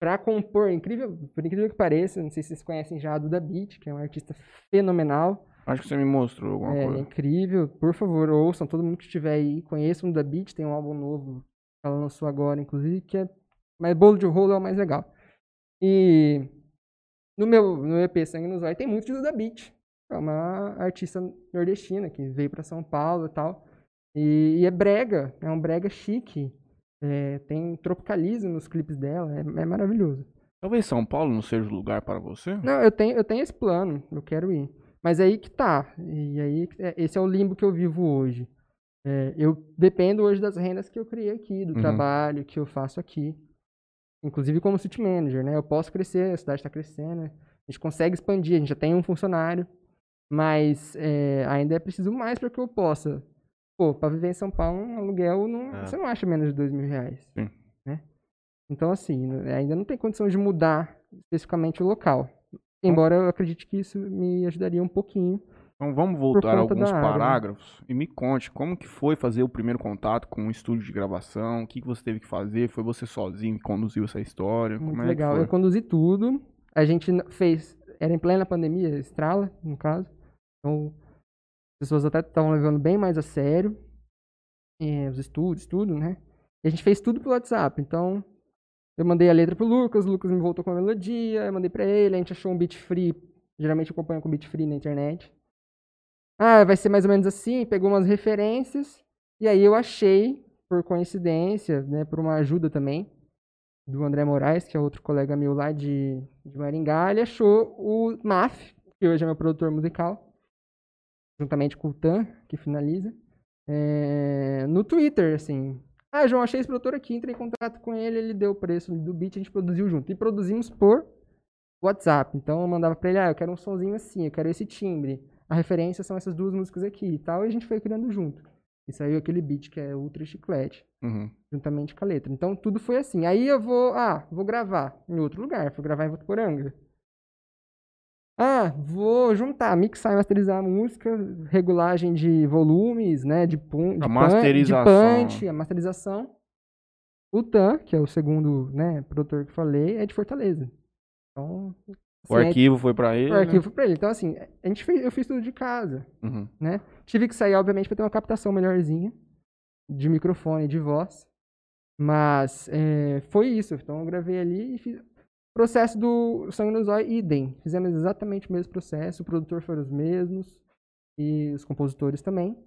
[SPEAKER 3] pra compor, incrível, por incrível que pareça, não sei se vocês conhecem já a Duda Beat, que é um artista fenomenal.
[SPEAKER 1] Acho que você me mostrou alguma
[SPEAKER 3] É, ele é
[SPEAKER 1] coisa.
[SPEAKER 3] incrível. Por favor, ouçam, todo mundo que estiver aí, conheçam o Da Beat, tem um álbum novo ela lançou agora, inclusive, que é. Mas bolo de rolo é o mais legal. E no meu no EP Sangue no Zóio tem muito de Duda Beat. É uma artista nordestina que veio pra São Paulo e tal. E, e é brega, é um brega chique. É, tem tropicalismo nos clipes dela, é, é maravilhoso.
[SPEAKER 1] Talvez São Paulo não seja o lugar para você.
[SPEAKER 3] Não, eu tenho, eu tenho esse plano, eu quero ir. Mas é aí que tá. E aí, é, esse é o limbo que eu vivo hoje. É, eu dependo hoje das rendas que eu criei aqui, do
[SPEAKER 1] Uhum.
[SPEAKER 3] trabalho que eu faço aqui. Inclusive como city manager, né? Eu posso crescer, a cidade está crescendo. A gente consegue expandir, a gente já tem um funcionário. Mas é, ainda é preciso mais para que eu possa. Pô, para viver em São Paulo, um aluguel, não,
[SPEAKER 2] É.
[SPEAKER 3] você não acha menos de dois mil reais.
[SPEAKER 1] Sim.
[SPEAKER 3] Né? Então, assim, né, ainda não tem condição de mudar especificamente o local. Embora eu acredite que isso me ajudaria um pouquinho.
[SPEAKER 1] Então vamos voltar a alguns
[SPEAKER 3] área, né?
[SPEAKER 1] parágrafos e me conte como que foi fazer o primeiro contato com o estúdio de gravação, o que, que você teve que fazer, foi você sozinho que conduziu essa história?
[SPEAKER 3] Muito
[SPEAKER 1] é
[SPEAKER 3] legal. Eu conduzi tudo. A gente fez. Era em plena pandemia, estrala, no caso. Então, as pessoas até estavam levando bem mais a sério. eh, os estudos, tudo, né? E a gente fez tudo pelo WhatsApp. Então, eu mandei a letra pro Lucas, o Lucas me voltou com a melodia, eu mandei pra ele, a gente achou um beat free. Geralmente eu acompanho com beat free na internet. Ah, vai ser mais ou menos assim, pegou umas referências. E aí eu achei, por coincidência, né, por uma ajuda também, do André Moraes, que é outro colega meu lá de, de Maringá, ele achou o MAF, que hoje é meu produtor musical, juntamente com o Tan, que finaliza, é, no Twitter, assim. Ah, João, achei esse produtor aqui, entrei em contato com ele, ele deu o preço do beat, a gente produziu junto. E produzimos por WhatsApp. Então eu mandava pra ele, ah, eu quero um sonzinho assim, eu quero esse timbre. A referência são essas duas músicas aqui e tal, e a gente foi criando junto. E saiu aquele beat que é Ultra Chiclete
[SPEAKER 1] Uhum.
[SPEAKER 3] juntamente com a letra. Então tudo foi assim. Aí eu vou, ah, vou gravar em outro lugar, vou gravar em Votuporanga. Ah, vou juntar, mixar e masterizar a música, regulagem de volumes, né, de, pun, de,
[SPEAKER 1] A masterização.
[SPEAKER 3] de punch, a masterização. O Tan, que é o segundo, né, produtor que falei, é de Fortaleza. Então,
[SPEAKER 1] O
[SPEAKER 3] assim, é-
[SPEAKER 1] arquivo foi pra ele.
[SPEAKER 3] o arquivo foi pra ele. Então, assim, a gente fez, eu fiz tudo de casa
[SPEAKER 1] Uhum.
[SPEAKER 3] né? Tive que sair, obviamente, para ter uma captação melhorzinha de microfone, de voz. Mas é, foi isso. Então eu gravei ali e fiz. Processo do Sangue no Zóio, idem. Fizemos exatamente o mesmo processo. O produtor foram os mesmos. E os compositores também.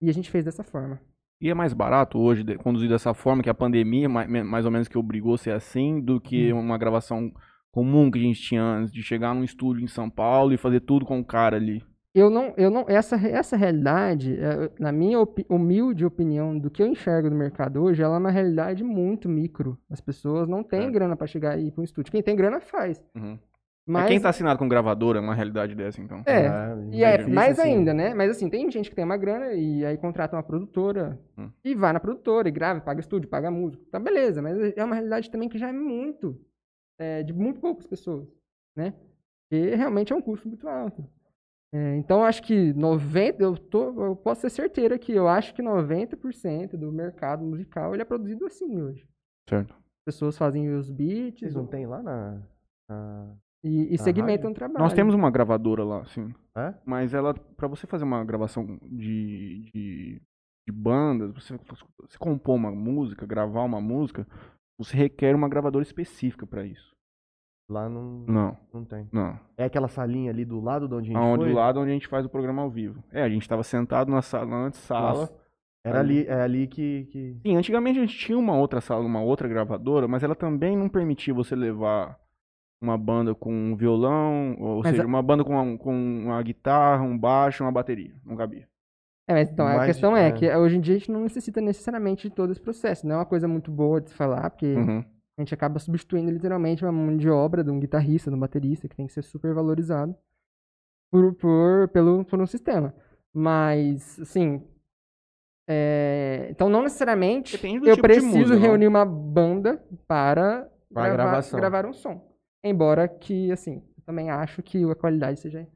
[SPEAKER 3] E a gente fez dessa forma.
[SPEAKER 1] E é mais barato hoje conduzir dessa forma, que a pandemia mais ou menos que obrigou a ser assim, do que
[SPEAKER 3] Hum.
[SPEAKER 1] uma gravação comum que a gente tinha antes, de chegar num estúdio em São Paulo e fazer tudo com o cara ali.
[SPEAKER 3] Eu não, eu não, essa, essa realidade, é, na minha opi- humilde opinião, do que eu enxergo no mercado hoje, ela é uma realidade muito micro. As pessoas não têm
[SPEAKER 1] É.
[SPEAKER 3] grana para chegar aí para um estúdio. Quem tem grana faz.
[SPEAKER 1] Uhum.
[SPEAKER 3] Mas,
[SPEAKER 1] É quem tá assinado com gravadora é uma realidade dessa, então.
[SPEAKER 3] É, E é mais
[SPEAKER 2] assim.
[SPEAKER 3] ainda, né? Mas assim, tem gente que tem uma grana e aí contrata uma produtora
[SPEAKER 1] Hum.
[SPEAKER 3] e vai na produtora e grava, paga estúdio, paga músico. Tá beleza, mas é uma realidade também que já é muito, é, de muito poucas pessoas, né? E realmente é um custo muito alto. É, então eu acho que 90, eu, tô, eu posso ter certeira que eu acho que 90% do mercado musical ele é produzido assim hoje.
[SPEAKER 1] Certo.
[SPEAKER 3] As pessoas fazem os beats
[SPEAKER 2] Vocês não tem lá na. na-
[SPEAKER 3] e, e segmentam o trabalho.
[SPEAKER 1] Nós temos uma gravadora lá, sim.
[SPEAKER 2] É?
[SPEAKER 1] Mas ela, pra você fazer uma gravação de, de, de bandas, você, você compor uma música, gravar uma música, você requer uma gravadora específica pra isso.
[SPEAKER 2] Lá não,
[SPEAKER 1] Não,
[SPEAKER 2] não tem.
[SPEAKER 1] não.
[SPEAKER 2] É aquela salinha ali do lado de onde a gente
[SPEAKER 1] Aonde
[SPEAKER 2] foi?
[SPEAKER 1] do lado onde a gente faz o programa ao vivo. É, a gente tava sentado na sala, na antessala.
[SPEAKER 2] Nossa. Era ali, é ali que. que...
[SPEAKER 1] Sim, antigamente a gente tinha uma outra sala, uma outra gravadora, mas ela também não permitia você levar uma banda com um violão, ou
[SPEAKER 3] Mas
[SPEAKER 1] seja,
[SPEAKER 3] a-
[SPEAKER 1] uma banda com uma, com uma guitarra, um baixo, uma bateria. Não cabia.
[SPEAKER 3] É, mas então, a questão é,
[SPEAKER 2] é.
[SPEAKER 3] que hoje em dia a gente não necessita necessariamente de todo esse processo. Não é uma coisa muito boa de se falar, porque
[SPEAKER 1] Uhum.
[SPEAKER 3] a gente acaba substituindo literalmente uma mão de obra de um guitarrista, de um baterista, que tem que ser super valorizado por, por, pelo, por um sistema. Mas, assim. é, Então, não necessariamente eu
[SPEAKER 1] tipo
[SPEAKER 3] preciso
[SPEAKER 1] música, não.
[SPEAKER 3] reunir uma banda para gravar, gravar um som. Embora que, assim, eu também acho que a qualidade seja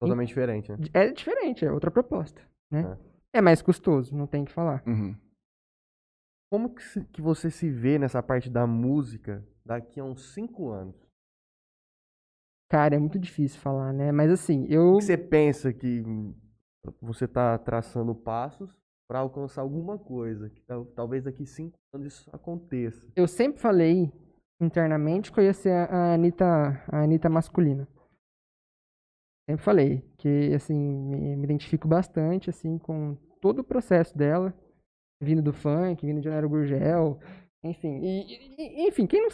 [SPEAKER 2] Totalmente diferente, né?
[SPEAKER 3] é diferente, é outra proposta, né? É, mais custoso, não tem o que falar.
[SPEAKER 1] Uhum.
[SPEAKER 2] Como que, se- que você se vê nessa parte da música daqui a uns 5 anos?
[SPEAKER 3] Cara, é muito difícil falar, né? Mas assim, eu.
[SPEAKER 2] que você pensa que você tá traçando passos para alcançar alguma coisa? Que tal- talvez daqui 5 anos isso aconteça.
[SPEAKER 3] Eu sempre falei internamente que eu ia ser a a Anitta, a Anitta masculina. Sempre falei que, assim, me, me identifico bastante, assim, com todo o processo dela, vindo do funk, vindo de Nero Gurgel, enfim. E, e- enfim, quem não,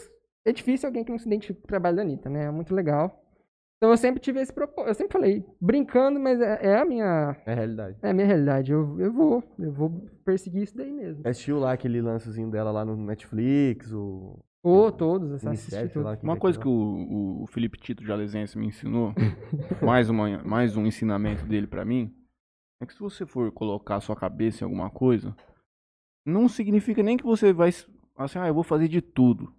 [SPEAKER 3] é difícil alguém que não se identifica com o trabalho da Anitta, né? É muito legal. Então eu sempre tive esse propósito, eu sempre falei, brincando, mas é, é a minha,
[SPEAKER 2] É a realidade.
[SPEAKER 3] é a minha realidade. Eu, eu vou, eu vou perseguir isso daí mesmo.
[SPEAKER 2] Assistiu lá aquele lancezinho dela lá no Netflix, o
[SPEAKER 3] Ou todos, assim,
[SPEAKER 2] que
[SPEAKER 1] Uma coisa que o, o Felipe Tito de Alesense me ensinou, mais, uma, mais um ensinamento dele pra mim, é que se você for colocar a sua cabeça em alguma coisa, não significa nem que você vai, assim, ah, eu vou fazer de tudo.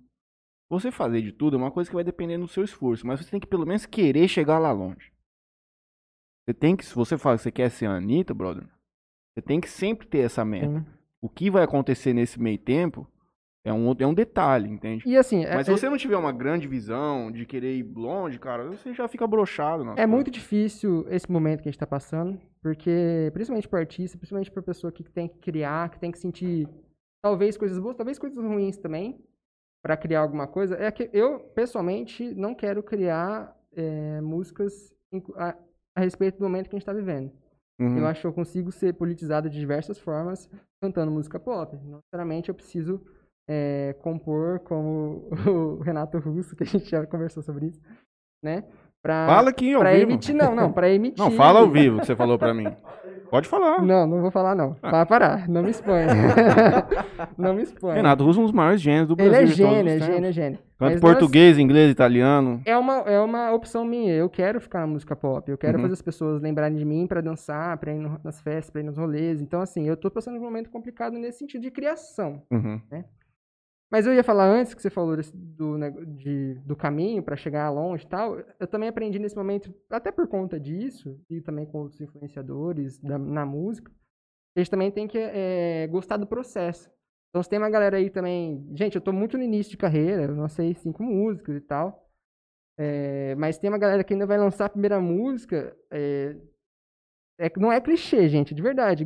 [SPEAKER 1] Você fazer de tudo é uma coisa que vai depender do seu esforço, mas você tem que pelo menos querer chegar lá longe. Você tem que, se você fala que você quer ser a Anitta, brother, você tem que sempre ter essa meta.
[SPEAKER 3] Sim.
[SPEAKER 1] O que vai acontecer nesse meio tempo é um, é um detalhe, entende?
[SPEAKER 3] E assim, é,
[SPEAKER 1] Mas se
[SPEAKER 3] é-
[SPEAKER 1] você não tiver uma grande visão de querer ir longe, cara, você já fica broxado.
[SPEAKER 3] é muito difícil esse momento que a gente tá passando, porque principalmente para artista, principalmente para pessoa que tem que criar, que tem que sentir talvez coisas boas, talvez coisas ruins também, para criar alguma coisa. É que eu pessoalmente não quero criar é, músicas a, a respeito do momento que a gente tá vivendo.
[SPEAKER 1] Uhum.
[SPEAKER 3] Eu acho que eu consigo ser politizado de diversas formas cantando música pop. Não necessariamente eu preciso é, compor como o Renato Russo, que a gente já conversou sobre isso, né? Pra,
[SPEAKER 1] Fala aqui ao
[SPEAKER 3] pra
[SPEAKER 1] vivo.
[SPEAKER 3] emitir, não, não, pra emitir.
[SPEAKER 1] Não, fala ao vivo que você falou pra mim. Pode falar.
[SPEAKER 3] Não, não vou falar não. Vai parar, não me exponha. não me exponha.
[SPEAKER 1] Renato Russo é um dos maiores gênios do
[SPEAKER 3] Ele
[SPEAKER 1] Brasil.
[SPEAKER 3] é
[SPEAKER 1] de todos
[SPEAKER 3] gênio, é gênio, é gênio.
[SPEAKER 1] Canta
[SPEAKER 3] Mas nós-
[SPEAKER 1] português, inglês, italiano.
[SPEAKER 3] É uma, é uma opção minha. Eu quero ficar na música pop. Eu quero
[SPEAKER 1] Uhum.
[SPEAKER 3] fazer as pessoas lembrarem de mim pra dançar, pra ir nas festas, pra ir nos rolês. Então, assim, eu tô passando por um momento complicado nesse sentido de criação.
[SPEAKER 1] Uhum.
[SPEAKER 3] Mas eu ia falar antes que você falou desse- do, de- do caminho para chegar longe e tal. Eu também aprendi nesse momento, até por conta disso, e também com outros influenciadores da- na música, a gente também tem que eh, gostar do processo. Então, se tem uma galera aí também. Gente, eu tô muito no início de carreira, eu lancei cinco músicas e tal. eh, mas tem uma galera que ainda vai lançar a primeira música. eh, é, que não é clichê, gente, de verdade.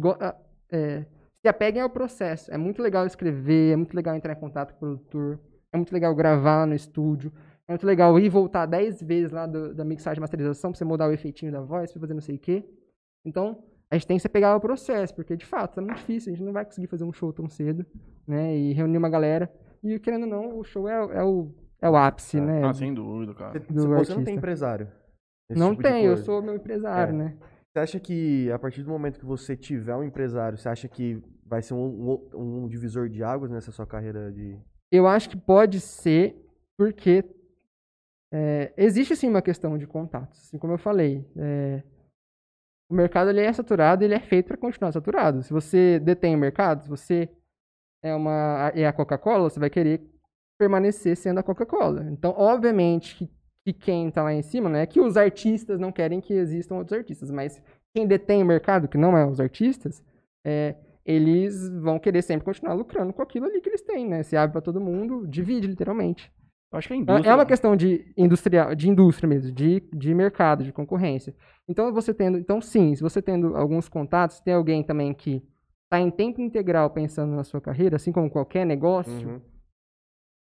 [SPEAKER 3] É, se apeguem ao processo. É muito legal escrever, é muito legal entrar em contato com o produtor, é muito legal gravar no estúdio, é muito legal ir voltar 10 vezes lá do- da mixagem e masterização pra você mudar o efeitinho da voz, pra fazer não sei o quê. Então, a gente tem que se pegar o processo, porque de fato é muito difícil, a gente não vai conseguir fazer um show tão cedo, né? E reunir uma galera. E querendo ou não, o show é, é o, é o ápice, né?
[SPEAKER 1] Ah, sem dúvida, cara.
[SPEAKER 2] Você,
[SPEAKER 3] do
[SPEAKER 2] você não tem empresário?
[SPEAKER 3] Não
[SPEAKER 2] tipo
[SPEAKER 3] tem, eu sou meu empresário,
[SPEAKER 2] É.
[SPEAKER 3] né?
[SPEAKER 2] Você acha que a partir do momento que você tiver um empresário, você acha que vai ser um, um- um divisor de águas nessa sua carreira de.
[SPEAKER 3] Eu acho que pode ser porque é, existe sim uma questão de contatos, assim como eu falei. é, o mercado ele é saturado, ele é feito para continuar saturado. Se você detém o mercado, se você é uma é a Coca-Cola, você vai querer permanecer sendo a Coca-Cola. Então, obviamente que, que quem está lá em cima, não é que os artistas não querem que existam outros artistas, mas quem detém o mercado, que não é os artistas, é, eles vão querer sempre continuar lucrando com aquilo ali que eles têm, né? Se abre para todo mundo, divide literalmente.
[SPEAKER 1] Eu acho que a
[SPEAKER 3] É-
[SPEAKER 1] indústria.
[SPEAKER 3] É uma questão de industrial, de indústria mesmo, de, de mercado, de concorrência. Então você tendo, então sim, se você tendo alguns contatos, tem alguém também que está em tempo integral pensando na sua carreira, assim como qualquer negócio,
[SPEAKER 2] Uhum.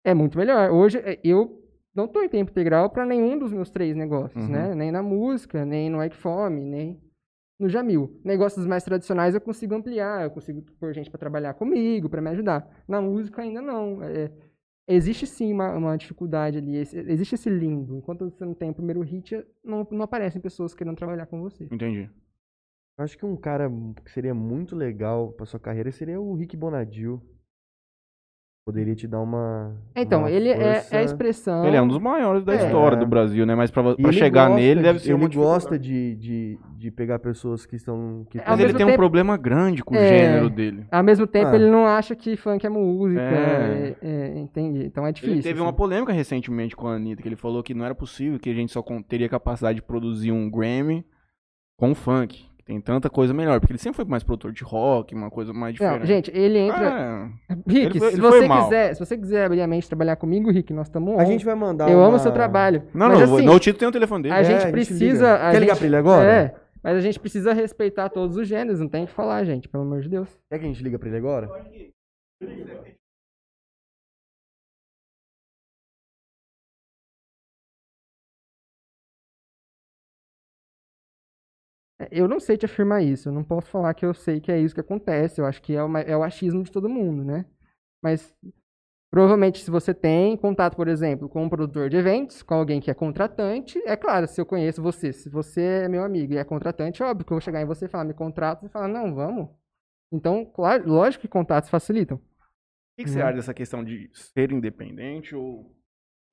[SPEAKER 3] é muito melhor. Hoje é, eu não estou em tempo integral para nenhum dos meus três negócios,
[SPEAKER 1] Uhum.
[SPEAKER 3] né? Nem na música, nem no Fome, nem no Jamil. Negócios mais tradicionais eu consigo ampliar, eu consigo pôr gente para trabalhar comigo, para me ajudar. Na música ainda não. É, existe sim uma, uma dificuldade ali, esse- existe esse limbo. Enquanto você não tem o primeiro hit, não, não aparecem pessoas querendo trabalhar com você.
[SPEAKER 1] Entendi.
[SPEAKER 2] Eu acho que um cara que seria muito legal pra sua carreira seria o Rick Bonadil. Poderia te dar uma.
[SPEAKER 3] Então,
[SPEAKER 2] uma
[SPEAKER 3] ele é, é a expressão.
[SPEAKER 1] Ele é um dos maiores da
[SPEAKER 3] É.
[SPEAKER 1] história do Brasil, né? Mas pra, pra
[SPEAKER 2] ele
[SPEAKER 1] chegar
[SPEAKER 2] gosta
[SPEAKER 1] nele
[SPEAKER 2] de-
[SPEAKER 1] deve ser
[SPEAKER 2] Ele
[SPEAKER 1] uma
[SPEAKER 2] gosta de, de, de pegar pessoas que estão. Que
[SPEAKER 1] Mas ele tem um
[SPEAKER 3] tempo-
[SPEAKER 1] problema grande com o
[SPEAKER 3] É.
[SPEAKER 1] gênero dele.
[SPEAKER 3] Ao mesmo tempo,
[SPEAKER 2] Ah.
[SPEAKER 3] ele não acha que funk é música.
[SPEAKER 1] É.
[SPEAKER 3] É, é, entende? Então é difícil.
[SPEAKER 1] Ele teve uma
[SPEAKER 3] assim.
[SPEAKER 1] polêmica recentemente com a Anitta, que ele falou que não era possível, que a gente só teria capacidade de produzir um Grammy com funk. Tem tanta coisa melhor, porque ele sempre foi mais produtor de rock, uma coisa mais diferente.
[SPEAKER 3] Não, gente, ele entra.
[SPEAKER 1] É,
[SPEAKER 3] Rick,
[SPEAKER 1] ele foi-
[SPEAKER 3] se
[SPEAKER 1] ele
[SPEAKER 3] você
[SPEAKER 1] foi mal.
[SPEAKER 3] quiser, se você quiser abrir a mente e trabalhar comigo, Rick, nós estamos
[SPEAKER 2] A gente vai mandar.
[SPEAKER 3] Eu amo
[SPEAKER 2] uma-
[SPEAKER 3] o seu trabalho.
[SPEAKER 1] Não,
[SPEAKER 3] mas,
[SPEAKER 1] não,
[SPEAKER 3] assim,
[SPEAKER 1] no título tem o telefone dele.
[SPEAKER 3] a
[SPEAKER 2] É,
[SPEAKER 3] gente
[SPEAKER 2] a gente
[SPEAKER 3] precisa. a
[SPEAKER 2] Quer ligar
[SPEAKER 3] gente-
[SPEAKER 2] pra ele agora?
[SPEAKER 3] É, mas a gente precisa respeitar todos os gêneros, não tem o que falar, gente, pelo amor de Deus.
[SPEAKER 2] Quer que a gente liga pra ele agora?
[SPEAKER 3] É, Eu não sei te afirmar isso, eu não posso falar que eu sei que é isso que acontece, eu acho que é, uma- é o achismo de todo mundo, né? Mas provavelmente se você tem contato, por exemplo, com um produtor de eventos, com alguém que é contratante, é claro, se eu conheço você, se você é meu amigo e é contratante, é óbvio que eu vou chegar em você e falar, me contrata, e falar, não, vamos. Então, claro, lógico que contatos facilitam.
[SPEAKER 1] O que, que você
[SPEAKER 3] Uhum.
[SPEAKER 1] acha dessa questão de ser independente ou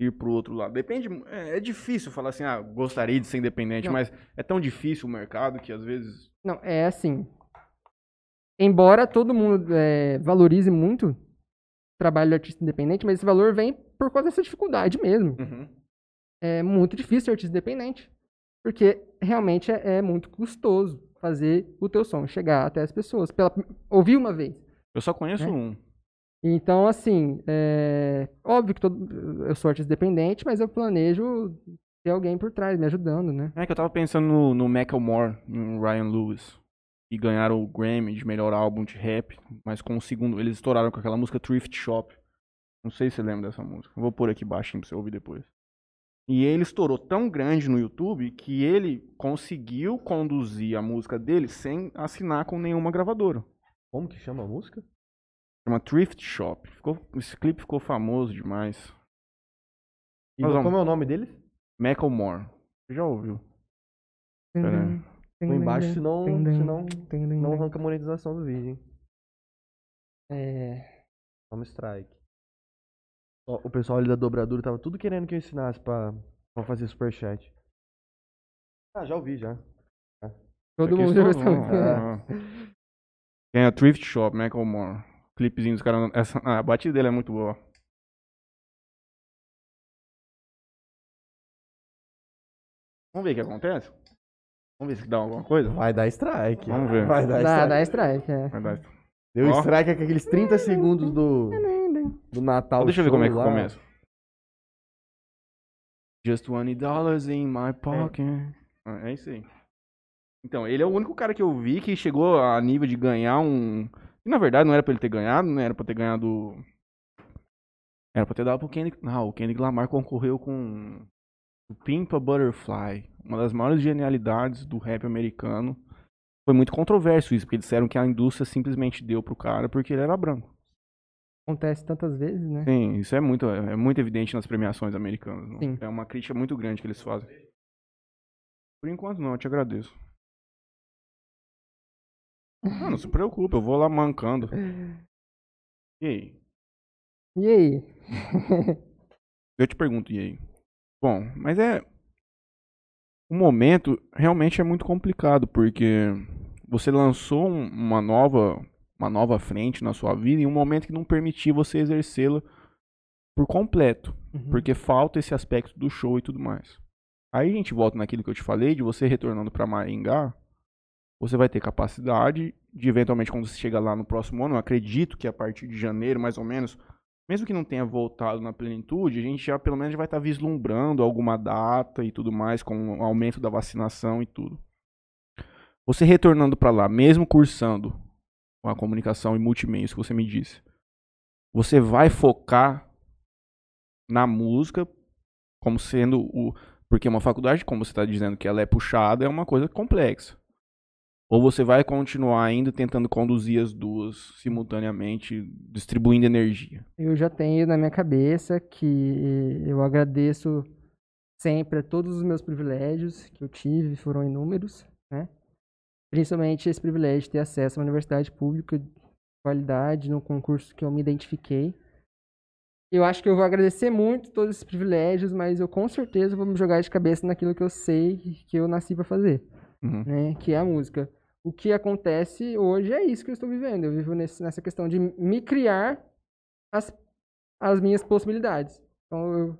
[SPEAKER 1] ir pro outro lado? Depende. É, é difícil falar assim, ah, gostaria de ser independente,
[SPEAKER 3] Não.
[SPEAKER 1] mas é tão difícil o mercado que às vezes.
[SPEAKER 3] Não, é assim. Embora todo mundo é, valorize muito o trabalho do artista independente, mas esse valor vem por causa dessa dificuldade mesmo.
[SPEAKER 1] Uhum.
[SPEAKER 3] É muito difícil ser artista independente. Porque realmente é, é muito custoso fazer o teu som chegar até as pessoas. Pela, ouvir uma vez.
[SPEAKER 1] Eu só conheço
[SPEAKER 3] É.
[SPEAKER 1] um.
[SPEAKER 3] Então, assim, é, óbvio que todo, eu sou artista independente, mas eu planejo ter alguém por trás me ajudando, né?
[SPEAKER 1] É que eu tava pensando no, no Macklemore, no Ryan Lewis. E ganharam o Grammy de melhor álbum de rap, mas com o segundo. Eles estouraram com aquela música Thrift Shop. Não sei se você lembra dessa música. Vou pôr aqui baixinho pra você ouvir depois. E ele estourou tão grande no YouTube que ele conseguiu conduzir a música dele sem assinar com nenhuma gravadora.
[SPEAKER 2] Como que chama a música?
[SPEAKER 1] Chama Thrift Shop. Ficou, esse clipe ficou famoso demais.
[SPEAKER 2] E
[SPEAKER 1] Nós vamos.
[SPEAKER 2] como é o nome deles?
[SPEAKER 1] Macklemore. Você já ouviu? Pera
[SPEAKER 2] embaixo, senão, senão não arranca a monetização do vídeo, hein?
[SPEAKER 3] É,
[SPEAKER 2] Toma strike. Ó, o pessoal ali da dobradura tava tudo querendo que eu ensinasse pra, pra fazer superchat. Ah, já ouvi, já.
[SPEAKER 3] todo
[SPEAKER 1] Aqui
[SPEAKER 3] mundo já
[SPEAKER 1] estourou.
[SPEAKER 3] gostou.
[SPEAKER 1] Ah. Tem a Thrift Shop, Macklemore. Clipezinho dos caras. Essa, ah, a batida dele é muito boa. Vamos ver o que acontece? Vamos ver se dá alguma coisa?
[SPEAKER 2] Vai dar strike.
[SPEAKER 1] Vamos ver.
[SPEAKER 2] Vai dar
[SPEAKER 3] Dá,
[SPEAKER 2] strike.
[SPEAKER 3] dá strike, é.
[SPEAKER 1] Vai dar.
[SPEAKER 2] Deu
[SPEAKER 1] Ó.
[SPEAKER 2] strike com aqueles 30 segundos do, do Natal.
[SPEAKER 1] Deixa eu ver como é que
[SPEAKER 2] lá.
[SPEAKER 1] começa. Just 20 dollars in my pocket. Ah, É isso aí. Então, ele é o único cara que eu vi que chegou a nível de ganhar um. Que na verdade não era pra ele ter ganhado, não era pra ter ganhado. Era pra ter dado pro Kendrick. Não, o Kendrick Lamar concorreu com o Pimpa Butterfly. Uma das maiores genialidades do rap americano. foi muito controverso isso, porque disseram que a indústria simplesmente deu pro cara porque ele era branco.
[SPEAKER 3] Acontece tantas vezes, né?
[SPEAKER 1] Sim, isso é muito, é muito evidente nas premiações americanas.
[SPEAKER 3] Sim.
[SPEAKER 1] É uma crítica muito grande que eles fazem. Por enquanto não, eu te agradeço. Não, não se preocupe, eu vou lá mancando. E aí?
[SPEAKER 3] E aí?
[SPEAKER 1] Eu te pergunto, e aí? Bom, mas é. O momento realmente é muito complicado, porque você lançou um- uma nova, uma nova frente na sua vida em um momento que não permitia você exercê-la por completo.
[SPEAKER 3] Uhum.
[SPEAKER 1] Porque falta esse aspecto do show e tudo mais. Aí a gente volta naquilo que eu te falei, de você retornando para Maringá, você vai ter capacidade de eventualmente quando você chegar lá no próximo ano, acredito que a partir de janeiro, mais ou menos, mesmo que não tenha voltado na plenitude, a gente já pelo menos vai estar vislumbrando alguma data e tudo mais com o aumento da vacinação e tudo. Você retornando para lá, mesmo cursando com a comunicação e multimeios que você me disse, você vai focar na música como sendo o. Porque uma faculdade, como você está dizendo que ela é puxada, é uma coisa complexa. Ou você vai continuar ainda tentando conduzir as duas simultaneamente, distribuindo energia.
[SPEAKER 3] Eu já tenho na minha cabeça que eu agradeço sempre a todos os meus privilégios que eu tive, foram inúmeros, né? Principalmente esse privilégio de ter acesso a uma universidade pública de qualidade, num concurso que eu me identifiquei. Eu acho que eu vou agradecer muito todos esses privilégios, mas eu com certeza vou me jogar de cabeça naquilo que eu sei que eu nasci para fazer
[SPEAKER 1] Uhum.
[SPEAKER 3] né, que é a música. O que acontece hoje é isso que eu estou vivendo. Eu vivo nesse- nessa questão de me criar as, as minhas possibilidades. Então, eu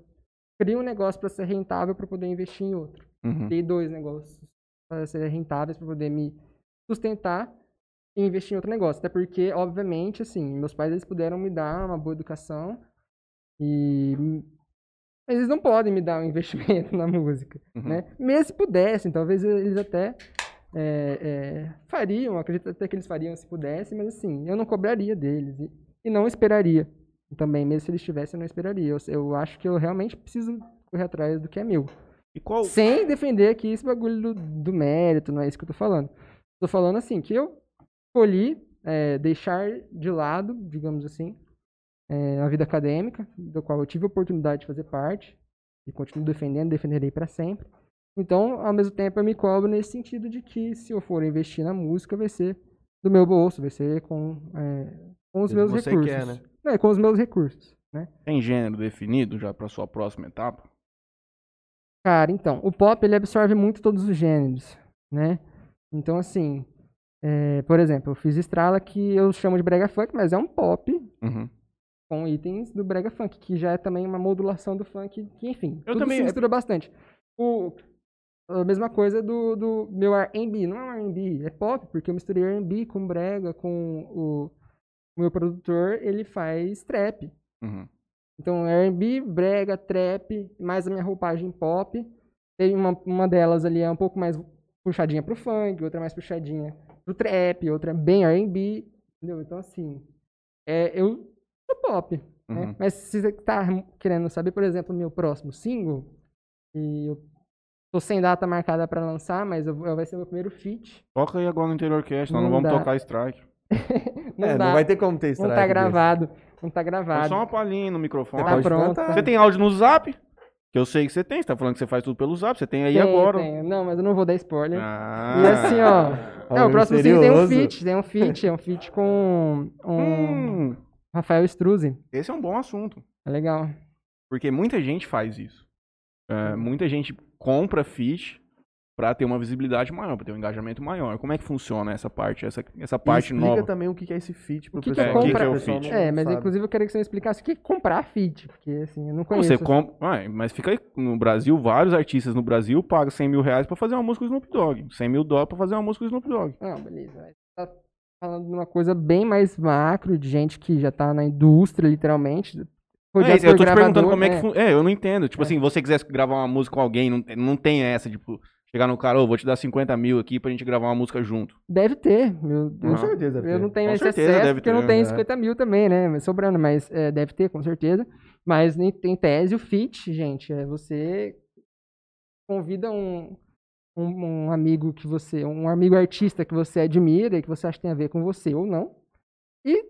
[SPEAKER 3] crio um negócio para ser rentável para poder investir em outro.
[SPEAKER 1] Uhum.
[SPEAKER 3] Criei dois negócios para serem rentáveis para poder me sustentar e investir em outro negócio. Até porque, obviamente, assim, meus pais eles puderam me dar uma boa educação e eles não podem me dar um investimento na música
[SPEAKER 1] Uhum.
[SPEAKER 3] né? Mesmo se pudessem, talvez eles até é, é, fariam, acredito até que eles fariam se pudessem, mas assim, eu não cobraria deles e, e não esperaria também, mesmo se eles tivessem, eu não esperaria. Eu, eu acho que eu realmente preciso correr atrás do que é meu.
[SPEAKER 1] Qual.
[SPEAKER 3] Sem defender aqui esse bagulho do, do mérito, não é isso que eu tô falando. Tô falando assim, que eu escolhi é, deixar de lado, digamos assim, é, a vida acadêmica, do qual eu tive a oportunidade de fazer parte, e continuo defendendo, defenderei para sempre. Então, ao mesmo tempo, eu me cobro nesse sentido de que se eu for investir na música, vai ser do meu bolso, vai ser com, é, com os
[SPEAKER 2] Do
[SPEAKER 3] meus
[SPEAKER 2] você
[SPEAKER 3] recursos.
[SPEAKER 2] quer, né?
[SPEAKER 3] Não, é com os meus recursos, né?
[SPEAKER 1] Tem gênero definido já para sua próxima etapa?
[SPEAKER 3] Cara, então, o pop ele absorve muito todos os gêneros, né? Então, assim, é, por exemplo, eu fiz Estrala que eu chamo de brega funk, mas é um pop
[SPEAKER 1] Uhum.
[SPEAKER 3] com itens do brega funk, que já é também uma modulação do funk, que enfim,
[SPEAKER 1] Eu
[SPEAKER 3] tudo
[SPEAKER 1] também-
[SPEAKER 3] se mistura bastante. O, a mesma coisa do, do meu R&B, não é um R&B, é pop, porque eu misturei R&B com brega, com o, o meu produtor, ele faz trap.
[SPEAKER 1] Uhum.
[SPEAKER 3] Então, R&B, brega, trap, mais a minha roupagem pop. Tem uma, uma delas ali é um pouco mais puxadinha pro funk, outra mais puxadinha pro trap, outra bem R&B, entendeu? Então, assim, é, eu sou pop, né?
[SPEAKER 1] Uhum.
[SPEAKER 3] Mas se você tá querendo saber, por exemplo, o meu próximo single, e eu tô sem data marcada pra lançar, mas eu, vou- vai ser o meu primeiro feat.
[SPEAKER 1] Toca aí agora no Interior Cast, nós não,
[SPEAKER 3] Não
[SPEAKER 1] vamos
[SPEAKER 3] dá.
[SPEAKER 1] tocar strike.
[SPEAKER 3] Não
[SPEAKER 2] é,
[SPEAKER 3] dá,
[SPEAKER 2] não vai ter como ter
[SPEAKER 3] não
[SPEAKER 2] strike.
[SPEAKER 3] tá
[SPEAKER 2] desse.
[SPEAKER 3] gravado, não tá
[SPEAKER 1] É
[SPEAKER 3] gravado.
[SPEAKER 1] só uma palhinha no microfone.
[SPEAKER 3] Tá pronto.
[SPEAKER 1] Você tem áudio no zap? Que eu sei que você tem. Você tá falando que você faz tudo pelo zap. Você tem aí
[SPEAKER 3] Tenho,
[SPEAKER 1] agora.
[SPEAKER 3] tenho. Não, mas eu não vou dar spoiler.
[SPEAKER 1] Ah.
[SPEAKER 3] E assim, ó. É, o próximo single tem um feat, tem um feat, é um feat com um
[SPEAKER 1] Hum,
[SPEAKER 3] Rafael Struzzi.
[SPEAKER 1] esse é um bom assunto.
[SPEAKER 3] É legal.
[SPEAKER 1] Porque muita gente faz isso. É, muita gente compra feat pra ter uma visibilidade maior, pra ter um engajamento maior. Como é que funciona essa parte, essa, essa
[SPEAKER 2] E
[SPEAKER 1] parte
[SPEAKER 2] explica
[SPEAKER 1] nova?
[SPEAKER 2] também o que é esse feat pro
[SPEAKER 3] O que que
[SPEAKER 2] pessoal.
[SPEAKER 3] é compra-
[SPEAKER 2] que
[SPEAKER 1] É o
[SPEAKER 2] pessoal não
[SPEAKER 3] É, mas
[SPEAKER 2] sabe.
[SPEAKER 3] inclusive eu queria que você me explicasse o que é comprar feat, porque assim, eu não conheço.
[SPEAKER 1] você compra. Ué, mas fica aí no Brasil, vários artistas no Brasil pagam 100 mil reais pra fazer uma música com o Snoop Dogg. 100 mil dólares pra fazer uma música com o Snoop Dogg.
[SPEAKER 3] Não, beleza. Mas tá falando de uma coisa bem mais macro, de gente que já tá na indústria, literalmente.
[SPEAKER 1] É, eu tô te perguntando como é que
[SPEAKER 3] né?
[SPEAKER 1] funciona. É, eu não entendo. Tipo
[SPEAKER 3] É.
[SPEAKER 1] assim, você quisesse gravar uma música com alguém, não, não tem essa, tipo, chegar no cara, ô, vou te dar 50 mil aqui pra gente gravar uma música junto.
[SPEAKER 3] Deve ter. Eu,
[SPEAKER 2] Com
[SPEAKER 3] eu-
[SPEAKER 2] certeza deve
[SPEAKER 3] Eu
[SPEAKER 2] ter.
[SPEAKER 3] não tenho
[SPEAKER 1] Com
[SPEAKER 3] esse
[SPEAKER 1] certeza
[SPEAKER 3] acesso porque eu não
[SPEAKER 1] ter,
[SPEAKER 3] tenho
[SPEAKER 2] é.
[SPEAKER 3] 50 mil também, né? Sobrando, mas é, deve ter, com certeza. Mas em, em tese, o fit, gente, é você convida um, um, um amigo que você, um amigo artista que você admira e que você acha que tem a ver com você ou não, e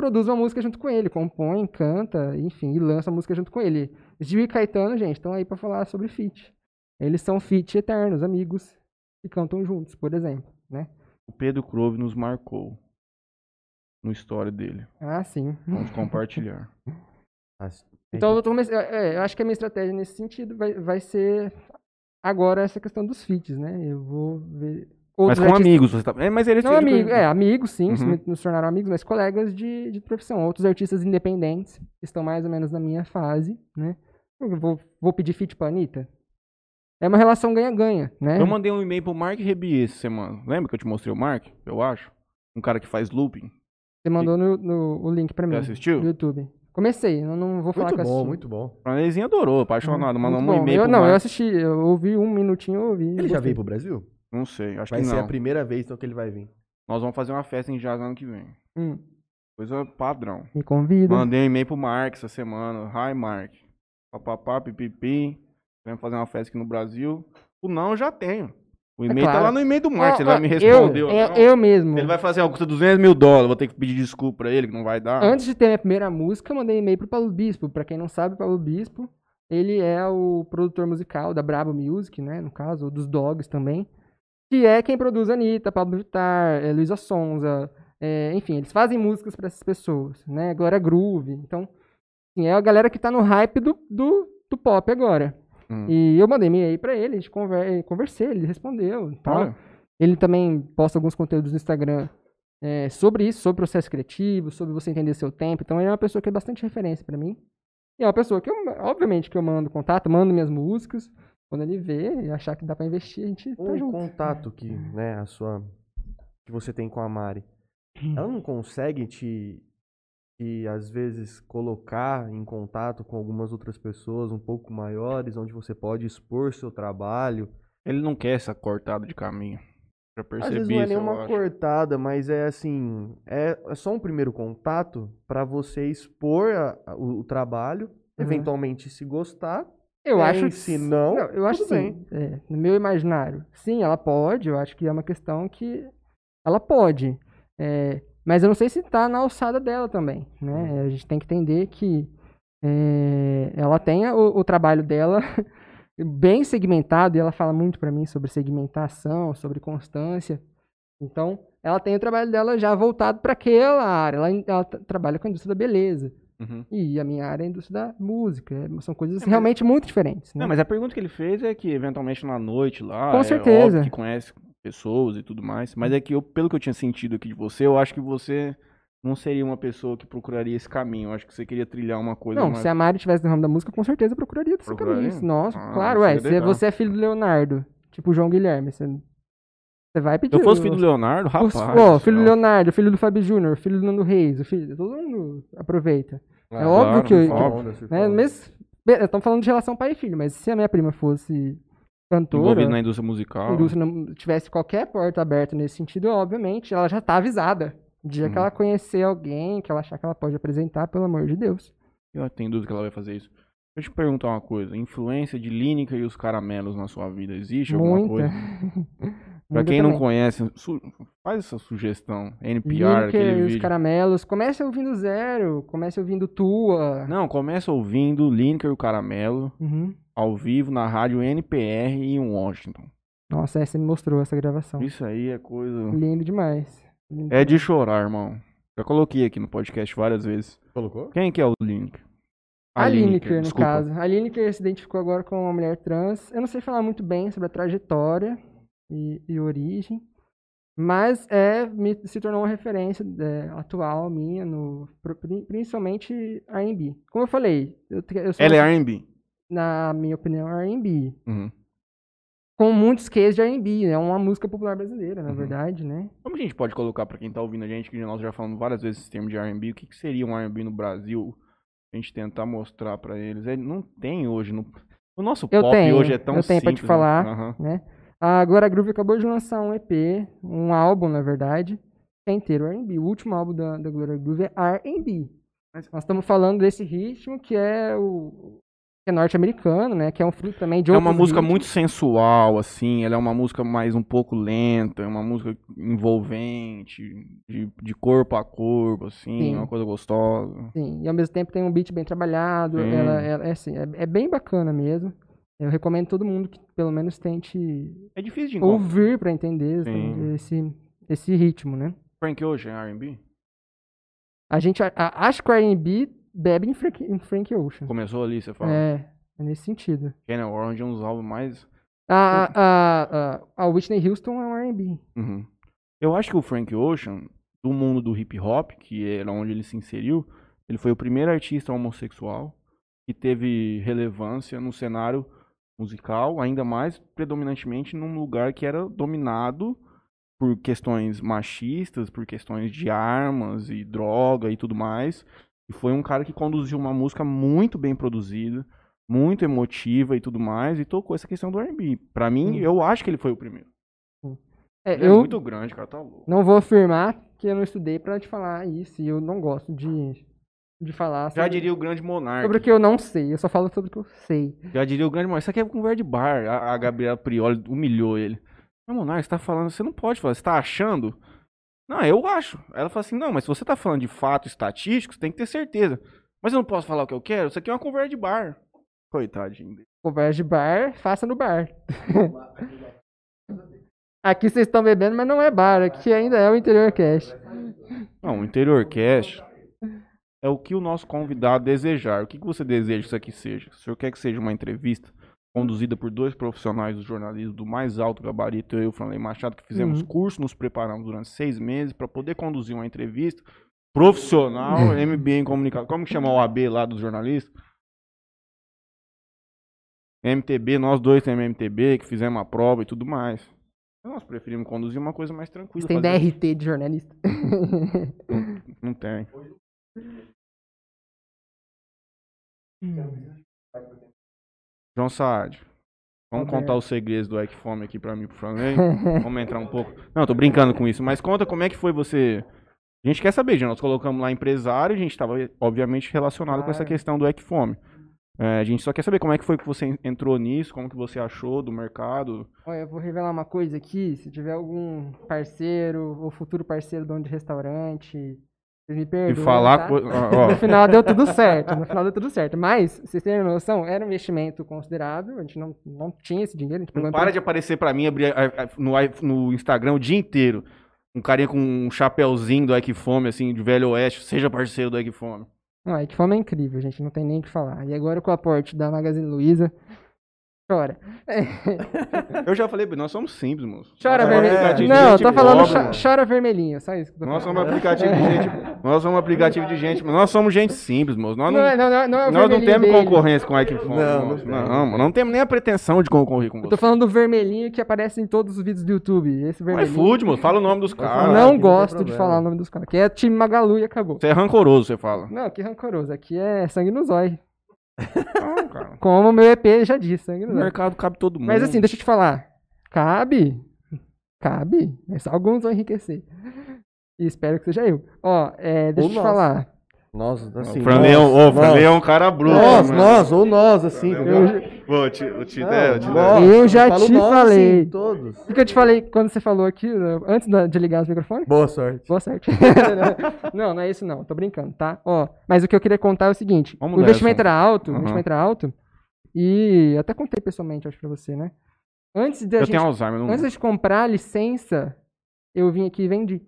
[SPEAKER 3] produz uma música junto com ele, compõe, canta, enfim, e lança a música junto com ele. Gil e Caetano, gente, estão aí para falar sobre feat. Eles são feat eternos, amigos, que cantam juntos, por exemplo, né?
[SPEAKER 1] O Pedro Crove nos marcou no história dele.
[SPEAKER 3] Ah, sim.
[SPEAKER 1] Vamos compartilhar.
[SPEAKER 3] Então, eu, tô come- é, eu acho que a minha estratégia nesse sentido vai, vai ser agora essa questão dos feats, né? Eu vou ver.
[SPEAKER 1] Mas
[SPEAKER 3] outros
[SPEAKER 1] com
[SPEAKER 3] artistas-
[SPEAKER 1] amigos, você tá. É, mas eles
[SPEAKER 3] Não amigo, é, amigos sim,
[SPEAKER 1] Uhum.
[SPEAKER 3] me- nos tornaram amigos, mas colegas de, de profissão. Outros artistas independentes, que estão mais ou menos na minha fase, né? Eu vou, vou pedir feat pra Anitta. É uma relação ganha-ganha, né?
[SPEAKER 1] Eu mandei um e-mail pro Mark Rebier essa semana. Lembra que eu te mostrei o Mark? Eu acho. Um cara que faz looping.
[SPEAKER 3] Você mandou no, no- o link pra mim.
[SPEAKER 1] assistiu?
[SPEAKER 3] Do YouTube. Comecei, eu não vou falar
[SPEAKER 2] Muito
[SPEAKER 3] que eu
[SPEAKER 2] bom,
[SPEAKER 3] assisti.
[SPEAKER 2] muito bom.
[SPEAKER 1] A Nezinha adorou, apaixonado. Mandou
[SPEAKER 3] Muito
[SPEAKER 1] um e-mail
[SPEAKER 3] eu,
[SPEAKER 1] pro
[SPEAKER 3] Não, eu
[SPEAKER 1] Mark.
[SPEAKER 3] assisti, eu ouvi um minutinho, eu ouvi.
[SPEAKER 2] Ele já
[SPEAKER 3] gostei.
[SPEAKER 2] veio pro Brasil?
[SPEAKER 1] Não sei, acho
[SPEAKER 2] Vai
[SPEAKER 1] que
[SPEAKER 2] ser
[SPEAKER 1] não.
[SPEAKER 2] a primeira vez então que ele vai vir.
[SPEAKER 1] Nós vamos fazer uma festa em Jazz ano que vem.
[SPEAKER 3] Hum,
[SPEAKER 1] Coisa padrão.
[SPEAKER 3] me convida.
[SPEAKER 1] Mandei um e-mail pro Mark essa semana. Hi, Mark. Papapá, pipipi. Queremos fazer uma festa aqui no Brasil. O não eu já tenho. O e-mail tá
[SPEAKER 3] claro.
[SPEAKER 1] lá no e-mail do Mark.
[SPEAKER 3] Ó,
[SPEAKER 1] Se ele vai
[SPEAKER 3] ó,
[SPEAKER 1] me responder
[SPEAKER 3] eu,
[SPEAKER 1] ou
[SPEAKER 3] eu, mesmo.
[SPEAKER 1] Ele vai fazer que custa 200 mil dólares, vou ter que pedir desculpa pra ele, que não vai dar.
[SPEAKER 3] Antes de ter minha primeira música, eu mandei e-mail pro Paulo Bispo. Pra quem não sabe, o Paulo Bispo, ele é o produtor musical da Brabo Music, né? No caso, dos Dogs também. Que é quem produz Anitta, Pablo Vittar, é, Luísa Sonza. é, enfim, eles fazem músicas pra essas pessoas, né? Glória Groove. Então, assim, é a galera que tá no hype do, do, do pop agora.
[SPEAKER 1] Hum.
[SPEAKER 3] E eu mandei e-mail pra ele, a gente conver, conversei, ele respondeu. e tal. Ele também posta alguns conteúdos no Instagram é, sobre isso, sobre processo criativo, sobre você entender seu tempo. Então ele é uma pessoa que é bastante referência pra mim. E é uma pessoa que eu, obviamente, que eu mando contato, mando minhas músicas. Quando ele vê e achar que dá pra investir, a gente tá
[SPEAKER 2] O
[SPEAKER 3] junto.
[SPEAKER 2] contato que, né, a sua que você tem com a Mari, ela não consegue te te às vezes colocar em contato com algumas outras pessoas um pouco maiores, onde você pode expor seu trabalho.
[SPEAKER 1] ele não quer essa cortada de caminho. Já percebi
[SPEAKER 2] Às vezes não é nenhuma cortada, mas é assim, é, é só um primeiro contato para você expor a- a- o, o trabalho,
[SPEAKER 3] Uhum.
[SPEAKER 2] eventualmente se gostar.
[SPEAKER 3] Eu
[SPEAKER 2] Bem,
[SPEAKER 3] acho que
[SPEAKER 2] se não,
[SPEAKER 3] eu acho sim. É, no meu imaginário, sim, ela pode. Eu acho que é uma questão que ela pode. É, mas eu não sei se tá na alçada dela também, né? A gente tem que entender que é, ela tem o, o trabalho dela bem segmentado e ela fala muito pra mim sobre segmentação, sobre constância. Então, ela tem o trabalho dela já voltado para aquela área. Ela, ela tra- trabalha com a indústria da beleza.
[SPEAKER 1] Uhum.
[SPEAKER 3] E a minha área é a indústria da música. É, São coisas
[SPEAKER 1] É, mas-
[SPEAKER 3] realmente muito diferentes. Né?
[SPEAKER 1] Não, mas a pergunta que ele fez é que, eventualmente, na noite lá,
[SPEAKER 3] Com
[SPEAKER 1] é
[SPEAKER 3] certeza.
[SPEAKER 1] que conhece pessoas e tudo mais, mas é que, eu, pelo que eu tinha sentido aqui de você, eu acho que você não seria uma pessoa que procuraria esse caminho. Eu acho que você queria trilhar uma coisa
[SPEAKER 3] Não,
[SPEAKER 1] mais...
[SPEAKER 3] se a Mari tivesse no ramo da música, com certeza eu procuraria desse
[SPEAKER 1] Procuraria?
[SPEAKER 3] caminho. Nossa,
[SPEAKER 1] Ah,
[SPEAKER 3] claro, Se
[SPEAKER 1] legal.
[SPEAKER 3] você é filho do Leonardo, tipo o João Guilherme, você, você vai pedir.
[SPEAKER 1] Se eu fosse filho do Leonardo,
[SPEAKER 3] os-
[SPEAKER 1] rapaz...
[SPEAKER 3] ó,
[SPEAKER 1] do
[SPEAKER 3] filho do. Leonardo, filho do Fábio Júnior, filho do Nando Reis, o filho, todo mundo aproveita.
[SPEAKER 2] Ah,
[SPEAKER 3] é óbvio
[SPEAKER 1] claro,
[SPEAKER 3] que, eu-
[SPEAKER 1] óbvio.
[SPEAKER 2] Surfa
[SPEAKER 3] né, estamos falando de relação pai e filho, mas se a minha prima fosse cantora,
[SPEAKER 1] Envolvido na indústria musical.
[SPEAKER 3] a indústria não tivesse qualquer porta aberta nesse sentido, obviamente, ela já tá avisada. O dia que
[SPEAKER 1] Uhum.
[SPEAKER 3] ela conhecer alguém, que ela achar que ela pode apresentar, pelo amor de Deus.
[SPEAKER 1] Eu tenho dúvida que ela vai fazer isso. Deixa eu te perguntar uma coisa. Influência de Lineker e os caramelos na sua vida, existe alguma
[SPEAKER 3] Muita.
[SPEAKER 1] coisa? Pra quem não
[SPEAKER 3] também.
[SPEAKER 1] conhece, su- faz essa sugestão. NPR,
[SPEAKER 3] Lineker
[SPEAKER 1] aquele
[SPEAKER 3] e os
[SPEAKER 1] vídeo.
[SPEAKER 3] caramelos. Comece ouvindo zero, comece ouvindo tua.
[SPEAKER 1] Não, começa ouvindo Lineker e o Caramelo
[SPEAKER 3] Uhum.
[SPEAKER 1] ao vivo na rádio NPR em Washington.
[SPEAKER 3] Nossa, essa me mostrou essa gravação.
[SPEAKER 1] Isso aí é coisa.
[SPEAKER 3] Lindo demais. Lindo
[SPEAKER 1] É de
[SPEAKER 3] demais.
[SPEAKER 1] chorar, irmão. Já coloquei aqui no podcast várias vezes.
[SPEAKER 2] Colocou?
[SPEAKER 1] Quem que é o Lineker?
[SPEAKER 3] A Lineker, no
[SPEAKER 1] desculpa.
[SPEAKER 3] caso. A Lineker se identificou agora como uma mulher trans. Eu não sei falar muito bem sobre a trajetória e, e origem, mas é, me, se tornou uma referência é, atual minha, no, principalmente R&B. Como eu falei, eu, eu sou,
[SPEAKER 1] Ela é R&B.
[SPEAKER 3] na minha opinião, R&B.
[SPEAKER 1] Uhum.
[SPEAKER 3] Com muitos cases de R&B, é uma música popular brasileira, na
[SPEAKER 1] Uhum.
[SPEAKER 3] verdade, né?
[SPEAKER 1] Como a gente pode colocar pra quem tá ouvindo a gente, que nós já falamos várias vezes esse termo de R&B, o que, que seria um R&B no Brasil? A gente tentar mostrar pra eles. É, não tem hoje. No... O nosso
[SPEAKER 3] Eu
[SPEAKER 1] pop
[SPEAKER 3] tenho,
[SPEAKER 1] hoje é tão
[SPEAKER 3] eu tenho pra te
[SPEAKER 1] simples,
[SPEAKER 3] falar.
[SPEAKER 1] Né?
[SPEAKER 3] Né? A Glória Groove acabou de lançar um EP, um álbum, na verdade, que é inteiro R&B. O último álbum da, da Glória Groove é R&B.
[SPEAKER 1] Mas-
[SPEAKER 3] Nós estamos falando desse ritmo que é o que é norte-americano, né? Que é um fruto também de
[SPEAKER 1] É uma música
[SPEAKER 3] ritmos.
[SPEAKER 1] muito sensual, assim. Ela é uma música mais um pouco lenta, é uma música envolvente, de, de corpo a corpo, assim,
[SPEAKER 3] Sim.
[SPEAKER 1] uma coisa gostosa.
[SPEAKER 3] Sim, e ao mesmo tempo tem um beat bem trabalhado. Ela, ela- é, assim, é, é bem bacana mesmo. Eu recomendo todo mundo que pelo menos tente
[SPEAKER 1] É difícil de
[SPEAKER 3] ouvir pra entender
[SPEAKER 1] Sim.
[SPEAKER 3] esse, esse ritmo, né?
[SPEAKER 1] Frank Ocean, R&B?
[SPEAKER 3] A gente a- a- acha que o R&B bebe em Frank, em Frank Ocean.
[SPEAKER 1] Começou ali, você fala.
[SPEAKER 3] É, é nesse sentido.
[SPEAKER 1] Kenny Orange é um dos álbuns mais...
[SPEAKER 3] A, a, a, a Whitney Houston é um R&B.
[SPEAKER 1] Uhum. Eu acho que o Frank Ocean, do mundo do hip hop, que era onde ele se inseriu, ele foi o primeiro artista homossexual que teve relevância no cenário musical, ainda mais predominantemente num lugar que era dominado por questões machistas, por questões de armas e droga e tudo mais. E foi um cara que conduziu uma música muito bem produzida, muito emotiva e tudo mais, e tocou essa questão do R&B. Pra mim,
[SPEAKER 3] Hum.
[SPEAKER 1] eu acho que ele foi o primeiro.
[SPEAKER 3] É,
[SPEAKER 1] Ele é
[SPEAKER 3] eu
[SPEAKER 1] muito grande, cara, tá louco.
[SPEAKER 3] não vou afirmar que eu não estudei pra te falar isso. E eu não gosto de, de falar
[SPEAKER 1] Já diria o grande monarca.
[SPEAKER 3] sobre o que eu não sei. Eu só falo sobre o que eu sei.
[SPEAKER 1] Já diria o grande monarca. Isso aqui é conversa de bar. A, a Gabriela Prioli humilhou ele. Mas, monarca, você tá falando, você não pode falar, você tá achando? Não, eu acho. Ela fala assim, não, mas se você tá falando de fato estatístico, você tem que ter certeza. Mas eu não posso falar o que eu quero? Isso aqui é uma conversa de bar. Coitadinho.
[SPEAKER 3] Conversa de bar, faça no bar. Aqui vocês estão bebendo, mas não é bar. Aqui ainda é o Interior Cast.
[SPEAKER 1] Não, o Interior Cast é o que o nosso convidado desejar. O que, que você deseja que isso aqui seja? O senhor quer que seja uma entrevista conduzida por dois profissionais do jornalismo do mais alto gabarito, eu e o Franley Machado, que fizemos
[SPEAKER 3] Uhum.
[SPEAKER 1] curso, nos preparamos durante seis meses para poder conduzir uma entrevista profissional, MBA em comunicação. Como que chama o AB lá dos jornalistas? MTB, nós dois temos MTB, que fizemos a prova e tudo mais. Nós preferimos conduzir uma coisa mais tranquila.
[SPEAKER 3] Tem
[SPEAKER 1] fazer-
[SPEAKER 3] DRT de jornalista.
[SPEAKER 1] Não tem. João Saad, vamos
[SPEAKER 3] Ok.
[SPEAKER 1] contar os segredos do Equifome aqui pra mim, pro Franley? vamos entrar um pouco. Não, tô brincando com isso, mas conta como é que foi você. A gente quer saber, já nós colocamos lá empresário, a gente estava obviamente relacionado com essa
[SPEAKER 3] Claro.
[SPEAKER 1] questão do Equifome. É, a gente só quer saber como é que foi que você entrou nisso, como que você achou do mercado.
[SPEAKER 3] Olha, eu vou revelar uma coisa aqui. Se tiver algum parceiro ou futuro parceiro dono de restaurante, vocês me
[SPEAKER 1] E
[SPEAKER 3] perdoem.
[SPEAKER 1] falar.
[SPEAKER 3] tá?
[SPEAKER 1] co- ó, ó,
[SPEAKER 3] No final deu tudo certo. No final deu tudo certo. Mas, vocês terem noção, era um investimento considerável. A gente não, não tinha esse dinheiro. A
[SPEAKER 1] Não
[SPEAKER 3] a
[SPEAKER 1] para
[SPEAKER 3] empresa-
[SPEAKER 1] de aparecer pra mim abrir a- a- no, no Instagram o dia inteiro. Um carinha com um chapéuzinho do Equifome, assim, de Velho Oeste. Seja parceiro do Equifome.
[SPEAKER 3] Não, é que fome é incrível, gente. Não tem nem o que falar. E agora com o aporte da Magazine Luiza. Chora.
[SPEAKER 1] Eu já falei, nós somos simples, moço.
[SPEAKER 3] Chora, vermelhinho.
[SPEAKER 1] de
[SPEAKER 3] Não, tô falando
[SPEAKER 1] pobre,
[SPEAKER 3] cho-
[SPEAKER 1] mano.
[SPEAKER 3] chora vermelhinho. Só isso que eu tô
[SPEAKER 1] Nós somos aplicativo de gente. Nós somos aplicativo de gente, mas nós somos gente simples, moço. Nós não,
[SPEAKER 3] Não, é- não, não, não é o
[SPEAKER 1] nós não temos
[SPEAKER 3] dele.
[SPEAKER 1] concorrência com a Equifome.
[SPEAKER 2] Não,
[SPEAKER 1] moço.
[SPEAKER 2] não
[SPEAKER 1] Não,
[SPEAKER 2] tem.
[SPEAKER 1] não, não temos nem a pretensão de concorrer com
[SPEAKER 3] Eu tô
[SPEAKER 1] você.
[SPEAKER 3] falando do vermelhinho que aparece em todos os vídeos do YouTube. Esse
[SPEAKER 1] Mas
[SPEAKER 3] vermelhinho.
[SPEAKER 1] fude, moço. Fala o nome dos caras.
[SPEAKER 2] aqui
[SPEAKER 3] não
[SPEAKER 2] não
[SPEAKER 3] gosto de
[SPEAKER 2] problema.
[SPEAKER 3] falar o nome dos caras. Que é time Magalu e acabou.
[SPEAKER 1] Você é rancoroso, você fala.
[SPEAKER 3] Não, que rancoroso. Aqui é sangue no zóio.
[SPEAKER 1] Não, cara.
[SPEAKER 3] Como o meu EP já disse, sangue no
[SPEAKER 1] No
[SPEAKER 3] zóio.
[SPEAKER 1] mercado cabe todo mundo.
[SPEAKER 3] Mas assim, deixa eu te falar. Cabe. Cabe. Mas alguns vão enriquecer. E espero que seja eu. Ó, é, deixa
[SPEAKER 2] Ou
[SPEAKER 3] eu te
[SPEAKER 2] nós.
[SPEAKER 3] falar.
[SPEAKER 2] Nós, assim.
[SPEAKER 1] o Franley é um, o Franley é um cara bruto.
[SPEAKER 2] Nós,
[SPEAKER 1] né?
[SPEAKER 2] nós, ou nós, assim, entendeu?
[SPEAKER 3] Eu,
[SPEAKER 1] Pô, o o Tito
[SPEAKER 2] Não,
[SPEAKER 1] é, o Tito é.
[SPEAKER 3] Eu já
[SPEAKER 2] falo
[SPEAKER 3] te falei.
[SPEAKER 2] Sim, todos.
[SPEAKER 3] o que eu te falei quando você falou aqui, né, antes de ligar os microfones?
[SPEAKER 2] Boa sorte.
[SPEAKER 3] Boa sorte. não, não é isso não. Tô brincando, tá? Ó, mas o que eu queria contar é o seguinte.
[SPEAKER 1] Vamos
[SPEAKER 3] o investimento era alto, o
[SPEAKER 1] Aham.
[SPEAKER 3] investimento era alto. E eu até contei pessoalmente, acho, pra você, né? Antes de a
[SPEAKER 1] Eu
[SPEAKER 3] gente
[SPEAKER 1] tenho Alzheimer. Não...
[SPEAKER 3] Antes de comprar a licença, eu vim aqui e vendi.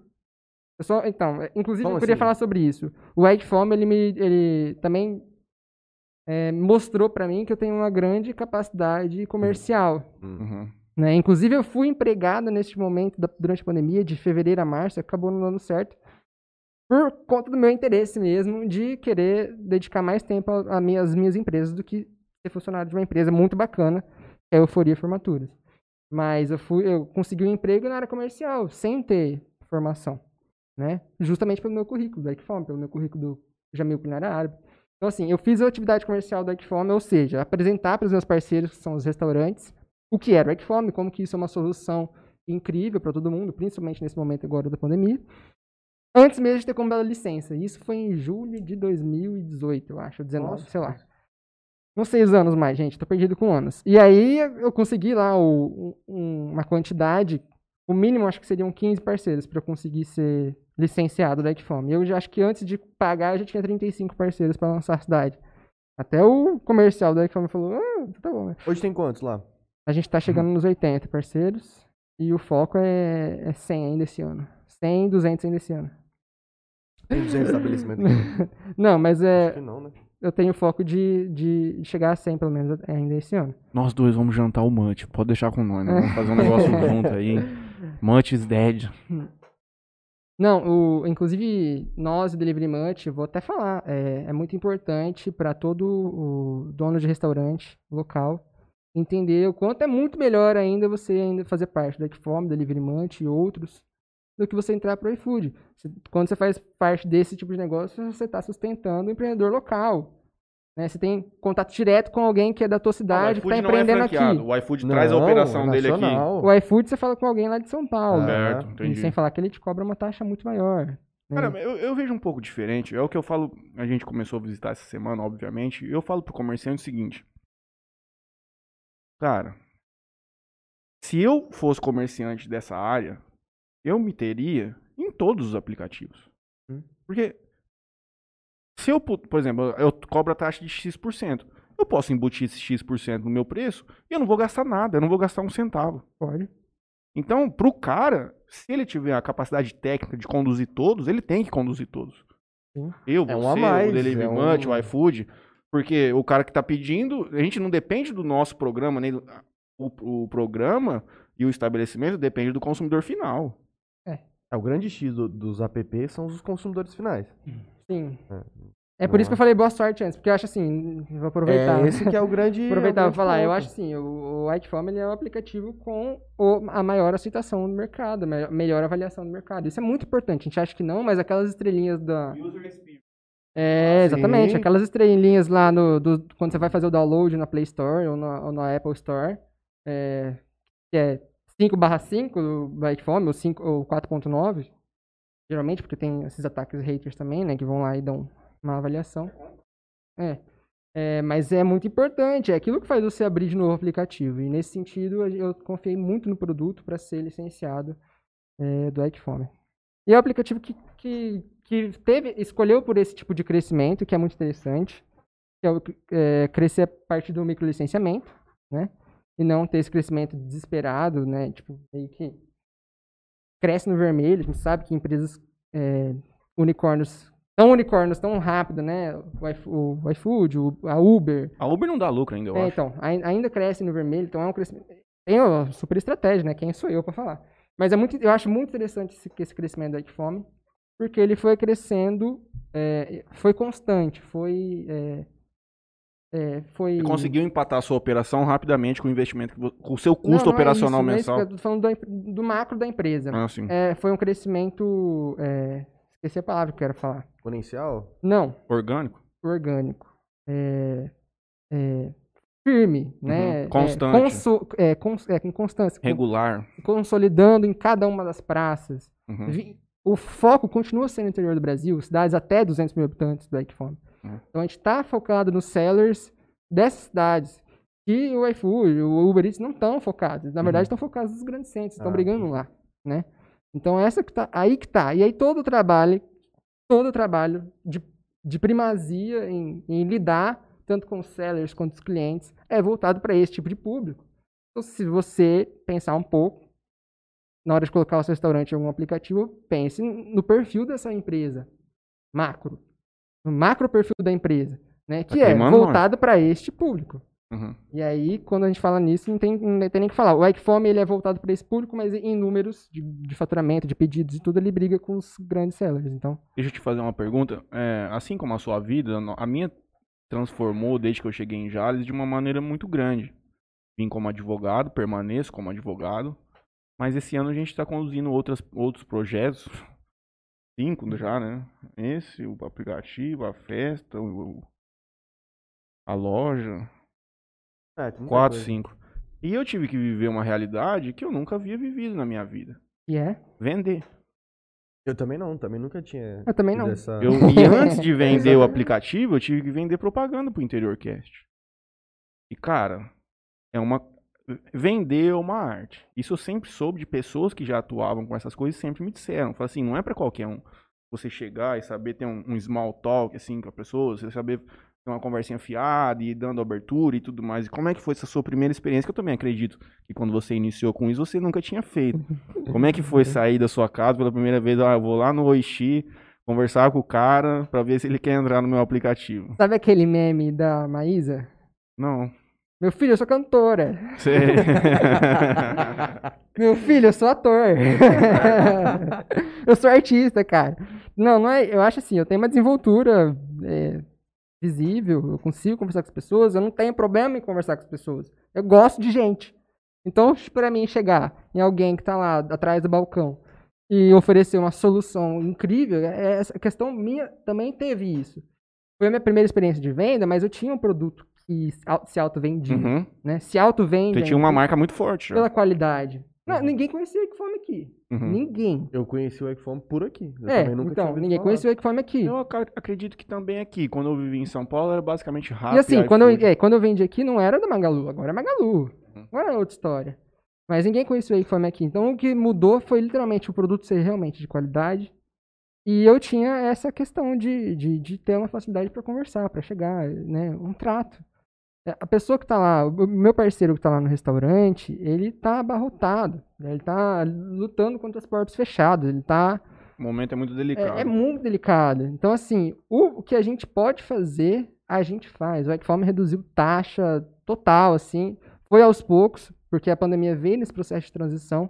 [SPEAKER 3] Eu só, então, inclusive
[SPEAKER 2] Como
[SPEAKER 3] eu queria
[SPEAKER 2] assim?
[SPEAKER 3] falar sobre isso. O Egg Foam, ele me ele também é, mostrou pra mim que eu tenho uma grande capacidade comercial.
[SPEAKER 1] Uhum.
[SPEAKER 3] Né? Inclusive eu fui empregado neste momento da- durante a pandemia, de fevereiro a março, acabou não dando certo. Por conta do meu interesse mesmo de querer dedicar mais tempo minha- às minhas empresas do que ser funcionário de uma empresa muito bacana, que é a Euforia Formaturas. Mas eu fui, eu consegui um emprego na área comercial, sem ter formação, né? Justamente pelo meu currículo do Equifome, pelo meu currículo do Jamil Culinária Árabe. Então, assim, eu fiz a atividade comercial do Equifome, ou seja, apresentar para os meus parceiros, que são os restaurantes, o que era o Equifome, como que isso é uma solução incrível para todo mundo, principalmente nesse momento agora da pandemia. Antes mesmo de ter comprado a licença. Isso foi em julho de 2018, eu acho, 19,
[SPEAKER 2] Nossa.
[SPEAKER 3] sei lá. Não seis anos mais, gente. Tô perdido com anos. E aí eu consegui lá o- um- uma quantidade. O mínimo acho que seriam 15 parceiros para eu conseguir ser licenciado da Equifome. Eu já acho que antes de pagar eu já tinha 35 parceiros para lançar a cidade. Até o comercial da Equifome falou: ah, tá bom. né?"
[SPEAKER 2] Hoje tem quantos lá?
[SPEAKER 3] A gente tá chegando nos 80 parceiros. E o foco é, é 100 ainda esse ano. 100, 200 ainda esse ano.
[SPEAKER 2] Tem 200 estabelecimentos.
[SPEAKER 3] Não, mas
[SPEAKER 2] Acho
[SPEAKER 3] é,
[SPEAKER 2] que não, né?
[SPEAKER 3] eu tenho foco de, de chegar a 100 pelo menos ainda esse ano.
[SPEAKER 1] Nós dois vamos jantar o Munch. Pode deixar com nós, né? Vamos fazer um negócio junto aí. Munch is dead.
[SPEAKER 3] Não, o, inclusive nós, o Delivery Munch, vou até falar, é, é muito importante para todo o dono de restaurante local entender o quanto é muito melhor ainda você ainda fazer parte da Equifome, Delivery Munch e outros, do que você entrar para o iFood. Quando você faz parte desse tipo de negócio, você está sustentando o empreendedor local. Né? Você tem contato direto com alguém que é da tua
[SPEAKER 1] Ah,
[SPEAKER 3] cidade, que está
[SPEAKER 1] iFood não é
[SPEAKER 3] empreendendo
[SPEAKER 1] franqueado.
[SPEAKER 3] aqui.
[SPEAKER 1] O iFood traz a
[SPEAKER 2] Não,
[SPEAKER 1] operação
[SPEAKER 2] é
[SPEAKER 1] dele aqui.
[SPEAKER 3] O iFood você fala com alguém lá de São Paulo.
[SPEAKER 2] Ah,
[SPEAKER 1] Certo,
[SPEAKER 3] E
[SPEAKER 1] entendi.
[SPEAKER 3] sem falar que ele te cobra uma taxa muito maior. né?
[SPEAKER 1] Cara, eu, eu vejo um pouco diferente. É o que eu falo. A gente começou a visitar essa semana, obviamente. Eu falo pro comerciante o seguinte. Cara, se eu fosse comerciante dessa área, eu me teria em todos os aplicativos.
[SPEAKER 2] Hum.
[SPEAKER 1] Porque se eu, por exemplo, eu cobro a taxa de X%. Eu posso embutir esse X% no meu preço e eu não vou gastar nada, eu não vou gastar um centavo.
[SPEAKER 3] Pode.
[SPEAKER 1] Então, pro cara, se ele tiver a capacidade técnica de conduzir todos, ele tem que conduzir todos.
[SPEAKER 3] Sim.
[SPEAKER 1] Eu,
[SPEAKER 2] É
[SPEAKER 1] você,
[SPEAKER 2] um mais,
[SPEAKER 1] o Delivery
[SPEAKER 2] é um-
[SPEAKER 1] Munch, o iFood, porque o cara que tá pedindo, a gente não depende do nosso programa, nem do- o, o programa e o estabelecimento depende do consumidor final.
[SPEAKER 2] É, o grande X do- dos apps são os consumidores finais.
[SPEAKER 3] Sim.
[SPEAKER 2] É.
[SPEAKER 3] É por isso que eu falei boa sorte antes, porque eu acho assim, vou aproveitar.
[SPEAKER 2] É esse que é o grande.
[SPEAKER 3] aproveitar
[SPEAKER 2] é
[SPEAKER 3] e
[SPEAKER 2] grande
[SPEAKER 3] falar, eu
[SPEAKER 2] ponto.
[SPEAKER 3] acho assim, o, o ele é um aplicativo com o- a maior aceitação do mercado, a me- melhor avaliação do mercado. Isso é muito importante. A gente acha que não, mas aquelas estrelinhas da. É,
[SPEAKER 2] Ah,
[SPEAKER 3] exatamente.
[SPEAKER 2] sim.
[SPEAKER 3] Aquelas estrelinhas lá no, do, quando você vai fazer o download na Play Store ou na, ou na Apple Store, é, que é 5/5 do Ikeform, ou, 5 ou 4.9, geralmente, porque tem esses ataques haters também, né, que vão lá e dão uma avaliação. É. É, mas é muito importante, é aquilo que faz você abrir de novo o aplicativo. E nesse sentido, eu confiei muito no produto para ser licenciado é, do Ikephone. E é um aplicativo que, que, que teve, escolheu por esse tipo de crescimento, que é muito interessante, que é, é, crescer a partir do microlicenciamento, né? E não ter esse crescimento desesperado, né? Tipo, meio que cresce no vermelho. A gente sabe que empresas é, unicórnios tão unicórnios tão rápido, né? O, iFo- o iFood, a Uber.
[SPEAKER 1] A Uber não dá lucro ainda, eu
[SPEAKER 3] É,
[SPEAKER 1] acho.
[SPEAKER 3] então, ai- ainda cresce no vermelho, então é um crescimento. Tem uma super estratégia, né? Quem sou eu para falar? Mas é muito, eu acho muito interessante esse, esse crescimento da Equifome, porque ele foi crescendo, é, foi constante, foi. É, é, foi...
[SPEAKER 1] Você conseguiu empatar a sua operação rapidamente com o investimento, com o seu
[SPEAKER 3] Não,
[SPEAKER 1] custo
[SPEAKER 3] não é
[SPEAKER 1] operacional
[SPEAKER 3] isso, não é isso,
[SPEAKER 1] mensal.
[SPEAKER 3] eu tô falando do, do macro da empresa.
[SPEAKER 1] Ah, sim.
[SPEAKER 3] É, foi um crescimento. é, esqueci a palavra que eu quero falar.
[SPEAKER 2] Exponencial?
[SPEAKER 3] Não,
[SPEAKER 1] Orgânico?
[SPEAKER 3] orgânico. É, é, firme, né?
[SPEAKER 1] Uhum, constante.
[SPEAKER 3] É, conso- é, cons- é, com constância. com-
[SPEAKER 1] Regular.
[SPEAKER 3] consolidando em cada uma das praças.
[SPEAKER 1] Uhum.
[SPEAKER 3] Vi- O foco continua sendo no interior do Brasil, cidades até 200 mil habitantes do Equifone.
[SPEAKER 1] Uhum.
[SPEAKER 3] Então a gente está focado nos sellers dessas cidades. E o iFood, o Uber Eats não estão focados. Na verdade,
[SPEAKER 1] Uhum.
[SPEAKER 3] estão focados nos grandes centros, estão
[SPEAKER 2] Ah,
[SPEAKER 3] brigando lá, né? Então essa que tá, aí que tá. E aí todo o trabalho, todo o trabalho de, de primazia em, em lidar tanto com os sellers quanto os clientes é voltado para esse tipo de público. Então, se você pensar um pouco, na hora de colocar o seu restaurante em algum aplicativo, pense no perfil dessa empresa. Macro. No macro perfil da empresa. Né? Que
[SPEAKER 1] Tá
[SPEAKER 3] é voltado para este público.
[SPEAKER 1] Uhum.
[SPEAKER 3] E aí, quando a gente fala nisso, não tem, não tem nem que falar. O Ikeform, ele é voltado para esse público, mas em números de, de faturamento, de pedidos e tudo, ele briga com os grandes sellers. Então,
[SPEAKER 1] Deixa eu te fazer uma pergunta. É, assim como a sua vida, a minha transformou desde que eu cheguei em Jales de uma maneira muito grande. Vim como advogado, permaneço como advogado, mas esse ano a gente está conduzindo outras, outros projetos, cinco já, né? Esse, o aplicativo, a festa, o- o- a loja,
[SPEAKER 2] É,
[SPEAKER 1] quatro,
[SPEAKER 2] coisa.
[SPEAKER 1] cinco. E eu tive que viver uma realidade que eu nunca havia vivido na minha vida.
[SPEAKER 3] que é?
[SPEAKER 1] Vender.
[SPEAKER 2] Eu também não, também nunca tinha.
[SPEAKER 3] Eu também não.
[SPEAKER 2] Essa...
[SPEAKER 1] Eu, e antes de vender o aplicativo, eu tive que vender propaganda pro Interior Cast. E, cara, é uma. Vender uma arte. Isso eu sempre soube de pessoas que já atuavam com essas coisas e sempre me disseram. Falaram assim, não é pra qualquer um. Você chegar e saber ter um, um small talk, assim, com a pessoa, você saber ter uma conversinha fiada e dando abertura e tudo mais. E como é que foi essa sua primeira experiência? Que eu também acredito que quando você iniciou com isso, você nunca tinha feito. Como é que foi sair da sua casa pela primeira vez? Ah, eu vou lá no Oishi conversar com o cara pra ver se ele quer entrar no meu aplicativo.
[SPEAKER 3] Sabe aquele meme da Maísa?
[SPEAKER 1] Não.
[SPEAKER 3] Meu filho, eu sou cantora.
[SPEAKER 1] Sei.
[SPEAKER 3] Meu filho, eu sou ator. eu sou artista, cara. Não, não é. Eu acho assim, eu tenho uma desenvoltura é, visível, eu consigo conversar com as pessoas, eu não tenho problema em conversar com as pessoas. Eu gosto de gente. Então, para mim chegar em alguém que tá lá atrás do balcão e oferecer uma solução incrível, é, essa questão minha também teve isso. Foi a minha primeira experiência de venda, mas eu tinha um produto que se auto-vendia,
[SPEAKER 1] Uhum.
[SPEAKER 3] né? Se auto-vende
[SPEAKER 1] Você tinha uma marca muito forte. já.
[SPEAKER 3] pela qualidade. Não, ninguém conhecia o Equiform aqui.
[SPEAKER 1] Uhum.
[SPEAKER 3] Ninguém.
[SPEAKER 2] Eu conheci o Equifome por aqui. Eu
[SPEAKER 3] é,
[SPEAKER 2] também nunca tinha
[SPEAKER 3] então, ninguém
[SPEAKER 2] falar.
[SPEAKER 3] conhecia o Equiform aqui.
[SPEAKER 1] Eu ac- acredito que também aqui, quando eu vivi em São Paulo, era basicamente rápido.
[SPEAKER 3] E assim, quando eu, é, quando eu vendi aqui, não era da Magalu, agora é Magalu.
[SPEAKER 1] Uhum.
[SPEAKER 3] Agora é outra história. Mas ninguém conhecia o Equiform aqui. Então o que mudou foi literalmente o produto ser realmente de qualidade. E eu tinha essa questão de, de, de ter uma facilidade para conversar, para chegar, né? Um trato. É, A pessoa que tá lá, o meu parceiro que tá lá no restaurante, ele tá abarrotado. né, Ele tá lutando contra as portas fechadas. Ele tá
[SPEAKER 1] O momento é muito delicado.
[SPEAKER 3] é, é muito delicado. Então, assim, o, o que a gente pode fazer, a gente faz. O Equiform reduziu taxa total, assim. Foi aos poucos, porque a pandemia veio nesse processo de transição,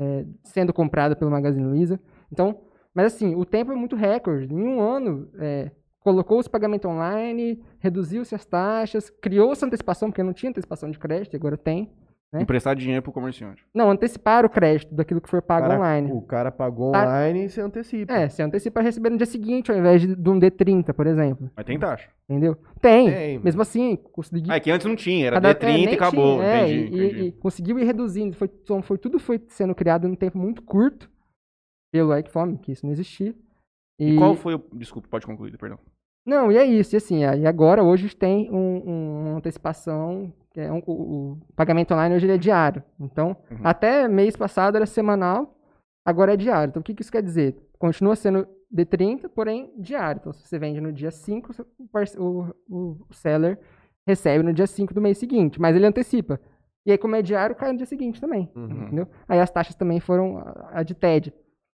[SPEAKER 3] é, sendo comprada pelo Magazine Luiza. Então, mas assim, o tempo é muito recorde. Em um ano, é, colocou-se pagamento online, reduziu-se as taxas, criou-se antecipação, porque não tinha antecipação de crédito, e agora tem. né?
[SPEAKER 1] Emprestar dinheiro pro comerciante.
[SPEAKER 3] Não, antecipar o crédito daquilo que for
[SPEAKER 2] O
[SPEAKER 3] pago
[SPEAKER 2] cara-
[SPEAKER 3] online.
[SPEAKER 2] O cara pagou
[SPEAKER 3] Tá.
[SPEAKER 2] online e você antecipa.
[SPEAKER 3] É, você antecipa receber no dia seguinte, ao invés de, de um D30, por exemplo.
[SPEAKER 1] Mas tem taxa.
[SPEAKER 3] Entendeu? Tem.
[SPEAKER 2] Tem,
[SPEAKER 3] Mesmo assim, consegui.
[SPEAKER 1] Ah, é que antes não tinha, era
[SPEAKER 3] cada-
[SPEAKER 1] D30
[SPEAKER 3] é,
[SPEAKER 1] e acabou.
[SPEAKER 3] tinha, é,
[SPEAKER 1] entendi,
[SPEAKER 3] e,
[SPEAKER 1] entendi.
[SPEAKER 3] e conseguiu ir reduzindo. Foi, então, foi, tudo foi sendo criado em um tempo muito curto pelo Equiform, que isso não existia.
[SPEAKER 1] E qual foi o. Desculpa, pode concluir, perdão.
[SPEAKER 3] Não, e é isso. E assim, aí agora, hoje tem um- um- uma antecipação, que é um- o, o pagamento online hoje é diário. Então,
[SPEAKER 1] Uhum.
[SPEAKER 3] até mês passado era semanal, agora é diário. Então, o que, que isso quer dizer? Continua sendo D30, porém diário. Então, se você vende no dia 5, o, parce- o, o seller recebe no dia 5 do mês seguinte, mas ele antecipa. E aí, como é diário, cai no dia seguinte também.
[SPEAKER 2] Uhum.
[SPEAKER 3] Entendeu? Aí as taxas também foram a- a de TED.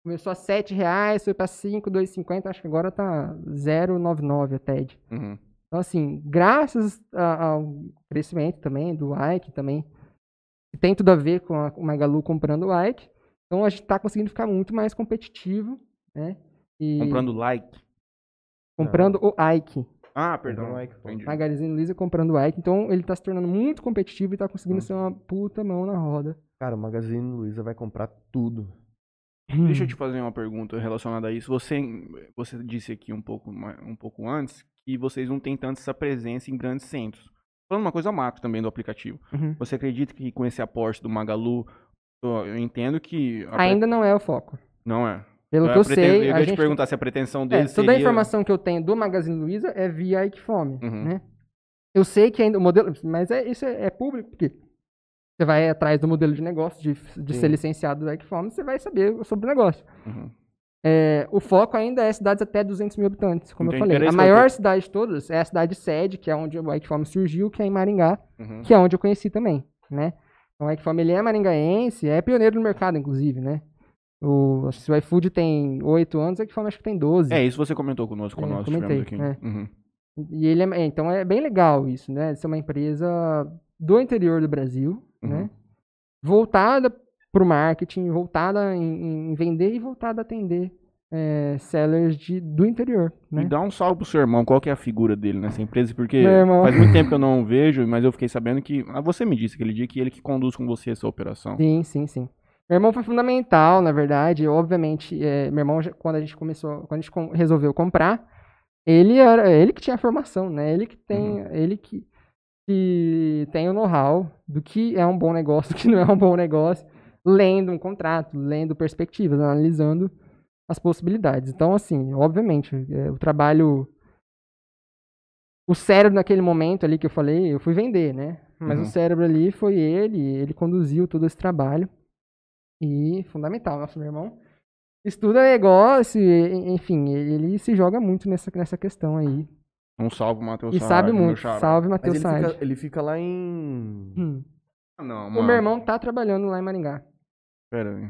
[SPEAKER 3] Começou a 7 reais, foi para 5, 2,50, acho que agora tá 0,99 a TED.
[SPEAKER 1] Uhum.
[SPEAKER 3] Então, assim, graças a- ao crescimento também do Ike também, que tem tudo a ver com a, o Magalu comprando o Ike, então a gente está conseguindo ficar muito mais competitivo, né? E
[SPEAKER 1] Comprando like.
[SPEAKER 3] comprando o Ike.
[SPEAKER 1] Ah, perdão.
[SPEAKER 2] Like, pô.
[SPEAKER 1] Entendi.
[SPEAKER 3] Magazine Luiza comprando o Ike. Então ele está se tornando muito competitivo e está conseguindo
[SPEAKER 1] Hum.
[SPEAKER 3] ser uma puta mão na roda.
[SPEAKER 2] Cara, o Magazine Luiza vai comprar tudo.
[SPEAKER 1] Deixa eu te fazer uma pergunta relacionada a isso. Você, você disse aqui um pouco, um pouco antes que vocês não têm tanto essa presença em grandes centros. Falando uma coisa macro também do aplicativo.
[SPEAKER 3] Uhum.
[SPEAKER 1] Você acredita que com esse aporte do Magalu, eu eu entendo que... pre-
[SPEAKER 3] Ainda não é o foco.
[SPEAKER 1] Não é.
[SPEAKER 3] Pelo
[SPEAKER 1] É,
[SPEAKER 3] que eu
[SPEAKER 1] preten-
[SPEAKER 3] sei,
[SPEAKER 1] Eu ia te perguntar se a pretensão
[SPEAKER 3] É,
[SPEAKER 1] deles
[SPEAKER 3] toda a
[SPEAKER 1] seria...
[SPEAKER 3] informação que eu tenho do Magazine Luiza é via Equifome,
[SPEAKER 1] Uhum.
[SPEAKER 3] né? Eu sei que ainda o modelo, mas é, isso é, é público, porque você vai atrás do modelo de negócio, de, de ser licenciado do Equifome, você vai saber sobre o negócio.
[SPEAKER 1] Uhum.
[SPEAKER 3] É, o foco ainda é cidades até 200 mil habitantes, como
[SPEAKER 1] Entendi.
[SPEAKER 3] eu falei. A maior
[SPEAKER 1] tô-
[SPEAKER 3] cidade de todas é a cidade sede, que é onde o Equifome surgiu, que é em Maringá,
[SPEAKER 1] Uhum.
[SPEAKER 3] que é onde eu conheci também, né? Então, o Equifome, ele é maringaense, é pioneiro no mercado, inclusive, né? O, se o iFood tem 8 anos, o Equifome acho que tem 12.
[SPEAKER 1] É, isso você comentou conosco quando
[SPEAKER 3] É,
[SPEAKER 1] nós
[SPEAKER 3] comentei,
[SPEAKER 1] aqui.
[SPEAKER 3] é.
[SPEAKER 1] Uhum.
[SPEAKER 3] E ele é, então é bem legal isso, né? Ser uma empresa do interior do Brasil,
[SPEAKER 1] Uhum.
[SPEAKER 3] né? Voltada para o marketing, voltada em, em vender e voltada a atender é, sellers de, do interior, né?
[SPEAKER 1] E dá um salve pro seu irmão, qual que é a figura dele nessa empresa? Porque faz muito tempo que eu não vejo, mas eu fiquei sabendo que. Ah, você me disse aquele dia que ele que conduz com você essa operação.
[SPEAKER 3] Sim, sim, sim. Meu irmão foi fundamental, na verdade. Obviamente, é, meu irmão, quando a gente começou, quando a gente resolveu comprar, ele era ele que tinha a formação, né? Ele que tem, ele que, que tem o know-how do que é um bom negócio, do que não é um bom negócio, lendo um contrato, lendo perspectivas, analisando as possibilidades. Então, assim, obviamente, é, o trabalho o cérebro naquele momento ali que eu falei, eu fui vender, né? Mas
[SPEAKER 1] Uhum.
[SPEAKER 3] o cérebro ali foi ele, ele conduziu todo esse trabalho. E fundamental, nosso meu irmão estuda negócio, enfim, ele se joga muito nessa, nessa questão aí.
[SPEAKER 1] Um salve, Matheus
[SPEAKER 3] E sabe muito. Salve,
[SPEAKER 2] Mas
[SPEAKER 3] Matheus
[SPEAKER 2] ele
[SPEAKER 3] Saad.
[SPEAKER 2] fica, ele fica lá em.
[SPEAKER 3] Hum.
[SPEAKER 1] Ah, Não,
[SPEAKER 3] O
[SPEAKER 1] mano.
[SPEAKER 3] meu irmão tá trabalhando lá em Maringá.
[SPEAKER 1] Pera aí.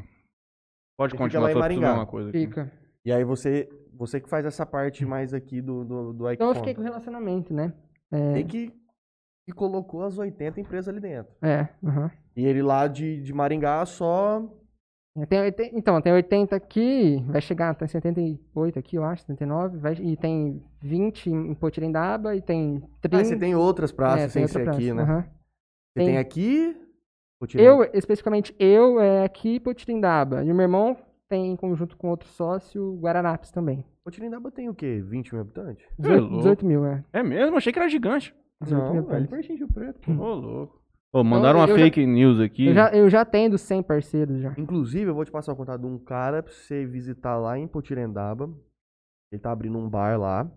[SPEAKER 1] Pode
[SPEAKER 2] Ele fica
[SPEAKER 1] continuar,
[SPEAKER 2] lá em
[SPEAKER 1] ver
[SPEAKER 2] Maringá.
[SPEAKER 1] uma coisa aqui.
[SPEAKER 3] Fica.
[SPEAKER 2] E aí você, você que faz essa parte mais aqui do, do, do
[SPEAKER 3] Então eu
[SPEAKER 2] iPhone.
[SPEAKER 3] fiquei com relacionamento, né? É,
[SPEAKER 2] Tem que, que colocou as 80 empresas ali dentro.
[SPEAKER 3] é aham.
[SPEAKER 2] E ele lá de, de Maringá só.
[SPEAKER 3] Tem 80 então, tem 80 aqui, vai chegar, tem 78 aqui, eu acho, 79, vai, e tem 20 em Potirendaba, e tem 30...
[SPEAKER 2] Ah, você tem outras praças
[SPEAKER 3] é,
[SPEAKER 2] sem
[SPEAKER 3] outra
[SPEAKER 2] ser aqui,
[SPEAKER 3] praça,
[SPEAKER 2] né?
[SPEAKER 3] aham.
[SPEAKER 2] Você tem,
[SPEAKER 3] Tem.
[SPEAKER 2] aqui. Tirar-
[SPEAKER 3] Eu, especificamente, eu é aqui em Potirendaba, e o meu irmão tem em conjunto com outro sócio, Guararapes também.
[SPEAKER 2] Potirindaba tem o quê? 20 mil habitantes?
[SPEAKER 3] 18,
[SPEAKER 1] louco.
[SPEAKER 3] 18 mil, é.
[SPEAKER 1] É mesmo? Achei que era gigante.
[SPEAKER 3] 18 mil
[SPEAKER 2] Não, velho,
[SPEAKER 3] habitantes.
[SPEAKER 2] pertinho de Preto.
[SPEAKER 1] Ô, louco. Ô, mandaram
[SPEAKER 3] eu
[SPEAKER 1] uma
[SPEAKER 3] já-
[SPEAKER 1] fake news aqui.
[SPEAKER 3] Eu já, eu já tenho 100 parceiros já.
[SPEAKER 2] Inclusive, eu vou te passar o contato de um cara pra você visitar lá em Potirendaba. Ele tá abrindo um bar lá.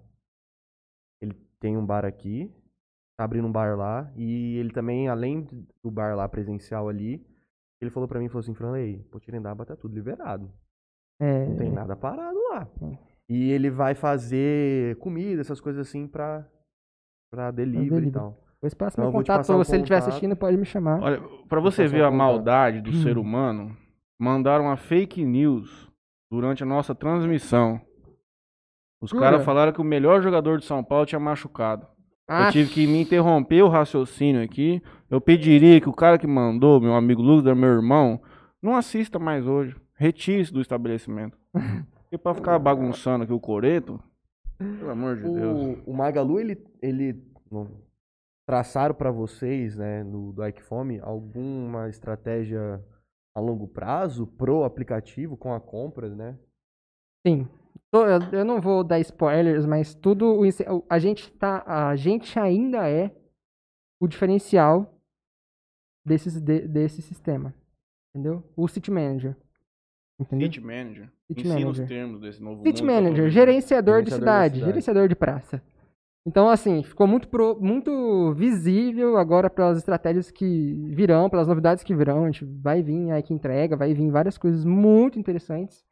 [SPEAKER 2] Ele tem um bar aqui. Tá abrindo um bar lá. E ele também, além do bar lá presencial ali, ele falou pra mim, falou assim, Franley, Potirendaba tá tudo liberado.
[SPEAKER 3] É,
[SPEAKER 2] Não tem nada parado lá.
[SPEAKER 3] É.
[SPEAKER 2] E ele vai fazer comida, essas coisas assim pra, pra delivery,
[SPEAKER 3] delivery.
[SPEAKER 2] e tal.
[SPEAKER 3] Depois passa
[SPEAKER 2] Então, eu
[SPEAKER 3] meu contato
[SPEAKER 2] o
[SPEAKER 3] se ele estiver assistindo, pode me chamar.
[SPEAKER 1] Olha, pra você ver
[SPEAKER 2] o
[SPEAKER 1] a
[SPEAKER 2] contato.
[SPEAKER 1] maldade do
[SPEAKER 3] Hum.
[SPEAKER 1] ser humano, mandaram uma fake news durante a nossa transmissão. Os caras falaram que o melhor jogador de São Paulo tinha machucado. Eu
[SPEAKER 3] Ah,
[SPEAKER 1] tive que me interromper o raciocínio aqui. Eu pediria que o cara que mandou, meu amigo Lucas, meu irmão, não assista mais hoje. Retire isso do estabelecimento. Porque pra ficar bagunçando aqui o coreto, pelo amor de Deus.
[SPEAKER 2] O, o Magalu, ele, ele traçaram pra vocês, né, no, do Ikephone, alguma estratégia a longo prazo pro aplicativo com a compra, né?
[SPEAKER 3] Sim. Eu, não vou dar spoilers, mas tudo a gente tá, a gente ainda é o diferencial desses, de- desse sistema, entendeu? O City Manager, entendeu?
[SPEAKER 1] City Manager.
[SPEAKER 3] City
[SPEAKER 1] Ensina
[SPEAKER 3] Manager.
[SPEAKER 1] os termos desse novo
[SPEAKER 3] City
[SPEAKER 1] mundo
[SPEAKER 3] Manager, gerenciador, de,
[SPEAKER 2] Gerenciador de
[SPEAKER 3] cidade,
[SPEAKER 2] cidade.
[SPEAKER 3] gerenciador de praça. Então, assim, ficou muito, pro- muito visível agora pelas estratégias que virão, pelas novidades que virão. A gente vai vir aí que entrega, vai vir várias coisas muito interessantes.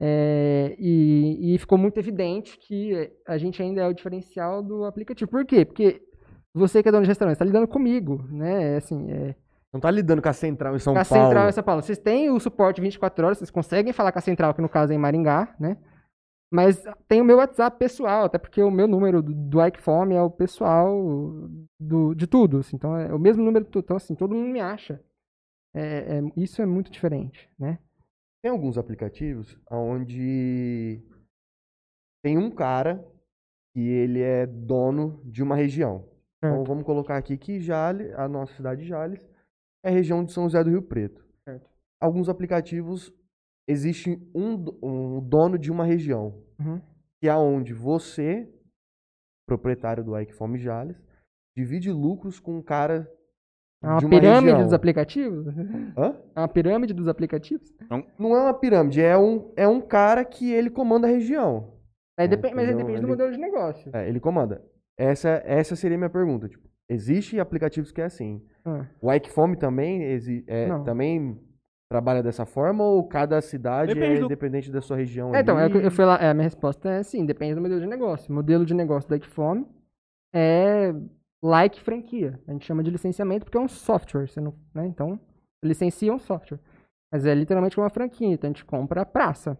[SPEAKER 3] É, e, e ficou muito evidente que a gente ainda é o diferencial do aplicativo. Por quê? Porque você que é dono de restaurante está lidando comigo, né? É Assim, é,
[SPEAKER 2] Não tá lidando com a central em São
[SPEAKER 3] com a
[SPEAKER 2] Paulo.
[SPEAKER 3] central em São Paulo. Vocês têm o suporte 24 horas, vocês conseguem falar com a central, que no caso é em Maringá, né? Mas tem o meu WhatsApp pessoal, até porque o meu número do, do é o pessoal do, de tudo. assim, então é o mesmo número de tudo. Então, assim, todo mundo me acha. É- é- isso é muito diferente, né?
[SPEAKER 2] Tem alguns aplicativos onde tem um cara que ele é dono de uma região. Então
[SPEAKER 3] Certo.
[SPEAKER 2] vamos colocar aqui que Jales, a nossa cidade de Jales, é a região de São José do Rio Preto.
[SPEAKER 3] Certo.
[SPEAKER 2] Alguns aplicativos existe um, do- um dono de uma região,
[SPEAKER 3] Uhum.
[SPEAKER 2] que é onde você, proprietário do Ikephone Jales, divide lucros com um cara
[SPEAKER 3] É uma
[SPEAKER 2] de uma
[SPEAKER 3] pirâmide
[SPEAKER 2] região.
[SPEAKER 3] dos aplicativos?
[SPEAKER 2] Hã?
[SPEAKER 3] É uma pirâmide dos aplicativos?
[SPEAKER 2] Não é uma pirâmide, é um, é um cara que ele comanda a região. É,
[SPEAKER 3] depen- mas depende do
[SPEAKER 2] Ele-
[SPEAKER 3] modelo de negócio.
[SPEAKER 2] É, ele comanda. Essa, essa seria a minha pergunta. Tipo, existe aplicativos que é assim.
[SPEAKER 3] Ah.
[SPEAKER 2] O Ikephone também, exi- é,
[SPEAKER 3] Não.
[SPEAKER 2] também trabalha dessa forma ou cada cidade
[SPEAKER 1] Depende
[SPEAKER 2] é
[SPEAKER 1] do-
[SPEAKER 2] independente da sua região
[SPEAKER 3] É, então, é eu fui lá, é, a minha resposta é sim, depende do modelo de negócio. O modelo de negócio da Equifome é like franquia. A gente chama de licenciamento porque é um software, você não, né? Então, licencia um software. Mas é literalmente uma franquia, então a gente compra a praça.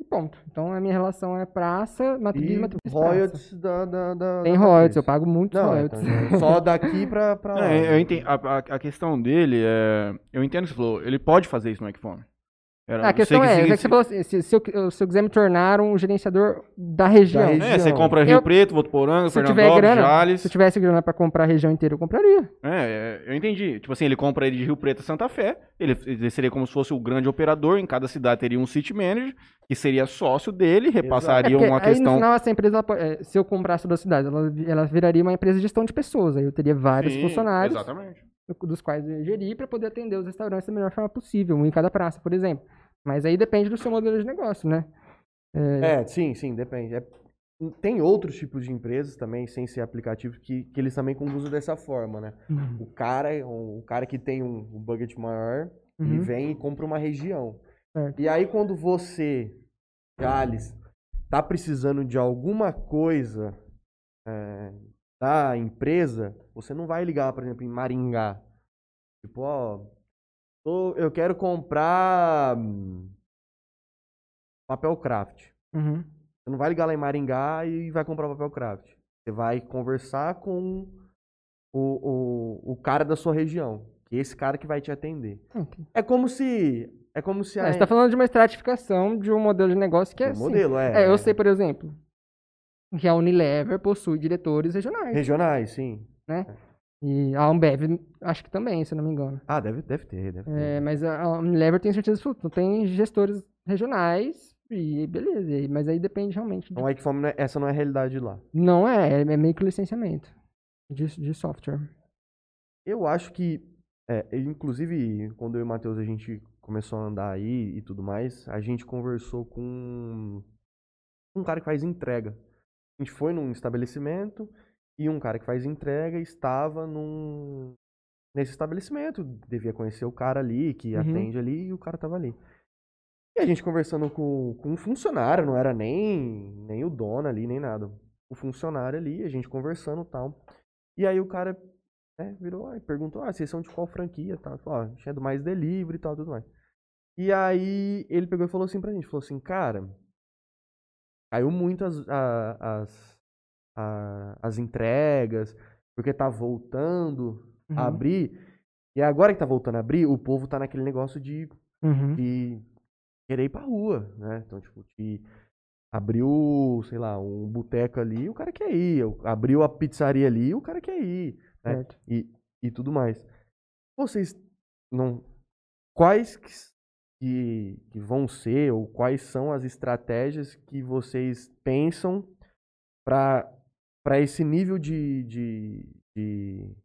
[SPEAKER 3] E ponto. Então a minha relação é praça, matriz,
[SPEAKER 2] E
[SPEAKER 3] matriz, praça.
[SPEAKER 2] royalties da, da, da
[SPEAKER 3] Tem
[SPEAKER 2] da
[SPEAKER 3] royalties, eu pago muitos
[SPEAKER 2] Não,
[SPEAKER 3] royalties.
[SPEAKER 2] então, só daqui pra, pra.
[SPEAKER 1] É, eu entendo, a, a- a questão dele é. Eu entendo o que você falou. Ele pode fazer isso no Ecfone. Era,
[SPEAKER 3] Ah, a questão
[SPEAKER 1] sei
[SPEAKER 3] é,
[SPEAKER 1] que
[SPEAKER 3] é
[SPEAKER 1] se-
[SPEAKER 3] que você falou assim, se, se eu, se eu quiser me tornar um gerenciador da região,
[SPEAKER 2] região.
[SPEAKER 1] É, você compra Rio
[SPEAKER 3] Eu-
[SPEAKER 1] Preto, Votuporanga,
[SPEAKER 3] se eu tiver
[SPEAKER 1] Fernandópolis,
[SPEAKER 3] grana,
[SPEAKER 1] Jales.
[SPEAKER 3] se eu tivesse grana pra comprar a região inteira, eu compraria.
[SPEAKER 1] É, é, eu entendi. Tipo assim, ele compra ele de Rio Preto a Santa Fé. Ele, ele seria como se fosse o grande operador. Em cada cidade teria um city manager, que seria sócio dele,
[SPEAKER 3] É
[SPEAKER 1] repassaria
[SPEAKER 3] porque
[SPEAKER 1] uma
[SPEAKER 3] aí, no
[SPEAKER 1] questão.
[SPEAKER 3] final, essa empresa, é, se eu comprasse duas cidades, ela, ela viraria uma empresa de gestão de pessoas. Aí eu teria vários
[SPEAKER 1] Sim,
[SPEAKER 3] funcionários,
[SPEAKER 1] Exatamente.
[SPEAKER 3] Do- dos quais eu ia gerir para poder atender os restaurantes da melhor forma possível, um em cada praça, por exemplo. Mas aí depende do seu modelo de negócio, né?
[SPEAKER 2] É, sim, sim, depende. É, tem outros tipos de empresas também, sem ser aplicativo, que, que eles também conduzem dessa forma, né?
[SPEAKER 3] Uhum.
[SPEAKER 2] O cara, o cara que tem um, um budget maior, ele
[SPEAKER 3] Uhum.
[SPEAKER 2] vem e compra uma região.
[SPEAKER 3] Certo.
[SPEAKER 2] E aí quando você, Gales, tá precisando de alguma coisa é, da empresa, você não vai ligar, por exemplo, em Maringá. Tipo, ó, tô- eu quero comprar hum, papel craft.
[SPEAKER 3] Uhum.
[SPEAKER 2] Você não vai ligar lá em Maringá e vai comprar papel craft. Você vai conversar com o, o, o cara da sua região. Que é esse cara que vai te atender.
[SPEAKER 3] Ok.
[SPEAKER 2] É como se. É como se
[SPEAKER 3] É, você tá falando de uma estratificação de um modelo de negócio que é
[SPEAKER 2] o
[SPEAKER 3] assim.
[SPEAKER 2] modelo, é.
[SPEAKER 3] É, eu sei, por exemplo, que a Unilever possui diretores regionais,
[SPEAKER 2] Regionais, sim.
[SPEAKER 3] né? E a Ambev, acho que também, se eu não me engano.
[SPEAKER 2] Ah, deve, deve ter, deve ter.
[SPEAKER 3] É, mas a Unilever tem certeza absoluta, tem gestores regionais e beleza. Mas aí depende realmente. de-
[SPEAKER 2] Então, é que é- essa não é a realidade lá.
[SPEAKER 3] Não é, é meio que licenciamento de, de software.
[SPEAKER 2] Eu acho que, é, inclusive, quando eu e o Matheus a gente começou a andar aí e tudo mais, a gente conversou com um cara que faz entrega. A gente foi num estabelecimento e um cara que faz entrega estava num nesse estabelecimento, devia conhecer o cara ali que
[SPEAKER 3] Uhum.
[SPEAKER 2] atende ali e o cara tava ali. E a gente conversando com, com um funcionário, não era nem nem o dono ali nem nada. O funcionário ali, a gente conversando e tal. E aí o cara né, virou e perguntou: "Ah, vocês são de qual franquia?" tal. Falou, "Ó, a gente é do mais delivery e tal, tudo mais". E aí ele pegou e falou assim pra gente, falou assim: "Cara, caiu muito as, a- as, a- as entregas, porque tá voltando
[SPEAKER 3] Uhum.
[SPEAKER 2] a abrir. E agora que tá voltando a abrir, o povo tá naquele negócio de,
[SPEAKER 3] Uhum.
[SPEAKER 2] de querer ir pra rua, né? Então, tipo, de abriu, sei lá, um boteco ali, o cara quer ir. Abriu a pizzaria ali, o cara quer ir, né? E, e tudo mais. Vocês não. Quais que, que, vão ser, ou quais são as estratégias que vocês pensam para esse nível de, de, de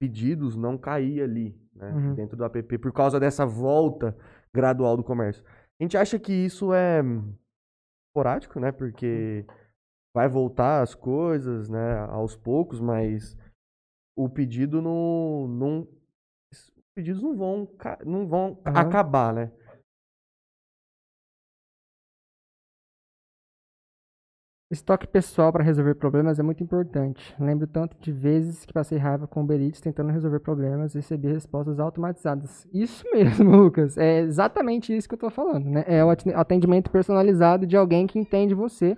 [SPEAKER 2] pedidos não cair ali, né?
[SPEAKER 3] Uhum.
[SPEAKER 2] Dentro do app, por causa dessa volta gradual do comércio. A gente acha que isso é esporádico, né? Porque vai voltar as coisas, né? Aos poucos, mas o pedido não, não os pedidos não vão, não vão
[SPEAKER 3] Aham.
[SPEAKER 2] acabar, né?
[SPEAKER 3] Estoque pessoal para resolver problemas é muito importante. Lembro tanto de vezes que passei raiva com o Uber Eats tentando resolver problemas e recebi respostas automatizadas. Isso mesmo, Lucas. É exatamente isso que eu tô falando, né? É o atendimento personalizado de alguém que entende você,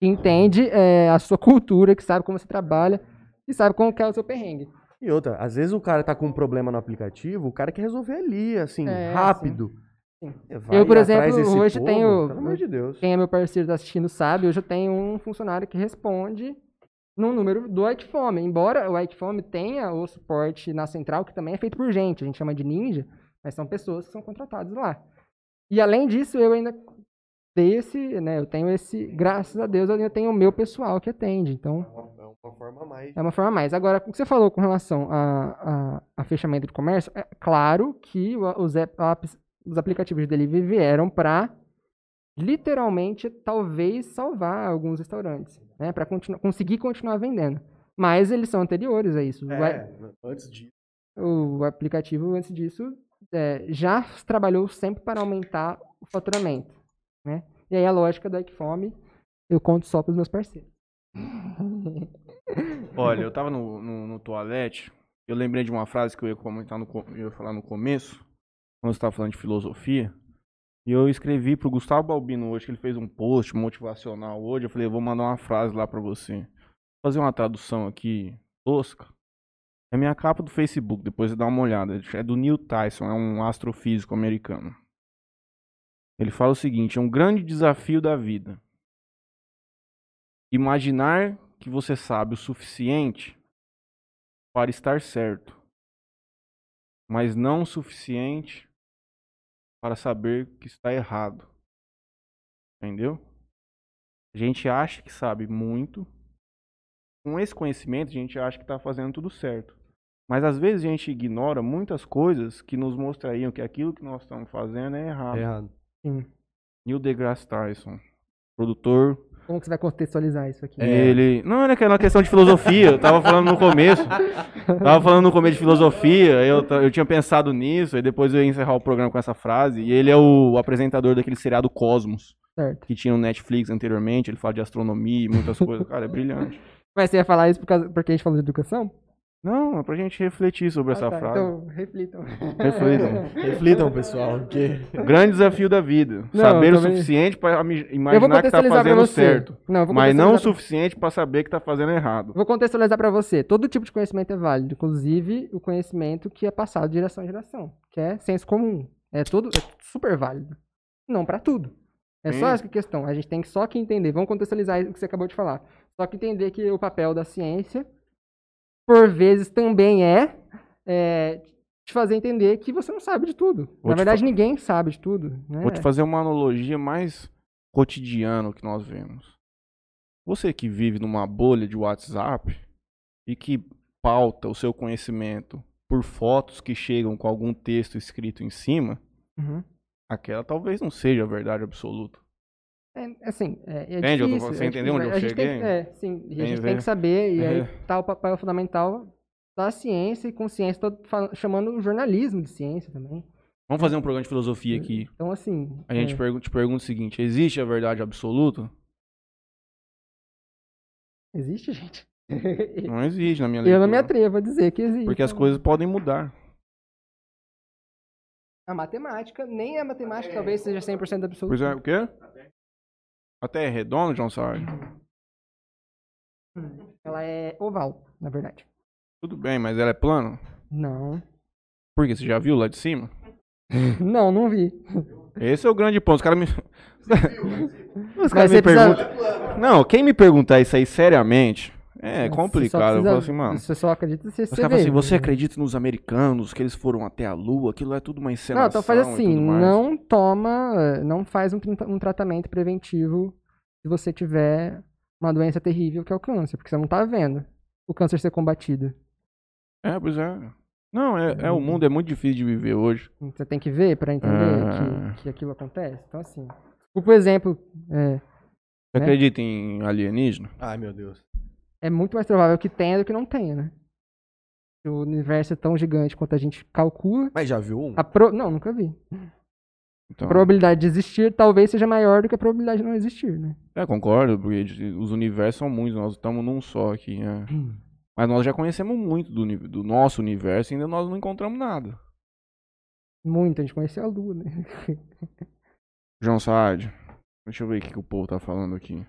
[SPEAKER 3] que entende é, a sua cultura, que sabe como você trabalha, e sabe como que é o seu perrengue.
[SPEAKER 2] E outra, às vezes o cara tá com um problema no aplicativo, o cara quer resolver ali, assim,
[SPEAKER 3] É,
[SPEAKER 2] rápido.
[SPEAKER 3] sim.
[SPEAKER 2] Vai
[SPEAKER 3] Eu, por exemplo, hoje
[SPEAKER 2] povo,
[SPEAKER 3] tenho-
[SPEAKER 2] Pelo amor de Deus.
[SPEAKER 3] Quem é meu parceiro tá assistindo sabe, hoje eu tenho um funcionário que responde no número do Ikephone. Embora o Ikephone tenha o suporte na central, que também é feito por gente, a gente chama de ninja, mas são pessoas que são contratadas lá. E além disso, eu ainda desse, né, eu tenho esse, graças a Deus, eu ainda tenho o meu pessoal que atende. Então,
[SPEAKER 2] É uma, é uma forma a mais.
[SPEAKER 3] é uma forma a mais. Agora, o que você falou com relação a, a, a fechamento de comércio, é claro que o- os, app- apps- os aplicativos de delivery vieram para literalmente talvez salvar alguns restaurantes, né, para conseguir continuar vendendo. Mas eles são anteriores a isso. O
[SPEAKER 2] É, antes disso.
[SPEAKER 3] O, aplicativo antes disso é, já trabalhou sempre para aumentar o faturamento, né? E aí a lógica da Equifome eu conto só para os meus parceiros.
[SPEAKER 1] Olha, eu tava no, no, no toalete, eu lembrei de uma frase que eu ia comentar no, eu ia falar no começo, quando você tava falando de filosofia. E eu escrevi pro Gustavo Balbino hoje, que ele fez um post motivacional hoje. Eu falei, eu vou mandar uma frase lá pra você. Vou fazer uma tradução aqui tosca. É minha capa do Facebook, depois você dá uma olhada. É do Neil Tyson, é um astrofísico americano. Ele fala o seguinte: é um grande desafio da vida. Imaginar que você sabe o suficiente para estar certo, mas não o suficiente para saber que está errado. Entendeu? A gente acha que sabe muito. Com esse conhecimento, a gente acha que está fazendo tudo certo. Mas às vezes a gente ignora muitas coisas que nos mostrariam que aquilo que nós estamos fazendo é errado.
[SPEAKER 2] É errado.
[SPEAKER 3] Sim.
[SPEAKER 1] Neil deGrasse Tyson, produtor
[SPEAKER 3] Como que você vai contextualizar isso aqui?
[SPEAKER 2] É.
[SPEAKER 1] Ele. Não, era aquela questão de filosofia. Eu tava falando no começo. Tava falando no começo de filosofia. Eu, eu tinha pensado nisso. E depois eu ia encerrar o programa com essa frase. E ele é o apresentador daquele seriado Cosmos.
[SPEAKER 3] Certo.
[SPEAKER 1] Que tinha no Netflix anteriormente. Ele fala de astronomia e muitas coisas. Cara, é brilhante.
[SPEAKER 3] Mas você ia falar isso por causa, porque a gente falou de educação?
[SPEAKER 1] Não, é pra gente refletir sobre essa
[SPEAKER 3] Ah, tá,
[SPEAKER 1] frase.
[SPEAKER 3] Então, reflitam.
[SPEAKER 1] Reflitam.
[SPEAKER 2] Reflitam, pessoal, porque
[SPEAKER 1] Grande desafio da vida.
[SPEAKER 3] Não,
[SPEAKER 1] Saber o suficiente
[SPEAKER 3] vou
[SPEAKER 1] imaginar que tá fazendo certo.
[SPEAKER 3] Não,
[SPEAKER 1] Mas não o suficiente pra saber que tá fazendo errado.
[SPEAKER 3] Vou contextualizar pra você. Todo tipo de conhecimento é válido, inclusive o conhecimento que é passado de geração em geração, que é senso comum. É tudo é super válido. Não pra tudo. É só
[SPEAKER 1] Sim.
[SPEAKER 3] essa questão. A gente tem que só que entender. Vamos contextualizar o que você acabou de falar. Só que entender que o papel da ciência, por vezes, também é, é te fazer entender que você não sabe de tudo.
[SPEAKER 1] Vou
[SPEAKER 3] Na verdade, ninguém sabe de tudo. Né?
[SPEAKER 1] Vou te fazer uma analogia mais cotidiana que nós vemos. Você que vive numa bolha de WhatsApp e que pauta o seu conhecimento por fotos que chegam com algum texto escrito em cima,
[SPEAKER 3] Uhum.
[SPEAKER 1] aquela talvez não seja a verdade absoluta.
[SPEAKER 3] É, assim, é, é
[SPEAKER 1] Entende?
[SPEAKER 3] Difícil,
[SPEAKER 1] você
[SPEAKER 3] é
[SPEAKER 1] entendeu onde eu
[SPEAKER 3] gente tem
[SPEAKER 1] cheguei?
[SPEAKER 3] é, sim. E a gente tem que saber, e aí
[SPEAKER 1] É.
[SPEAKER 3] tá o papel fundamental da ciência e com ciência, tô fal- chamando o jornalismo de ciência também.
[SPEAKER 1] Vamos fazer um programa de filosofia aqui.
[SPEAKER 3] Então, assim...
[SPEAKER 1] A gente
[SPEAKER 3] é,
[SPEAKER 1] pergun- te pergunta o seguinte: existe a verdade absoluta?
[SPEAKER 3] Existe, gente?
[SPEAKER 1] Não existe na minha leitura.
[SPEAKER 3] Eu não me atrevo a dizer que existe.
[SPEAKER 1] Porque as coisas podem mudar.
[SPEAKER 3] A matemática, nem a matemática talvez seja 100% absoluta.
[SPEAKER 1] Pois é, o quê? A Terra é redonda, John Sarge?
[SPEAKER 3] Ela é oval, na verdade.
[SPEAKER 1] Tudo bem, mas ela é plana?
[SPEAKER 3] Não.
[SPEAKER 1] Por quê? Você já viu lá de cima?
[SPEAKER 3] Não, não vi.
[SPEAKER 1] Esse é o grande ponto. Os caras me. Os caras me
[SPEAKER 3] precisa-
[SPEAKER 1] perguntam. Não, quem me perguntar isso aí seriamente é
[SPEAKER 3] Você só
[SPEAKER 1] complicado. Eu
[SPEAKER 3] precisa-
[SPEAKER 1] falo assim, mano.
[SPEAKER 3] Você só acredita se
[SPEAKER 1] Os
[SPEAKER 3] você vê.
[SPEAKER 1] assim, você acredita nos americanos, que eles foram até a lua, aquilo é tudo uma encenação
[SPEAKER 3] Não, então faz assim, não toma, não faz um, um tratamento preventivo se você tiver uma doença terrível que é o câncer, porque você não tá vendo o câncer ser combatido.
[SPEAKER 1] É, pois é. Não, é, é o mundo é muito difícil de viver hoje.
[SPEAKER 3] Você tem que ver pra entender
[SPEAKER 1] Ah.
[SPEAKER 3] que, que aquilo acontece. Então assim, por exemplo, é,
[SPEAKER 1] Você
[SPEAKER 3] Né?
[SPEAKER 1] acredita em alienígena?
[SPEAKER 2] Ai, meu Deus.
[SPEAKER 3] É muito mais provável que tenha do que não tenha, né? Se O universo é tão gigante quanto a gente calcula.
[SPEAKER 2] Mas já viu um?
[SPEAKER 3] A pro... Não, nunca vi.
[SPEAKER 1] Então,
[SPEAKER 3] A probabilidade de existir talvez seja maior do que a probabilidade de não existir, né?
[SPEAKER 1] É, concordo, porque os universos são muitos, nós estamos num só aqui, né? Mas nós já conhecemos muito do, do nosso universo e ainda nós não encontramos nada.
[SPEAKER 3] Muito, a gente conheceu a Lua, né?
[SPEAKER 1] João Saad, deixa eu ver o que, que o povo tá falando aqui.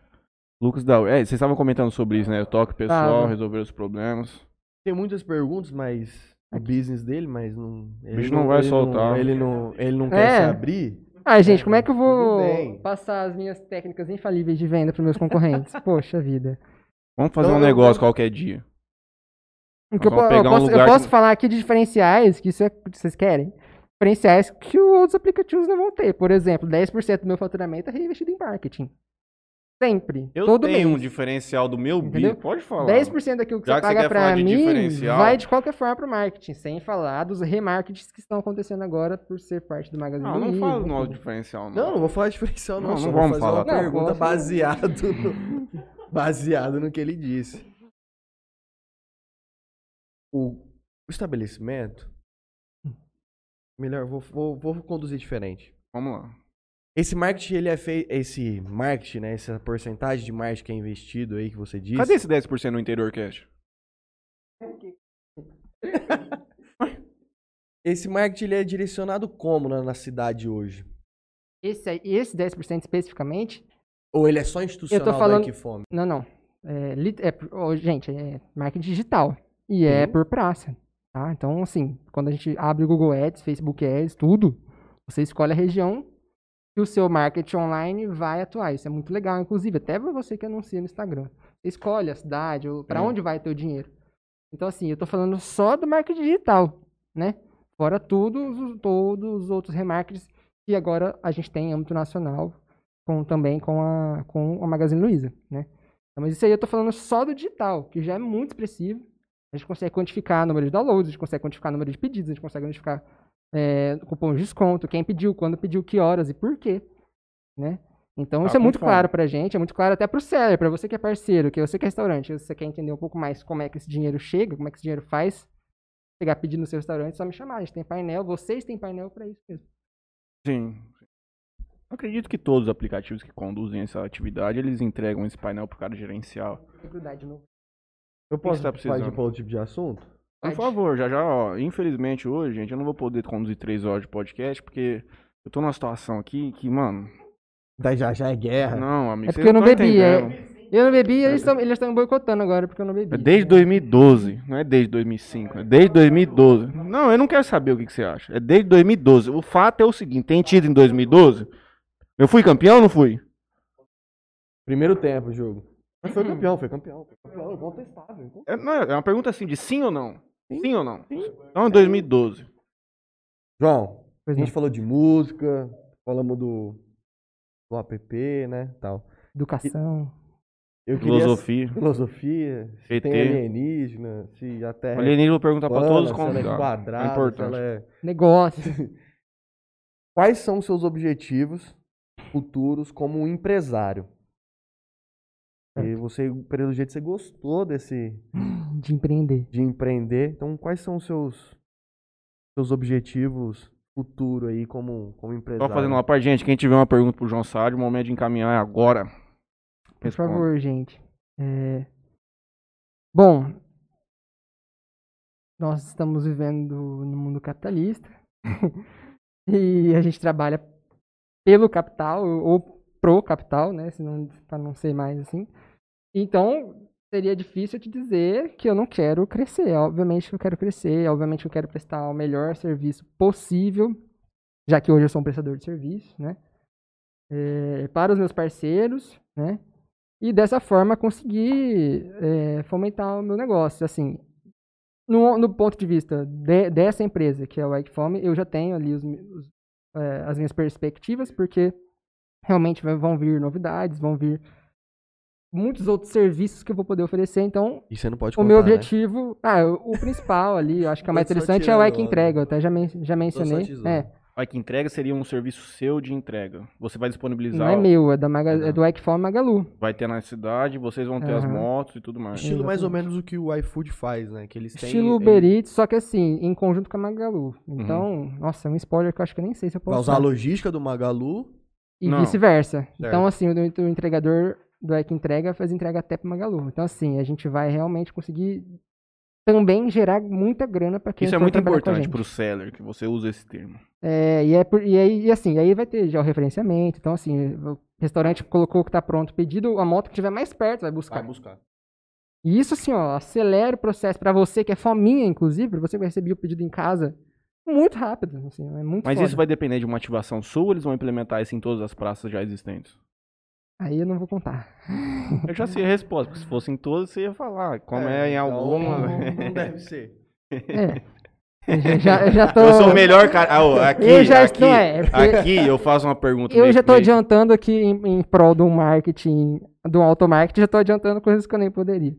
[SPEAKER 1] Lucas da. É, vocês estavam comentando sobre isso, né? O toque pessoal,
[SPEAKER 3] Tava.
[SPEAKER 1] resolver os problemas.
[SPEAKER 2] Tem muitas perguntas, mas o business dele, mas não. Ele
[SPEAKER 1] bicho não vai
[SPEAKER 2] ele
[SPEAKER 1] soltar.
[SPEAKER 2] ele não, ele não
[SPEAKER 3] É.
[SPEAKER 2] quer se abrir.
[SPEAKER 3] Ah, gente, como é que eu
[SPEAKER 2] Tudo
[SPEAKER 3] vou
[SPEAKER 2] bem.
[SPEAKER 3] passar as minhas técnicas infalíveis de venda para meus concorrentes? Poxa vida.
[SPEAKER 1] Vamos fazer
[SPEAKER 2] Então,
[SPEAKER 1] um
[SPEAKER 2] eu-
[SPEAKER 1] negócio qualquer dia.
[SPEAKER 3] O que eu,
[SPEAKER 1] vamos
[SPEAKER 3] po- eu
[SPEAKER 1] pegar um
[SPEAKER 3] posso, eu
[SPEAKER 1] lugar
[SPEAKER 3] posso
[SPEAKER 1] que-
[SPEAKER 3] falar aqui de diferenciais, que isso é que vocês querem. Diferenciais que os outros aplicativos não vão ter. Por exemplo, 10% do meu faturamento é reinvestido em marketing. Sempre.
[SPEAKER 1] Eu
[SPEAKER 3] todo
[SPEAKER 1] tenho
[SPEAKER 3] mês.
[SPEAKER 1] um diferencial do meu
[SPEAKER 3] Entendeu?
[SPEAKER 1] business. Pode falar.
[SPEAKER 3] 10% daquilo que
[SPEAKER 1] Já
[SPEAKER 3] você
[SPEAKER 1] que você
[SPEAKER 3] paga
[SPEAKER 1] quer
[SPEAKER 3] pra
[SPEAKER 1] falar de
[SPEAKER 3] mim
[SPEAKER 1] diferencial-
[SPEAKER 3] vai de qualquer forma pro marketing, sem falar dos remarketings que estão acontecendo agora por ser parte do Magazine
[SPEAKER 1] Não, não
[SPEAKER 3] Luiza,
[SPEAKER 1] fala do nosso diferencial, não.
[SPEAKER 2] Não, não vou falar de diferencial, não.
[SPEAKER 1] Não,
[SPEAKER 2] só
[SPEAKER 1] não vamos falar.
[SPEAKER 2] uma
[SPEAKER 3] Não,
[SPEAKER 2] pergunta
[SPEAKER 3] posso-
[SPEAKER 2] baseado no, baseado no que ele disse. O, o estabelecimento. Melhor, vou, vou, vou conduzir diferente.
[SPEAKER 1] Vamos lá.
[SPEAKER 2] Esse marketing, ele é feito. Esse marketing, né? Essa porcentagem de marketing que é investido aí que você disse.
[SPEAKER 1] Cadê esse 10% no interior cash?
[SPEAKER 2] Esse marketing ele é direcionado como na, na cidade hoje?
[SPEAKER 3] Esse, esse 10% especificamente,
[SPEAKER 2] Ou ele é só institucional
[SPEAKER 3] Eu tô falando-
[SPEAKER 2] da Equifome?
[SPEAKER 3] não, não. É, lit- é ô, gente, é marketing digital. E é
[SPEAKER 2] Sim.
[SPEAKER 3] por praça. Tá? Então, assim, quando a gente abre o Google Ads, Facebook Ads, tudo, você escolhe a região que o seu marketing online vai atuar. Isso é muito legal, inclusive, até pra você que anuncia no Instagram. Você escolhe a cidade, para
[SPEAKER 1] Sim.
[SPEAKER 3] onde vai teu dinheiro. Então, assim, eu tô falando só do marketing digital, né? Fora tudo, os- todos os outros remarketings que agora a gente tem em âmbito nacional, com, também com a, com a Magazine Luiza, né? Então, mas isso aí eu tô falando só do digital, que já é muito expressivo. A gente consegue quantificar o número de downloads, a gente consegue quantificar o número de pedidos, a gente consegue quantificar é, cupom de desconto, quem pediu, quando pediu, que horas e por quê, né? Então
[SPEAKER 1] Tá
[SPEAKER 3] isso é muito
[SPEAKER 1] fome.
[SPEAKER 3] claro pra gente, é muito claro até pro seller, pra você que é parceiro, que você que é restaurante, você quer entender um pouco mais como é que esse dinheiro chega, como é que esse dinheiro faz, pegar pedido no seu restaurante, é só me chamar, a gente tem painel, vocês têm painel pra isso mesmo.
[SPEAKER 1] Sim. Acredito que todos os aplicativos que conduzem essa atividade, eles entregam esse painel pro cara gerencial.
[SPEAKER 3] Dificuldade de.
[SPEAKER 2] Eu posso
[SPEAKER 1] você tá precisando?
[SPEAKER 2] para outro tipo de assunto?
[SPEAKER 1] Por favor, já já, ó, infelizmente hoje, gente, eu não vou poder conduzir três horas de podcast, porque eu tô numa situação aqui que, mano,
[SPEAKER 2] Daí já já é guerra.
[SPEAKER 1] não, amigo,
[SPEAKER 3] É porque eu não bebi, é-. Eu não bebi e eles estão boicotando agora porque eu não bebi.
[SPEAKER 1] É desde 2012, não é desde 2005, é desde 2012. Não, eu não quero saber o que, que você acha. É desde 2012. O fato é o seguinte, tem tido em 2012? Eu fui campeão ou não fui?
[SPEAKER 2] Primeiro tempo jogo. Mas foi campeão, foi campeão. Foi campeão, incontestável. incontestável.
[SPEAKER 1] É, não, é uma pergunta assim de sim ou não? Sim, ou não? Então, em 2012.
[SPEAKER 2] João,
[SPEAKER 3] Pois
[SPEAKER 2] a gente
[SPEAKER 3] não.
[SPEAKER 2] falou de música, falamos do, do app, né, tal.
[SPEAKER 3] Educação.
[SPEAKER 2] Eu queria
[SPEAKER 1] Filosofia.
[SPEAKER 2] filosofia, se
[SPEAKER 1] ET.
[SPEAKER 2] tem alienígena, se a Terra
[SPEAKER 1] O alienígena eu vou perguntar pra
[SPEAKER 2] plana,
[SPEAKER 1] todos os
[SPEAKER 2] ela é
[SPEAKER 1] convidados.
[SPEAKER 2] quadrada,
[SPEAKER 1] É importante.
[SPEAKER 2] ela é...
[SPEAKER 3] Negócio.
[SPEAKER 2] Quais são os seus objetivos futuros como um empresário? E você, pelo jeito, você gostou desse
[SPEAKER 3] De empreender.
[SPEAKER 2] de empreender. Então, quais são os seus seus objetivos futuro aí como como
[SPEAKER 1] Só
[SPEAKER 2] empresário?
[SPEAKER 1] fazendo uma parte, gente, quem tiver uma pergunta pro João Sádio, o momento de encaminhar é agora.
[SPEAKER 3] Por favor, gente. É, Bom, nós estamos vivendo no mundo capitalista e a gente trabalha pelo capital ou pro capital, né? Para não ser mais assim. Então, seria difícil te dizer que eu não quero crescer. Obviamente que eu quero crescer, obviamente que eu quero prestar o melhor serviço possível, já que hoje eu sou um prestador de serviço, né? É, para os meus parceiros, né? E dessa forma conseguir é, fomentar o meu negócio. Assim, no, no ponto de vista de- dessa empresa, que é o Fome, eu já tenho ali os os, é, as minhas perspectivas, porque realmente vai- vão vir novidades, vão vir muitos outros serviços que eu vou poder oferecer. Então,
[SPEAKER 2] E você não pode
[SPEAKER 3] o
[SPEAKER 2] contar,
[SPEAKER 3] meu
[SPEAKER 2] né?
[SPEAKER 3] objetivo, ah, o, o principal ali, eu acho que é o mais interessante é o Ike
[SPEAKER 2] onda.
[SPEAKER 3] Entrega, eu até já, men já mencionei. É,
[SPEAKER 1] Olha, que entrega seria um serviço seu de entrega. Você vai disponibilizar,
[SPEAKER 3] não é meu, é, da Maga,
[SPEAKER 2] É
[SPEAKER 3] é do Ike Fome Magalu.
[SPEAKER 1] vai ter na cidade, vocês vão ter as
[SPEAKER 3] Aham.
[SPEAKER 1] motos e tudo mais.
[SPEAKER 2] Estilo mais ou
[SPEAKER 3] Exatamente.
[SPEAKER 2] menos o que o iFood faz, né? Que eles têm
[SPEAKER 3] Estilo Uber Eats, só que assim, em conjunto com a Magalu. Então, nossa, é um spoiler que eu acho que eu nem sei se eu posso
[SPEAKER 2] usar a logística do Magalu.
[SPEAKER 3] E vice-versa. Então, assim, o, o entregador do Ike Entrega faz entrega até pro Magalu. Então, assim, a gente vai realmente conseguir também gerar muita grana para quem
[SPEAKER 1] Isso é muito importante
[SPEAKER 3] gente.
[SPEAKER 1] pro seller, que você usa esse termo.
[SPEAKER 3] É, e, é por- e aí, e assim, aí vai ter já o referenciamento. Então, assim, o restaurante colocou que tá pronto o pedido, a moto que estiver mais perto vai buscar.
[SPEAKER 2] Vai buscar.
[SPEAKER 3] E isso, assim, ó, acelera o processo para você, que é fominha, inclusive, pra você vai receber o pedido em casa, muito rápido, assim, é muito
[SPEAKER 1] Mas
[SPEAKER 3] foda.
[SPEAKER 1] isso vai depender de uma ativação sua ou eles vão implementar isso em todas as praças já existentes?
[SPEAKER 3] Aí eu não vou contar.
[SPEAKER 1] Eu já sei a resposta, porque se fosse em todas, você ia falar. Como é, em
[SPEAKER 2] então,
[SPEAKER 1] alguma.
[SPEAKER 2] Não deve ser.
[SPEAKER 3] É. Eu já, já, eu já tô...
[SPEAKER 1] Eu sou o melhor cara. Ah, aqui,
[SPEAKER 3] Eu já
[SPEAKER 1] aqui,
[SPEAKER 3] estou- é, porque-
[SPEAKER 1] aqui eu faço uma pergunta.
[SPEAKER 3] Eu
[SPEAKER 1] meio-
[SPEAKER 3] já tô
[SPEAKER 1] meio-
[SPEAKER 3] adiantando aqui em, em prol do marketing, do automarketing, já tô adiantando coisas que eu nem poderia.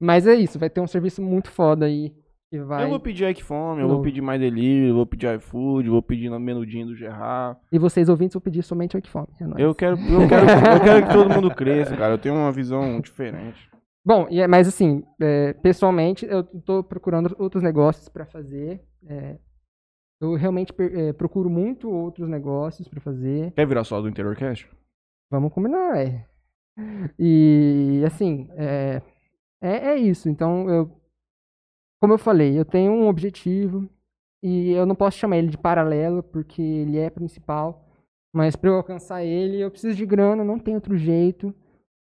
[SPEAKER 3] Mas é isso, vai ter um serviço muito foda aí, que vai...
[SPEAKER 1] Eu vou pedir Fome, eu vou pedir mais delivery, eu vou pedir iFood, eu vou pedir no menudinho do Gerard.
[SPEAKER 3] E vocês ouvintes vão pedir somente o Equifome. É nóis.
[SPEAKER 1] Eu quero, eu, quero, eu quero que todo mundo cresça, cara. Eu tenho uma visão diferente.
[SPEAKER 3] Bom, e é- mas assim, é, pessoalmente, eu tô procurando outros negócios para fazer. é, eu realmente é, procuro muito outros negócios para fazer.
[SPEAKER 1] Quer virar só do Interior Cash?
[SPEAKER 3] Vamos combinar, é. E assim, é, é, é isso. Então, eu, como eu falei, eu tenho um objetivo e eu não posso chamar ele de paralelo porque ele é principal. Mas para eu alcançar ele, eu preciso de grana, não tem outro jeito.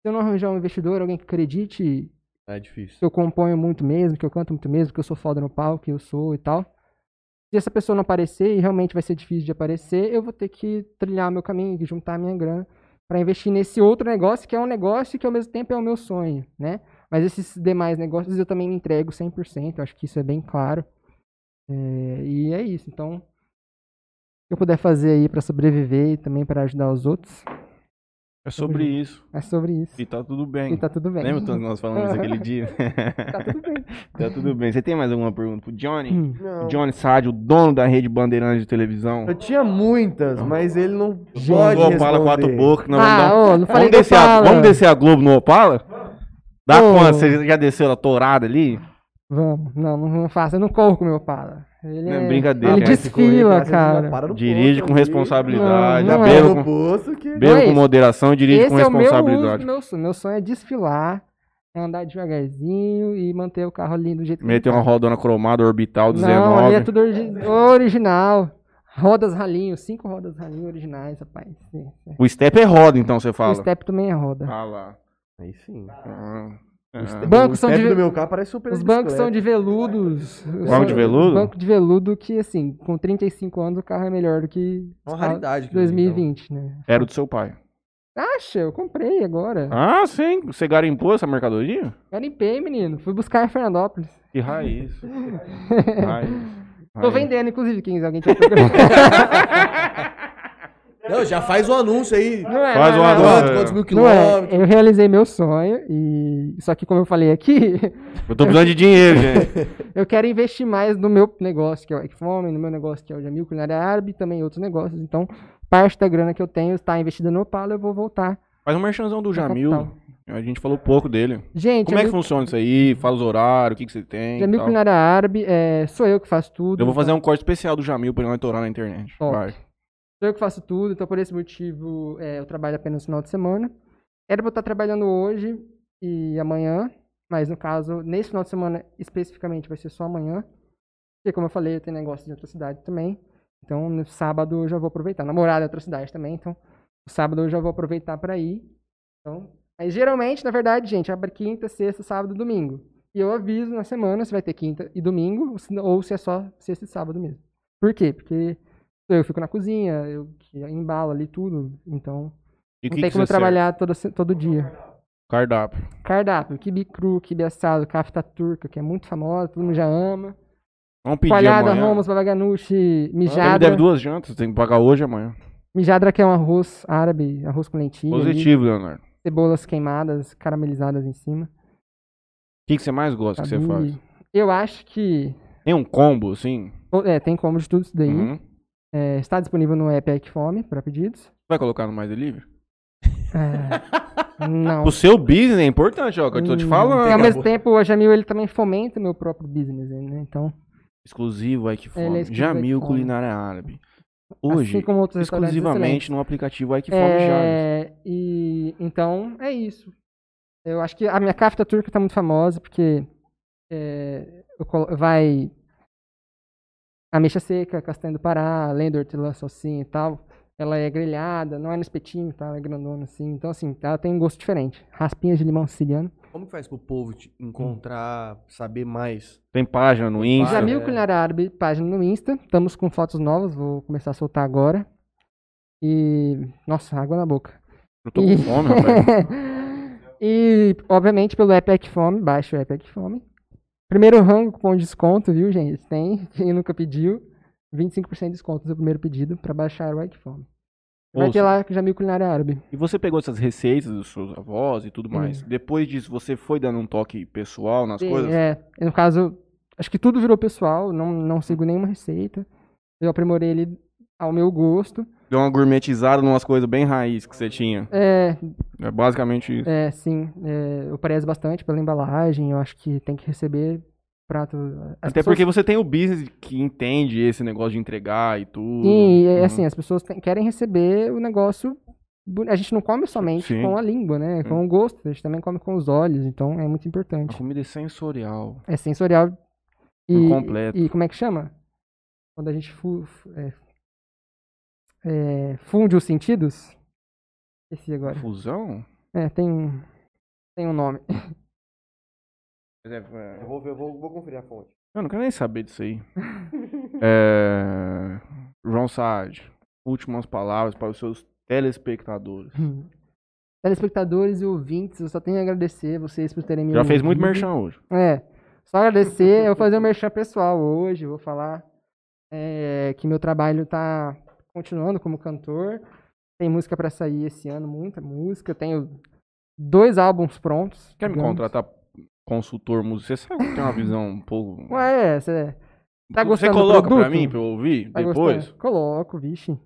[SPEAKER 3] Se eu não arranjar um investidor, alguém que acredite
[SPEAKER 2] É difícil.
[SPEAKER 3] que eu componho muito mesmo, que eu canto muito mesmo, que eu sou foda no palco, que eu sou e tal. Se essa pessoa não aparecer, e realmente vai ser difícil de aparecer, eu vou ter que trilhar meu caminho, juntar minha grana para investir nesse outro negócio, que é um negócio que ao mesmo tempo é o meu sonho, né? Mas esses demais negócios eu também me entrego 100%, eu acho que isso é bem claro. É, e é isso, então, o que eu puder fazer aí para sobreviver e também para ajudar os outros,
[SPEAKER 1] É sobre isso.
[SPEAKER 3] É sobre isso.
[SPEAKER 1] E tá tudo bem.
[SPEAKER 3] E tá tudo bem.
[SPEAKER 1] Lembra quando nós falamos isso aquele dia?
[SPEAKER 3] Tá tudo bem.
[SPEAKER 1] tá tudo bem. Você tem mais alguma pergunta pro Johnny?
[SPEAKER 3] Hum.
[SPEAKER 2] Não.
[SPEAKER 1] Johnny Sade, o dono da rede Bandeirantes de televisão.
[SPEAKER 2] Eu tinha muitas, mas ele não
[SPEAKER 3] Gente.
[SPEAKER 2] pode
[SPEAKER 1] O Opala
[SPEAKER 2] responder.
[SPEAKER 1] quatro bocas. nós
[SPEAKER 3] Ah,
[SPEAKER 1] dar-
[SPEAKER 3] ô, não falei
[SPEAKER 1] vamos, descer a, vamos descer a Globo no Opala? Dá
[SPEAKER 3] Ô.
[SPEAKER 1] quanto? Você já desceu ela tourada ali?
[SPEAKER 3] Vamos. Não, não, não faço. Eu não corro com o meu Opala. Ele
[SPEAKER 1] Não,
[SPEAKER 3] é...
[SPEAKER 1] brincadeira,
[SPEAKER 3] Ele
[SPEAKER 1] cara.
[SPEAKER 3] Desfila, cara.
[SPEAKER 2] para no
[SPEAKER 1] Dirige com responsabilidade.
[SPEAKER 3] Não, não
[SPEAKER 2] Já
[SPEAKER 3] é.
[SPEAKER 1] com,
[SPEAKER 2] posto que...
[SPEAKER 1] beba
[SPEAKER 3] Não é
[SPEAKER 1] com moderação e dirige com
[SPEAKER 3] Esse é o meu,
[SPEAKER 1] responsabilidade.
[SPEAKER 3] uso, meu sonho. Meu sonho é desfilar, é andar devagarzinho e manter o carro ali do jeito que ele
[SPEAKER 1] Meter uma
[SPEAKER 3] tá.
[SPEAKER 1] rodona cromada orbital
[SPEAKER 3] Não, ali é
[SPEAKER 1] 19.
[SPEAKER 3] tudo origi- original. Rodas ralinho, cinco rodas ralinho originais, rapaz.
[SPEAKER 1] O step é roda, então você fala.
[SPEAKER 3] O step também é roda.
[SPEAKER 1] Ah lá.
[SPEAKER 2] Aí sim.
[SPEAKER 1] Ah,
[SPEAKER 2] O
[SPEAKER 1] ah.
[SPEAKER 3] Bancos
[SPEAKER 2] o
[SPEAKER 3] são de-
[SPEAKER 2] do meu carro parece super
[SPEAKER 3] Os bancos são de veludos.
[SPEAKER 1] Banco de veludo?
[SPEAKER 3] Banco de veludo que, assim, com 35 anos o carro é melhor do que
[SPEAKER 2] É uma raridade.
[SPEAKER 3] de
[SPEAKER 2] aquilo ali,
[SPEAKER 3] 2020, né?
[SPEAKER 1] Era o do seu pai.
[SPEAKER 3] Acha, eu comprei agora.
[SPEAKER 1] Ah, sim. Você garimpou essa mercadoria?
[SPEAKER 3] Garimpei, menino. Fui buscar em Fernandópolis.
[SPEAKER 1] Que raiz. raiz.
[SPEAKER 3] Tô
[SPEAKER 1] raiz.
[SPEAKER 3] vendendo, inclusive, quem alguém tiver
[SPEAKER 2] então. Não, já faz o anúncio aí.
[SPEAKER 3] Não é,
[SPEAKER 1] Faz
[SPEAKER 3] não
[SPEAKER 1] um
[SPEAKER 3] é, não é.
[SPEAKER 1] anúncio.
[SPEAKER 2] Quantos, mil
[SPEAKER 3] Não é,
[SPEAKER 2] quilômetros?
[SPEAKER 3] eu realizei meu sonho e só que como eu falei aqui,
[SPEAKER 1] Eu tô precisando de dinheiro, gente.
[SPEAKER 3] eu quero investir mais no meu negócio, que é o Equifome, no meu negócio, que é o Jamil Culinária Árabe, e também em outros negócios. Então, parte da grana que eu tenho está investida no Opala, eu vou voltar.
[SPEAKER 1] Faz um merchanzão do Jamil.
[SPEAKER 3] capital.
[SPEAKER 1] A gente falou pouco dele.
[SPEAKER 3] Gente,
[SPEAKER 1] Como é que funciona isso aí? Fala os horários, o que, que você tem.
[SPEAKER 3] Jamil. Culinária Árabe, é, sou eu que faço tudo.
[SPEAKER 1] Eu vou fazer
[SPEAKER 3] então-
[SPEAKER 1] um corte especial do Jamil pra ele não estourar na internet.
[SPEAKER 3] Top.
[SPEAKER 1] Vai.
[SPEAKER 3] Sou eu que faço tudo, então por esse motivo é, eu trabalho apenas no final de semana. Era pra estar trabalhando hoje e amanhã, mas no caso, nesse final de semana especificamente vai ser só amanhã. Porque como eu falei, eu tenho negócio em outra cidade também. Então no sábado eu já vou aproveitar. Namorada em outra cidade também, então no sábado eu já vou aproveitar pra ir. Então, mas geralmente, na verdade, gente, abre quinta, sexta, sábado, domingo. E eu aviso na semana se vai ter quinta e domingo, ou se é só sexta e sábado mesmo. Por quê? Porque eu fico na cozinha, eu que embalo ali tudo, então
[SPEAKER 1] E o
[SPEAKER 3] não
[SPEAKER 1] que
[SPEAKER 3] tem
[SPEAKER 1] que
[SPEAKER 3] como eu trabalhar todo, todo dia.
[SPEAKER 1] Cardápio.
[SPEAKER 3] Cardápio, quibe cru, quibe assado, kafta turca, que é muito famosa, todo mundo já ama.
[SPEAKER 1] Vamos pedir
[SPEAKER 3] Coalhada,
[SPEAKER 1] amanhã.
[SPEAKER 3] romos, babaganushi,
[SPEAKER 1] me
[SPEAKER 3] mijadra.
[SPEAKER 1] deve duas jantas, tem que pagar hoje e amanhã.
[SPEAKER 3] Mijadra que é um arroz árabe, arroz com lentilha. ali,
[SPEAKER 1] Positivo, Leonardo. O
[SPEAKER 3] cebolas queimadas, caramelizadas em cima.
[SPEAKER 1] que, que você mais gosta que você faz?
[SPEAKER 3] Eu acho que...
[SPEAKER 1] Tem um combo, assim?
[SPEAKER 3] É, tem como de tudo isso daí.
[SPEAKER 1] Uhum.
[SPEAKER 3] É, está disponível no app Equifome para pedidos.
[SPEAKER 1] Vai colocar no Mais Delivery?
[SPEAKER 3] É, não.
[SPEAKER 1] O seu business é importante, ó, que eu tô te
[SPEAKER 3] Hum,
[SPEAKER 1] falando.
[SPEAKER 3] E ao mesmo tempo, o Jamil ele também fomenta o meu próprio business, né? Então,
[SPEAKER 1] Exclusivo
[SPEAKER 3] Ele é
[SPEAKER 1] Jamil. Culinária Árabe. Hoje,
[SPEAKER 3] assim outros restaurantes
[SPEAKER 1] exclusivamente no aplicativo Ike Fome
[SPEAKER 3] excelentes.
[SPEAKER 1] Jales.
[SPEAKER 3] é, e então é isso. Eu acho que a minha kafta turca tá muito famosa porque é, eu vai ameixa seca, castanha do Pará, do hortelã, salsinha e tal. Ela é grelhada, não é no espetinho, tá? Ela é grandona assim. Então, assim, ela tem um gosto diferente. Raspinhas de limão siciliano.
[SPEAKER 2] Como que faz pro povo te encontrar, saber mais?
[SPEAKER 1] Tem página no Insta.
[SPEAKER 2] Já-
[SPEAKER 3] Jamil
[SPEAKER 2] é.
[SPEAKER 3] Culinária Árabe, página no Insta. Estamos com fotos novas, vou começar a soltar agora. E. Nossa, água na boca.
[SPEAKER 1] Eu tô com fome, rapaz.
[SPEAKER 3] e, obviamente, pelo app Equifome, baixa o app Equifome. Primeiro rango, de desconto, viu, gente? Tem, quem nunca pediu, 25% de desconto no seu primeiro pedido para baixar o Equifome. Vai
[SPEAKER 1] Ouça,
[SPEAKER 3] ter lá Jamil Culinária Árabe.
[SPEAKER 1] E você pegou essas receitas dos seus avós e tudo mais. Depois disso, você foi dando um toque pessoal nas coisas?
[SPEAKER 3] É, no caso, acho que tudo virou pessoal, não, não sigo nenhuma receita. Eu aprimorei ele ao meu gosto.
[SPEAKER 1] Deu uma gourmetizada numas coisas bem raiz que você tinha.
[SPEAKER 3] É,
[SPEAKER 1] É basicamente isso.
[SPEAKER 3] É, sim. é, eu prezo bastante pela embalagem. Eu acho que tem que receber prato. as
[SPEAKER 1] Até
[SPEAKER 3] pessoas-
[SPEAKER 1] porque você tem o business que entende esse negócio de entregar e tudo.
[SPEAKER 3] Sim, e, é
[SPEAKER 1] Uhum.
[SPEAKER 3] assim, as pessoas querem receber o negócio. A gente não come somente
[SPEAKER 1] Sim.
[SPEAKER 3] com a língua, né? Com o gosto. A gente também come com os olhos. Então é muito
[SPEAKER 1] A
[SPEAKER 3] importante.
[SPEAKER 1] comida é sensorial.
[SPEAKER 3] É sensorial. E,
[SPEAKER 1] completo.
[SPEAKER 3] e como é que chama? Quando a gente fu- fu- é, é, funde os sentidos? Esqueci agora.
[SPEAKER 1] Fusão?
[SPEAKER 3] É, tem um, tem um nome.
[SPEAKER 2] Eu vou, ver, vou, vou conferir a fonte.
[SPEAKER 1] Eu não quero nem saber disso aí. é... João Saad, últimas palavras para os seus telespectadores.
[SPEAKER 3] Telespectadores e ouvintes, eu só tenho a agradecer vocês por terem me
[SPEAKER 1] Já fez muito
[SPEAKER 3] ouvido.
[SPEAKER 1] merchan hoje.
[SPEAKER 3] É, só agradecer. Eu vou fazer um merchan pessoal hoje. eu Vou falar é, que meu trabalho tá continuando como cantor. Tem música pra sair esse ano, muita música. Tenho dois álbuns prontos.
[SPEAKER 1] Quer me
[SPEAKER 3] digamos.
[SPEAKER 1] contratar consultor músico? Você sabe que tem uma visão um pouco.
[SPEAKER 3] Ué, você tá
[SPEAKER 1] Você
[SPEAKER 3] gostando do
[SPEAKER 1] coloca pra
[SPEAKER 3] produto?
[SPEAKER 1] mim pra eu ouvir
[SPEAKER 3] tá
[SPEAKER 1] depois?
[SPEAKER 3] gostando? Coloco, vixe.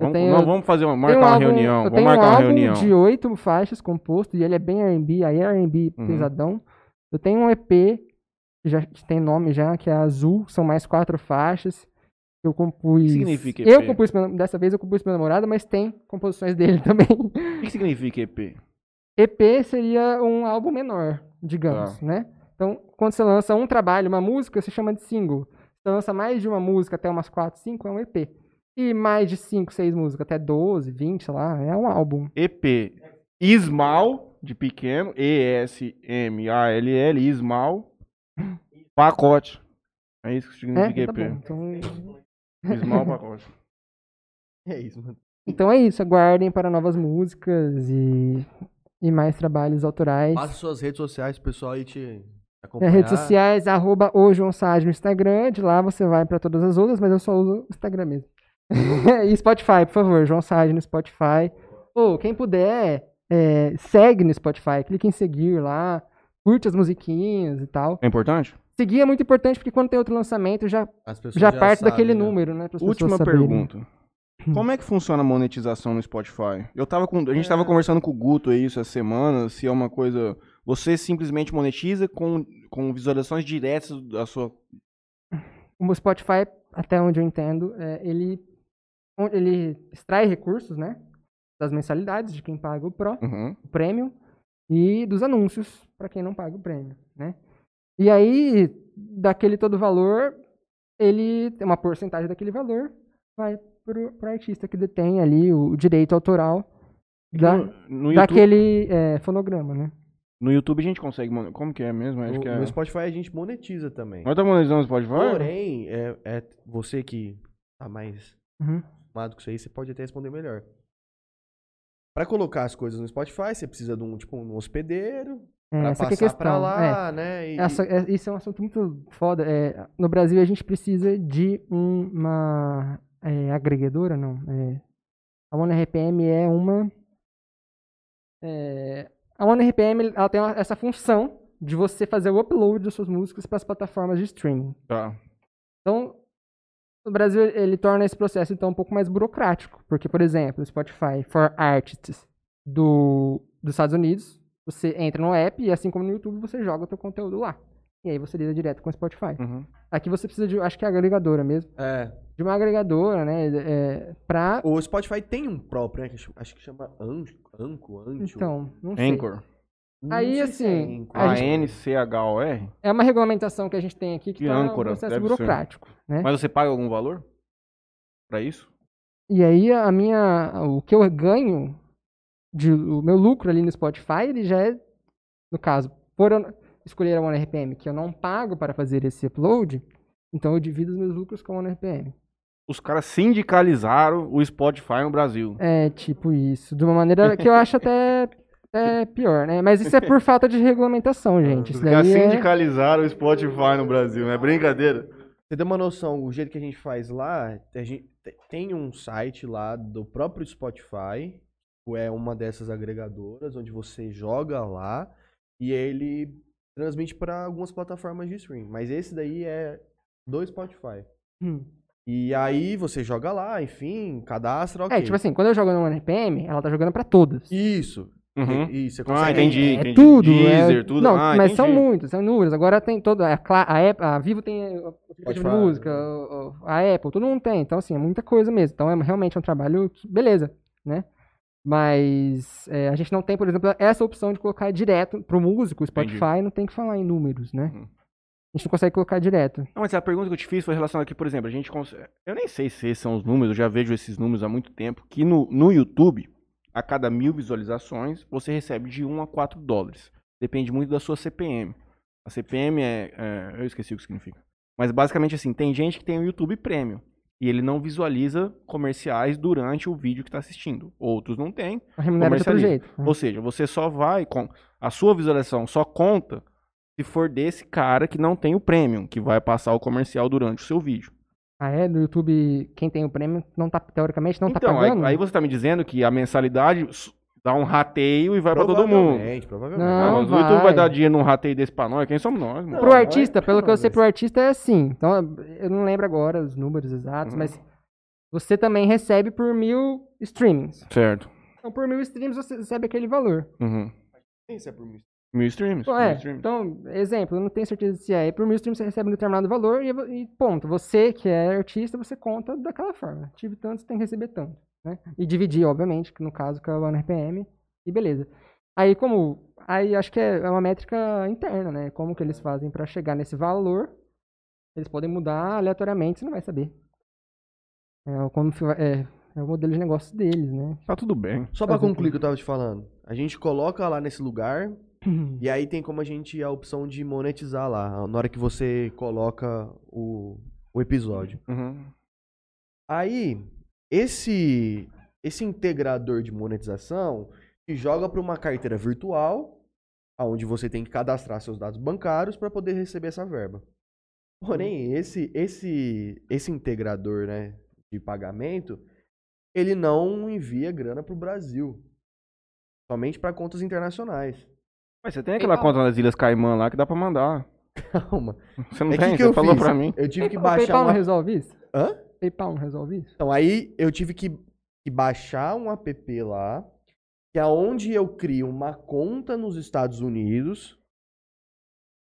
[SPEAKER 1] Vamos,
[SPEAKER 3] tenho-
[SPEAKER 1] nós vamos fazer uma, marcar
[SPEAKER 3] um
[SPEAKER 1] uma
[SPEAKER 3] álbum-
[SPEAKER 1] reunião.
[SPEAKER 3] Eu
[SPEAKER 1] Vamos
[SPEAKER 3] tenho um
[SPEAKER 1] marcar uma
[SPEAKER 3] álbum
[SPEAKER 1] reunião.
[SPEAKER 3] de oito faixas composto e ele é bem R&B, aí é R&B
[SPEAKER 1] Uhum.
[SPEAKER 3] pesadão. Eu tenho um EP que já que tem nome já, que é Azul, são mais quatro faixas. Eu compus.
[SPEAKER 1] O que significa
[SPEAKER 3] Eu
[SPEAKER 1] EP?
[SPEAKER 3] compus, pra- dessa vez eu compus pra namorada, mas tem composições dele também.
[SPEAKER 1] O que significa EP?
[SPEAKER 3] EP seria um álbum menor, digamos,
[SPEAKER 1] Tá.
[SPEAKER 3] né? Então, quando você lança um trabalho, uma música, se chama de single. Você lança mais de uma música, até umas 4, 5, é um EP. E mais de 5, 6 músicas, até 12, 20, sei lá, é um álbum.
[SPEAKER 1] EP. Small, de pequeno. E-S-M-A-L-L, Small. Pacote. É isso que significa
[SPEAKER 3] É, tá bom.
[SPEAKER 1] EP.
[SPEAKER 3] Então,
[SPEAKER 1] Small pacote.
[SPEAKER 2] É isso, mano.
[SPEAKER 3] então é isso, aguardem para novas músicas e, e mais trabalhos autorais.
[SPEAKER 2] Passa suas redes sociais pessoal aí te
[SPEAKER 3] É,
[SPEAKER 2] acompanhar.
[SPEAKER 3] redes sociais, arroba o João Sade no Instagram, de lá você vai para todas as outras, mas eu só uso o Instagram mesmo. e Spotify, por favor, João Sade no Spotify. Ou quem puder, é, segue no Spotify, clique em seguir lá, curte as musiquinhas e tal.
[SPEAKER 1] É importante?
[SPEAKER 3] Seguir é muito importante porque quando tem outro lançamento já,
[SPEAKER 2] pessoas
[SPEAKER 3] já, parte
[SPEAKER 2] sabem,
[SPEAKER 3] daquele
[SPEAKER 2] né?
[SPEAKER 3] número, né?
[SPEAKER 1] Última pergunta. Como é que funciona a monetização no Spotify? Eu tava com, a gente
[SPEAKER 3] É.
[SPEAKER 1] tava conversando com o Guto aí essa semana, se é uma coisa. Você simplesmente monetiza com, com visualizações diretas da sua.
[SPEAKER 3] O Spotify, até onde eu entendo, é, ele, ele extrai recursos, né? Das mensalidades de quem paga o Pro.
[SPEAKER 1] Uhum.
[SPEAKER 3] o prêmio e dos anúncios para quem não paga o prêmio, né? E aí, daquele todo valor, ele tem uma porcentagem daquele valor vai pro, pro artista que detém ali o direito autoral da,
[SPEAKER 1] no, no YouTube,
[SPEAKER 3] daquele é, fonograma, né?
[SPEAKER 1] no YouTube a gente consegue. Como que é mesmo? Acho
[SPEAKER 2] No,
[SPEAKER 1] que é.
[SPEAKER 2] no Spotify a gente monetiza também.
[SPEAKER 1] Nós estamos monetizando no Spotify?
[SPEAKER 2] Porém, é, é você que tá mais
[SPEAKER 3] Uhum.
[SPEAKER 2] acostumado com isso aí, você pode até responder melhor. Pra colocar as coisas no Spotify, você precisa de um, tipo, um hospedeiro,
[SPEAKER 3] É,
[SPEAKER 2] pra
[SPEAKER 3] essa é a
[SPEAKER 2] passar
[SPEAKER 3] questão.
[SPEAKER 2] pra
[SPEAKER 3] é.
[SPEAKER 2] lá, né? E,
[SPEAKER 3] Essa- é- isso é um assunto muito foda. É, no Brasil, a gente precisa de uma é, agregadora, não. É, a OneRPM é uma. é, a OneRPM ela tem essa função de você fazer o upload das suas músicas para as plataformas de streaming.
[SPEAKER 1] Tá.
[SPEAKER 3] Então, no Brasil, ele torna esse processo então um pouco mais burocrático. Porque, por exemplo, o Spotify for Artists do, dos Estados Unidos, você entra no app e, assim como no YouTube, você joga o seu conteúdo lá. E aí você lida direto com o Spotify.
[SPEAKER 1] Uhum.
[SPEAKER 3] Aqui você precisa de, acho que é agregadora mesmo,
[SPEAKER 2] É.
[SPEAKER 3] de uma agregadora, né, é, pra...
[SPEAKER 2] O Spotify tem um próprio, né? Acho que chama Anco, Anco, Ancho.
[SPEAKER 3] Então, não sei.
[SPEAKER 1] Anchor.
[SPEAKER 2] Não
[SPEAKER 3] aí,
[SPEAKER 2] se é
[SPEAKER 3] assim,
[SPEAKER 2] Anchor.
[SPEAKER 3] a gente-
[SPEAKER 1] A-N-C-H-O-R?
[SPEAKER 3] É uma regulamentação que a gente tem aqui que
[SPEAKER 1] âncora,
[SPEAKER 3] um processo
[SPEAKER 1] ser.
[SPEAKER 3] burocrático, né?
[SPEAKER 1] Mas você paga algum valor? Pra isso?
[SPEAKER 3] E aí a minha, o que eu ganho, de, o meu lucro ali no Spotify, ele já é, no caso, por eu escolher a OneRPM, que eu não pago para fazer esse upload, então eu divido os meus lucros com a OneRPM.
[SPEAKER 1] Os caras sindicalizaram o Spotify no Brasil.
[SPEAKER 3] É tipo isso, de uma maneira que eu acho até, até pior, né? Mas isso é por falta de regulamentação, gente.
[SPEAKER 1] Os
[SPEAKER 3] Isso
[SPEAKER 1] caras
[SPEAKER 3] é...
[SPEAKER 1] sindicalizaram o Spotify no Brasil, não é brincadeira?
[SPEAKER 2] Você tem uma noção, o jeito que a gente faz lá, a gente te- tem um site lá do próprio Spotify, que é uma dessas agregadoras, onde você joga lá e ele transmite para algumas plataformas de stream. Mas esse daí é do Spotify.
[SPEAKER 3] Hum.
[SPEAKER 2] E aí você joga lá, enfim, cadastra, ok.
[SPEAKER 3] É, tipo assim, quando eu jogo no OneRPM, ela tá jogando pra todas.
[SPEAKER 2] Isso.
[SPEAKER 1] Uhum.
[SPEAKER 2] Isso, você
[SPEAKER 1] Ah,
[SPEAKER 2] consegue.
[SPEAKER 1] entendi,
[SPEAKER 3] É
[SPEAKER 1] entendi.
[SPEAKER 3] tudo.
[SPEAKER 1] Deezer,
[SPEAKER 3] é...
[SPEAKER 1] tudo.
[SPEAKER 3] Não,
[SPEAKER 1] ah,
[SPEAKER 3] mas são
[SPEAKER 1] entendi.
[SPEAKER 3] muitos, são inúmeros. Agora tem toda. A, Cla- a, Apple- a Vivo tem o aplicativo de música, o- a Apple, todo mundo tem. Então, assim, é muita coisa mesmo. Então, é realmente um trabalho que, beleza, né? Mas é, a gente não tem, por exemplo, essa opção de colocar direto pro músico, o
[SPEAKER 1] Entendi.
[SPEAKER 3] Spotify não tem que falar em números, né?
[SPEAKER 1] Uhum.
[SPEAKER 3] A gente não consegue colocar direto.
[SPEAKER 1] Não, mas a pergunta que eu te fiz foi relacionada aqui, por exemplo, a gente consegue... Eu nem sei se esses são os números, eu já vejo esses números há muito tempo, que no, no YouTube, a cada mil visualizações, você recebe de 1 a 4 dólares. Depende muito da sua CPM. A CPM é, é- Eu esqueci o que significa. Mas basicamente assim, tem gente que tem o YouTube Premium. E ele não visualiza comerciais durante o vídeo que está assistindo. Outros não têm.
[SPEAKER 3] Remunera de outro
[SPEAKER 1] Comercializa.
[SPEAKER 3] jeito. né?
[SPEAKER 1] Ou seja, você só vai com a sua visualização só conta se for desse cara que não tem o premium, que vai passar o comercial durante o seu vídeo.
[SPEAKER 3] Ah, é? Do YouTube, quem tem o prêmio não tá, teoricamente, não tá
[SPEAKER 1] então, aí,
[SPEAKER 3] pagando?
[SPEAKER 1] aí você tá me dizendo que a mensalidade dá um rateio e vai pra todo mundo.
[SPEAKER 2] Provavelmente, provavelmente.
[SPEAKER 3] Não,
[SPEAKER 1] mas o YouTube vai
[SPEAKER 3] vai.
[SPEAKER 1] dar dinheiro num rateio desse pra nós? Quem somos nós, mano?
[SPEAKER 2] Não,
[SPEAKER 3] Pro
[SPEAKER 2] vai-
[SPEAKER 3] artista, pelo que eu sei, pro artista é assim. Então, eu não lembro agora os números exatos,
[SPEAKER 1] Uhum.
[SPEAKER 3] mas você também recebe por mil streamings.
[SPEAKER 1] Certo.
[SPEAKER 3] Então, por mil streams, você recebe aquele valor.
[SPEAKER 1] Uhum.
[SPEAKER 2] Isso é por mim.
[SPEAKER 1] Mil streams.
[SPEAKER 3] Então,
[SPEAKER 1] mil
[SPEAKER 3] é,
[SPEAKER 1] streams.
[SPEAKER 3] então, exemplo, eu não tenho certeza se é. Por mil streams você recebe um determinado valor e, e ponto. Você, que é artista, você conta daquela forma. Tive tanto, você tem que receber tanto. Né? E dividir, obviamente, que no caso com a One RPM, e beleza. Aí, como. Aí acho que é é uma métrica interna, né? Como que eles fazem pra chegar nesse valor. Eles podem mudar aleatoriamente, você não vai saber. É, o- como, é, é o modelo de negócio deles, né?
[SPEAKER 1] Tá tudo bem.
[SPEAKER 2] Só pra
[SPEAKER 3] Fazer
[SPEAKER 2] concluir o que eu tava te falando. A gente coloca lá nesse lugar e aí tem como a gente a opção de monetizar lá, na hora que você coloca o, o episódio.
[SPEAKER 1] Uhum.
[SPEAKER 2] Aí, esse esse integrador de monetização te joga para uma carteira virtual, onde você tem que cadastrar seus dados bancários para poder receber essa verba. Porém, esse esse esse integrador, né, de pagamento, ele não envia grana para o Brasil, somente para contas internacionais.
[SPEAKER 1] Mas você tem aquela conta nas Ilhas Caimã lá que dá pra mandar.
[SPEAKER 2] Calma.
[SPEAKER 1] Você não
[SPEAKER 2] É
[SPEAKER 1] tem?
[SPEAKER 2] que que
[SPEAKER 1] você
[SPEAKER 2] eu
[SPEAKER 1] falou
[SPEAKER 2] fiz?
[SPEAKER 1] pra mim.
[SPEAKER 2] Eu tive que
[SPEAKER 3] o
[SPEAKER 2] baixar
[SPEAKER 3] PayPal
[SPEAKER 2] uma...
[SPEAKER 3] não resolve isso?
[SPEAKER 2] Hã?
[SPEAKER 3] PayPal não resolve isso?
[SPEAKER 2] Então, aí eu tive que, que baixar um app lá, que é onde eu crio uma conta nos Estados Unidos,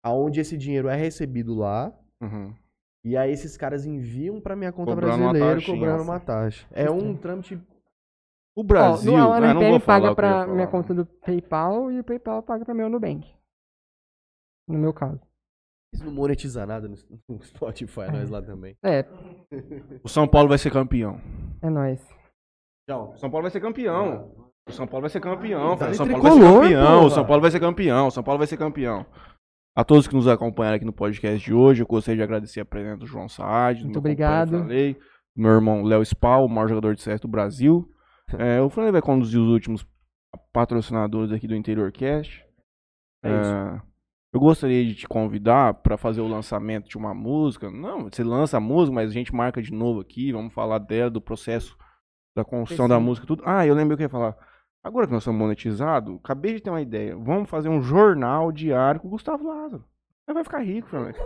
[SPEAKER 2] aonde esse dinheiro é recebido lá,
[SPEAKER 1] Uhum.
[SPEAKER 2] e aí esses caras enviam pra minha conta
[SPEAKER 1] Cobrando uma
[SPEAKER 2] brasileira
[SPEAKER 1] taxinha,
[SPEAKER 2] cobrando uma taxa. É um trâmite.
[SPEAKER 1] O Brasil,
[SPEAKER 3] Ó, no, a
[SPEAKER 1] não vou
[SPEAKER 3] NPM
[SPEAKER 1] falar
[SPEAKER 3] paga
[SPEAKER 1] falar,
[SPEAKER 3] minha conta do PayPal e o PayPal paga pra meu Nubank. No meu caso.
[SPEAKER 2] Isso não monetiza nada no no Spotify, nós lá também.
[SPEAKER 3] É,
[SPEAKER 1] O São Paulo vai ser campeão.
[SPEAKER 3] é nóis.
[SPEAKER 2] Tchau.
[SPEAKER 1] O São Paulo vai ser campeão. O São Paulo vai ser campeão.
[SPEAKER 2] Tá.
[SPEAKER 1] O São Paulo vai ser campeão. O. São Paulo vai ser campeão. O São Paulo vai ser campeão. A todos que nos acompanharam aqui no podcast de hoje, eu gostaria de agradecer a presença do João Saad, do
[SPEAKER 3] Muito
[SPEAKER 1] meu
[SPEAKER 3] obrigado.
[SPEAKER 1] companheiro Franley, do meu irmão Léo Spal, o maior jogador de CS do Brasil. É, o Franley vai conduzir os últimos patrocinadores aqui do Interior Cast.
[SPEAKER 2] É isso.
[SPEAKER 1] Eu gostaria de te convidar para fazer o lançamento de uma música. Não, você lança a música, mas a gente marca de novo aqui. Vamos falar dela, do processo da construção da música, tudo. Ah, eu lembrei o que eu ia falar. Agora que nós somos monetizados, acabei de ter uma ideia. Vamos fazer um jornal diário com o Gustavo Lázaro. Aí vai ficar rico, Flamengo.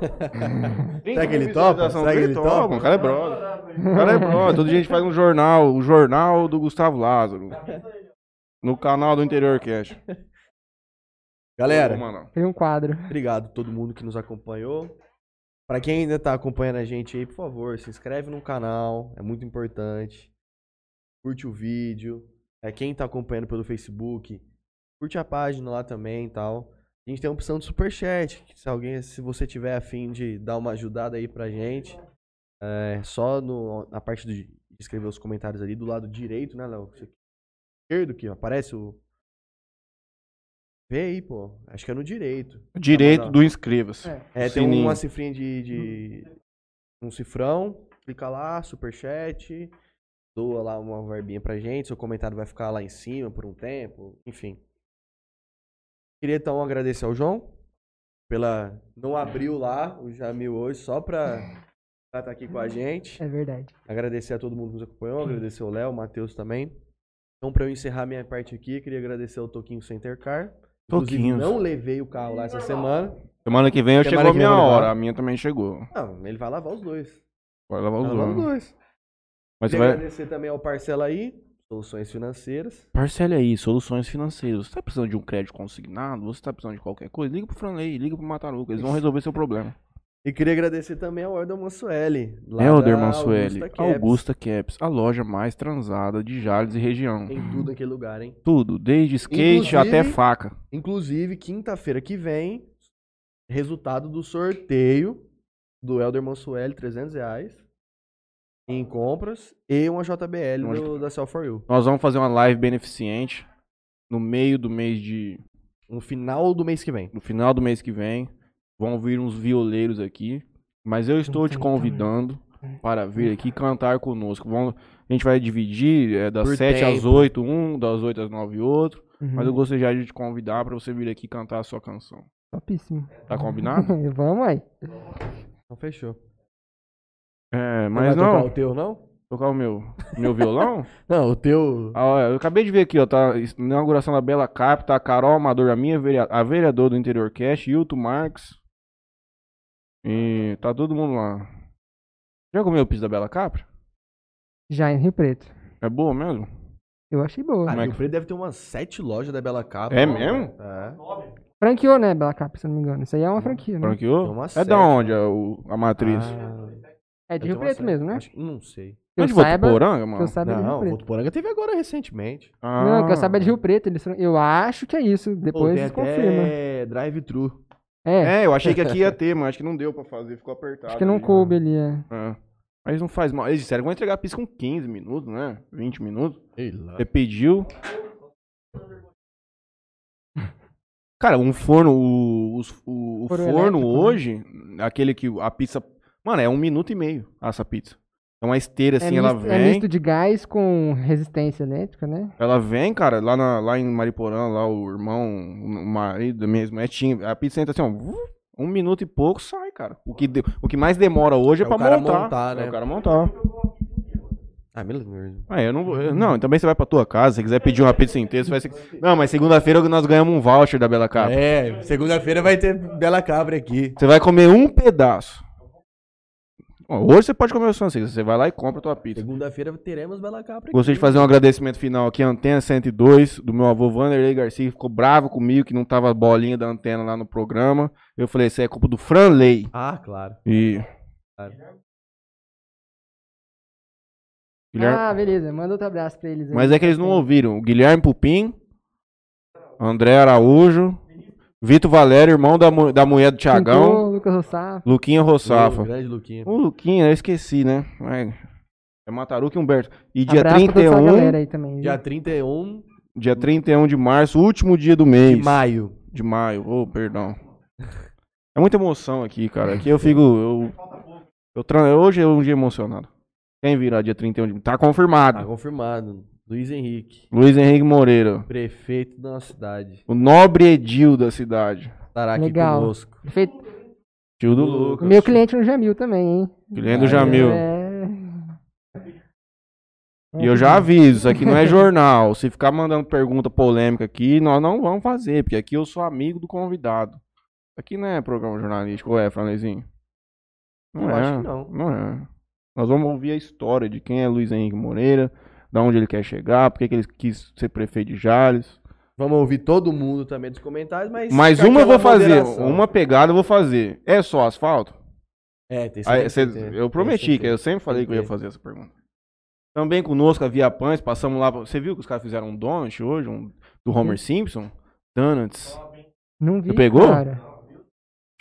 [SPEAKER 2] Será que ele topa? Será que ele topa?
[SPEAKER 1] O cara é brother. O cara é brother. Todo dia a gente faz um jornal, o jornal do Gustavo Lázaro. No canal do Interior Cash.
[SPEAKER 2] Galera.
[SPEAKER 3] Tem um quadro.
[SPEAKER 2] Obrigado a todo mundo que nos acompanhou. Pra quem ainda tá acompanhando a gente aí, por favor, se inscreve no canal, é muito importante. Curte o vídeo. É quem tá acompanhando pelo Facebook, curte a página lá também e tal. A gente tem a opção de superchat, se alguém, se você tiver afim de dar uma ajudada aí pra gente, é só no, na parte de escrever os comentários ali do lado direito, né, Léo? Esquerdo que aparece o Vê aí, pô. Acho que é no direito.
[SPEAKER 1] Direito
[SPEAKER 2] Não,
[SPEAKER 1] do inscreva-se.
[SPEAKER 3] É.
[SPEAKER 2] É, tem
[SPEAKER 1] Sininho.
[SPEAKER 2] uma cifrinha de, de- um cifrão, clica lá, superchat, doa lá uma verbinha pra gente, seu comentário vai ficar lá em cima por um tempo, enfim. Queria então agradecer ao João pela não abriu lá o Jamil hoje só pra estar aqui com a gente.
[SPEAKER 3] É verdade.
[SPEAKER 2] Agradecer a todo mundo que nos acompanhou, agradecer o Léo, o Matheus também. Então, pra eu encerrar minha parte aqui, queria agradecer ao Toquinho Center Car.
[SPEAKER 1] Toquinhos.
[SPEAKER 2] não levei o carro lá essa semana.
[SPEAKER 1] Semana que vem eu
[SPEAKER 2] Semana
[SPEAKER 1] chegou a minha hora. A minha também chegou.
[SPEAKER 2] Não, ele vai lavar os dois.
[SPEAKER 1] Vai lavar os
[SPEAKER 2] Vai lavar os
[SPEAKER 1] dois.
[SPEAKER 2] dois.
[SPEAKER 1] Mas vai.
[SPEAKER 2] agradecer também ao Parcela aí, Soluções Financeiras.
[SPEAKER 1] Parcele aí, soluções financeiras. Você tá precisando de um crédito consignado? Você tá precisando de qualquer coisa? Liga pro Franley, liga pro Mataruca. Eles vão resolver seu problema.
[SPEAKER 2] E queria agradecer também ao Elder Mansueli. lá
[SPEAKER 1] Helder
[SPEAKER 2] da
[SPEAKER 1] Mansueli,
[SPEAKER 2] Augusta Caps.
[SPEAKER 1] Augusta Caps, a loja mais transada de Jales e região.
[SPEAKER 2] Tem tudo naquele lugar, hein?
[SPEAKER 1] Tudo, desde skate
[SPEAKER 2] Inclusive-
[SPEAKER 1] até faca.
[SPEAKER 2] Inclusive, quinta-feira que vem, resultado do sorteio do Elder Mansueli, 300 reais. Em compras e uma JBL
[SPEAKER 1] Uma
[SPEAKER 2] do- da Sell for You.
[SPEAKER 1] Nós vamos fazer uma live beneficente no meio do mês de.
[SPEAKER 2] No final do mês que vem.
[SPEAKER 1] No final do mês que vem. Vão vir uns violeiros aqui. Mas eu estou te convidando para vir aqui cantar conosco. Vamos, a gente vai dividir é, das
[SPEAKER 2] Por
[SPEAKER 1] 7 às
[SPEAKER 2] tempo.
[SPEAKER 1] 8, um, das 8 às 9 outro.
[SPEAKER 3] Uhum.
[SPEAKER 1] Mas eu gostaria já de te convidar para você vir aqui cantar a sua canção.
[SPEAKER 3] Topíssimo.
[SPEAKER 1] Tá combinado?
[SPEAKER 3] Vamos aí.
[SPEAKER 2] Então, fechou.
[SPEAKER 1] É,
[SPEAKER 2] Não
[SPEAKER 1] mas
[SPEAKER 2] vai tocar
[SPEAKER 1] não.
[SPEAKER 2] o teu, não?
[SPEAKER 1] Tocar o meu, meu violão?
[SPEAKER 2] Não, o teu.
[SPEAKER 1] Ah, eu acabei de ver aqui, ó, tá inauguração da Bela Cap, tá a Carol Amador, a minha verea- a vereadora do Interior Cast, Hilton Marques. E tá todo mundo lá. Já comeu o piso da Bela Capra?
[SPEAKER 3] Já em Rio Preto.
[SPEAKER 1] É boa mesmo?
[SPEAKER 3] Eu achei boa.
[SPEAKER 2] Ah,
[SPEAKER 1] Como é
[SPEAKER 2] Rio
[SPEAKER 1] que-
[SPEAKER 2] Preto deve ter umas sete lojas da Bela Capa.
[SPEAKER 1] É mesmo?
[SPEAKER 2] É.
[SPEAKER 3] Franqueou, né, Bela Cap, se eu não me engano. Isso aí é uma franquia, né?
[SPEAKER 1] Franqueou?
[SPEAKER 2] Tem uma
[SPEAKER 1] É da onde a, o- a matriz?
[SPEAKER 2] Ah,
[SPEAKER 3] É de Rio Preto mesmo, né?
[SPEAKER 2] Acho- Não sei.
[SPEAKER 3] Que
[SPEAKER 1] é
[SPEAKER 3] eu
[SPEAKER 1] de
[SPEAKER 3] saiba,
[SPEAKER 1] Votuporanga,
[SPEAKER 3] que eu
[SPEAKER 1] mano?
[SPEAKER 3] saiba é de Rio
[SPEAKER 2] Não, o
[SPEAKER 3] Preto.
[SPEAKER 2] Votuporanga teve agora recentemente.
[SPEAKER 3] Não, que eu saiba é de
[SPEAKER 1] Ah.
[SPEAKER 3] Rio Preto. Eles, eu acho que é isso.
[SPEAKER 2] Pô,
[SPEAKER 3] Depois
[SPEAKER 2] tem
[SPEAKER 3] eles confirmam.
[SPEAKER 2] até drive-thru.
[SPEAKER 3] É,
[SPEAKER 1] É, eu achei que aqui ia ter, mas acho que não deu pra fazer, ficou apertado.
[SPEAKER 3] acho que não
[SPEAKER 1] ali.
[SPEAKER 3] coube ali. É.
[SPEAKER 1] É. Mas não faz mal. Eles disseram que vão entregar a pizza com 15 minutos, né? 20 minutos.
[SPEAKER 2] Sei lá.
[SPEAKER 1] Você pediu. Cara, um forno, o, os- o, o
[SPEAKER 3] Forno né?
[SPEAKER 1] hoje, aquele que a pizza. Mano, é um minuto e meio essa pizza. É uma esteira assim,
[SPEAKER 3] é,
[SPEAKER 1] ela
[SPEAKER 3] misto, é
[SPEAKER 1] vem.
[SPEAKER 3] misto de gás com resistência elétrica, né?
[SPEAKER 1] Ela vem, cara, lá, na- lá em Mariporã, lá o irmão, o marido mesmo, é tinha. A pizza entra assim, ó. Um minuto e pouco sai, cara. O que, de- o que mais demora hoje é,
[SPEAKER 2] É
[SPEAKER 1] pra
[SPEAKER 2] cara
[SPEAKER 1] montar.
[SPEAKER 2] montar, né?
[SPEAKER 1] É o cara montar.
[SPEAKER 2] Ah, beleza.
[SPEAKER 1] Ah, eu não vou. eu- Não, também você vai pra tua casa, se quiser pedir uma pizza inteira, você vai ser... Não, mas segunda-feira nós ganhamos um voucher da Bela Capa.
[SPEAKER 2] É, segunda-feira vai ter Bela Cabra aqui.
[SPEAKER 1] Você vai comer um pedaço. Hoje você pode comer o francês, você vai lá e compra a tua pizza.
[SPEAKER 2] Segunda-feira teremos Bela Cabra aqui.
[SPEAKER 1] Gostaria de fazer um agradecimento final aqui, a Antena 102, do meu avô Vanderlei Garcia, que ficou bravo comigo que não tava a bolinha da antena lá no programa. Eu falei, isso é culpa do Franley.
[SPEAKER 2] Ah, claro.
[SPEAKER 1] E...
[SPEAKER 2] Claro.
[SPEAKER 1] Guilherme...
[SPEAKER 3] Ah, beleza. Manda outro abraço pra eles aí.
[SPEAKER 1] Mas é que eles não ouviram. O Guilherme Pupim, André Araújo, Vitor Valério, irmão da, mu- da mulher do Tiagão,
[SPEAKER 3] Pintou, Lucas Rossafo.
[SPEAKER 1] Luquinha
[SPEAKER 2] Ô,
[SPEAKER 1] Rossafa.
[SPEAKER 2] grande Luquinha.
[SPEAKER 1] O Luquinha, eu esqueci, né? É, é Mataruca e Humberto. E dia
[SPEAKER 3] Abraço pra toda essa
[SPEAKER 1] 31,
[SPEAKER 3] galera aí também.
[SPEAKER 2] Dia
[SPEAKER 3] viu?
[SPEAKER 2] 31
[SPEAKER 1] dia 31 de março, último dia do mês.
[SPEAKER 2] de maio.
[SPEAKER 1] De maio, oh, perdão. É muita emoção aqui, cara. Aqui eu fico. Eu, eu tra- hoje é um dia emocionado. Quem virá dia 31 de Tá confirmado.
[SPEAKER 2] Tá confirmado. Luiz Henrique,
[SPEAKER 1] Luiz Henrique Moreira.
[SPEAKER 2] prefeito da nossa cidade.
[SPEAKER 1] O nobre edil da cidade.
[SPEAKER 2] Estará aqui
[SPEAKER 3] Legal.
[SPEAKER 2] conosco.
[SPEAKER 3] Feito.
[SPEAKER 1] Tio do Lucas.
[SPEAKER 3] Meu cliente no Jamil também, hein?
[SPEAKER 1] Cliente do
[SPEAKER 2] Ah,
[SPEAKER 1] Jamil.
[SPEAKER 3] É.
[SPEAKER 1] E eu já aviso, isso aqui não é jornal. Se ficar mandando pergunta polêmica aqui, nós não vamos fazer, porque aqui eu sou amigo do convidado. Aqui não é programa jornalístico, ou é, Franlezinho? Não
[SPEAKER 2] Eu
[SPEAKER 1] é.
[SPEAKER 2] acho que não.
[SPEAKER 1] Não é. Nós vamos ouvir a história de quem é Luiz Henrique Moreira, da onde ele quer chegar, por que que ele quis ser prefeito de Jales.
[SPEAKER 2] Vamos ouvir todo mundo também dos comentários, mas.
[SPEAKER 1] Mas uma eu vou fazer,
[SPEAKER 2] moderação.
[SPEAKER 1] uma pegada eu vou fazer. É só asfalto?
[SPEAKER 2] É, tem
[SPEAKER 1] Aí, cê- eu
[SPEAKER 2] Tem
[SPEAKER 1] prometi,
[SPEAKER 2] sempre
[SPEAKER 1] que eu sempre falei que eu ia fazer essa pergunta. Também conosco a Via Pães, passamos lá. Você viu que os caras fizeram um donut hoje, um, do Homer Simpson? Donuts.
[SPEAKER 3] Não vi.
[SPEAKER 1] Você pegou?
[SPEAKER 3] Cara.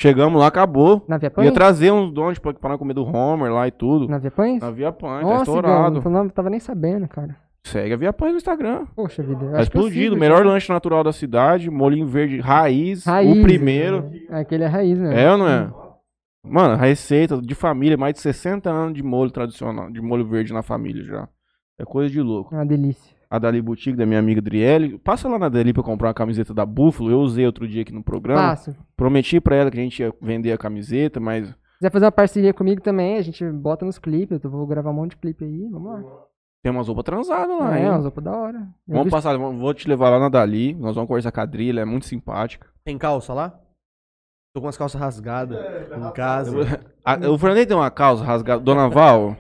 [SPEAKER 1] Chegamos lá, acabou.
[SPEAKER 3] Na Via
[SPEAKER 1] Ia
[SPEAKER 3] Pães?
[SPEAKER 1] trazer uns donuts pra, pra comer do Homer lá e tudo.
[SPEAKER 3] Na Via Pães?
[SPEAKER 1] Na Via Pães, tá estourado.
[SPEAKER 3] Igor, não tava nem sabendo, cara.
[SPEAKER 1] Segue a Via Pães no Instagram.
[SPEAKER 3] Poxa vida.
[SPEAKER 1] Tá explodido.
[SPEAKER 3] sigo
[SPEAKER 1] Melhor lanche natural da cidade, molinho verde raiz,
[SPEAKER 3] Raiz,
[SPEAKER 1] o primeiro.
[SPEAKER 3] né? Aquele é raiz, né?
[SPEAKER 1] É ou não é? Mano, receita de família, mais de 60 anos de molho tradicional, de molho verde na família já. É coisa de louco.
[SPEAKER 3] É uma delícia.
[SPEAKER 1] A Dali Boutique, da minha amiga Driele. Passa lá na Dali pra comprar uma camiseta da Buffalo. Eu usei outro dia aqui no programa.
[SPEAKER 3] Passo. Se
[SPEAKER 1] Prometi pra ela que a gente ia vender a camiseta, mas
[SPEAKER 3] quiser fazer uma parceria comigo também, a gente bota nos clipes. Eu vou gravar um monte de clipe aí. Vamos lá.
[SPEAKER 1] tem umas roupas transadas lá,
[SPEAKER 3] é,
[SPEAKER 1] hein?
[SPEAKER 3] umas roupas da hora. Eu
[SPEAKER 1] Vamos
[SPEAKER 3] vi-
[SPEAKER 1] passar, vamos- vou te levar lá na Dali. Nós vamos conversar com a Dri, ela é muito simpática.
[SPEAKER 2] Tem calça lá? Tô com as calças rasgadas em casa.
[SPEAKER 1] A- o Franley tem uma calça rasgada. Dona Val,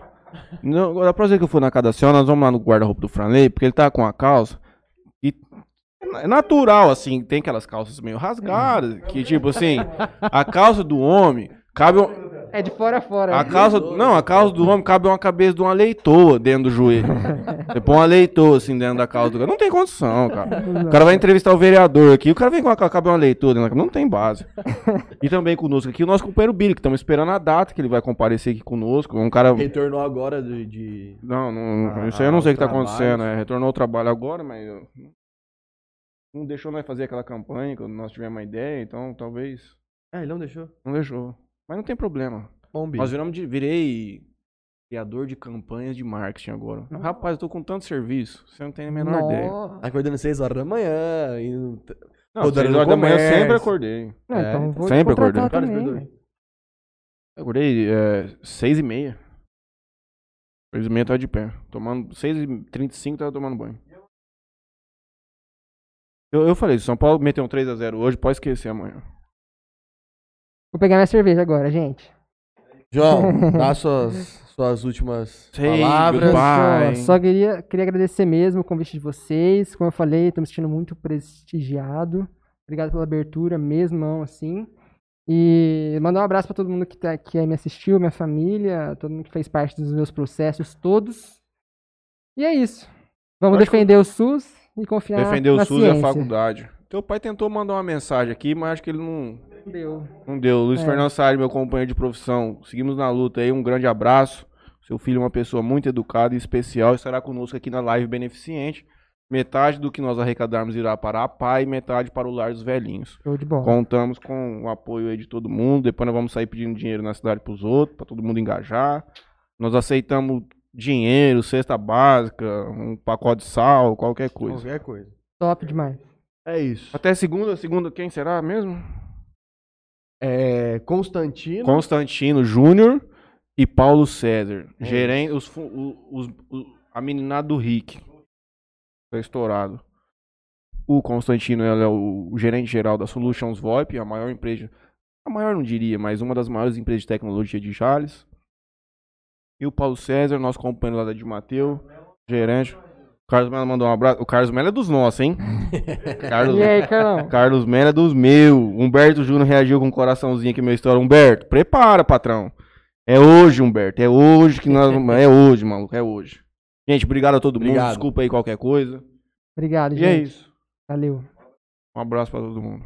[SPEAKER 1] não, da próxima vez que eu for na casa da senhora, nós vamos lá no guarda-roupa do Franley, porque ele tá com a calça. E é natural, assim, tem aquelas calças meio rasgadas, que tipo assim, a calça do homem cabe.
[SPEAKER 3] É de fora a fora.
[SPEAKER 1] A calça. Não, a calça do homem cabe uma cabeça de uma leitoa dentro do joelho. Você põe uma leitoa assim dentro da calça do cara. Não tem condição, cara. O cara vai entrevistar o vereador aqui, o cara vem com a cabe uma leitoa dentro da Não tem base. E também conosco aqui o nosso companheiro Billy, que estamos esperando a data que ele vai comparecer aqui conosco. Um cara.
[SPEAKER 2] Retornou agora de. de-
[SPEAKER 1] Não, não,
[SPEAKER 2] Ah,
[SPEAKER 1] isso aí eu não sei o que tá acontecendo. É, retornou ao trabalho agora, mas. Não deixou nós fazer aquela campanha quando nós tivemos uma ideia, então talvez.
[SPEAKER 2] Ah, ele não deixou?
[SPEAKER 1] Não deixou. Mas não tem problema.
[SPEAKER 2] Bom.
[SPEAKER 1] Nós viramos de. Virei criador de campanhas de marketing agora. Rapaz, eu tô com tanto serviço. Você não tem a menor ideia.
[SPEAKER 3] Nossa.
[SPEAKER 2] Acordando 6 horas da manhã. Indo...
[SPEAKER 1] Não,
[SPEAKER 2] Rodando
[SPEAKER 1] seis
[SPEAKER 2] no
[SPEAKER 1] horas da manhã eu sempre acordei.
[SPEAKER 3] Não,
[SPEAKER 2] É,
[SPEAKER 3] então vou
[SPEAKER 1] sempre acordei.
[SPEAKER 2] Cara.
[SPEAKER 1] Eu acordei é, seis e meia. Felizmente tá de pé. Tomando 6h35 tava tomando banho. Eu, eu falei, se São Paulo meteu um 3x0 hoje, pode esquecer amanhã.
[SPEAKER 3] Vou pegar minha cerveja agora, gente.
[SPEAKER 2] João, dá suas, suas últimas palavras.
[SPEAKER 1] goodbye.
[SPEAKER 3] Só, só queria, queria agradecer mesmo o convite de vocês. Como eu falei, estou me sentindo muito prestigiado. Obrigado pela abertura, mesmo assim. E mandar um abraço para todo mundo que, tá, que me assistiu, minha família, todo mundo que fez parte dos meus processos todos. E é isso. Vamos
[SPEAKER 1] Acho que-
[SPEAKER 3] defender o SUS e confiar
[SPEAKER 1] Defender o
[SPEAKER 3] na
[SPEAKER 1] SUS e a
[SPEAKER 3] ciência.
[SPEAKER 1] faculdade. Teu pai tentou mandar uma mensagem aqui, mas acho que ele não,
[SPEAKER 3] Deu.
[SPEAKER 1] não deu. Luiz
[SPEAKER 3] É.
[SPEAKER 1] Fernando Salles, meu companheiro de profissão, seguimos na luta aí. Um grande abraço. Seu filho é uma pessoa muito educada e especial. Estará conosco aqui na live beneficente. Metade do que nós arrecadarmos irá para a PAI e metade para o Lar dos Velhinhos.
[SPEAKER 3] Show de bola.
[SPEAKER 1] Contamos com o apoio aí de todo mundo. Depois nós vamos sair pedindo dinheiro na cidade para os outros, para todo mundo engajar. Nós aceitamos dinheiro, cesta básica, um pacote de sal, qualquer coisa.
[SPEAKER 2] Qualquer coisa.
[SPEAKER 3] Top demais.
[SPEAKER 2] É isso.
[SPEAKER 1] Até segunda, segunda quem será mesmo?
[SPEAKER 2] É, Constantino.
[SPEAKER 1] Constantino Júnior e Paulo César.
[SPEAKER 2] É
[SPEAKER 1] Gerente, os, os- o- a meninada do Rick. Tá estourado. O Constantino é o, o gerente geral da Solutions VoIP, a maior empresa. A maior não diria, mas uma das maiores empresas de tecnologia de Jales. E o Paulo César, nosso companheiro lá da de Mateu, gerente. O Carlos Melo mandou um abraço. O Carlos Melo é dos nossos, hein? Carlos,
[SPEAKER 3] E aí, Carlão?
[SPEAKER 1] Carlos Melo é dos meus. Humberto Júnior reagiu com um coraçãozinho aqui, minha história. Humberto, prepara, patrão. É hoje, Humberto. É hoje que nós. É hoje, maluco. É hoje. Gente, obrigado a todo mundo.
[SPEAKER 2] Obrigado.
[SPEAKER 1] Desculpa aí qualquer coisa.
[SPEAKER 3] Obrigado,
[SPEAKER 1] E
[SPEAKER 3] gente.
[SPEAKER 1] é isso.
[SPEAKER 3] Valeu.
[SPEAKER 1] Um abraço pra todo mundo.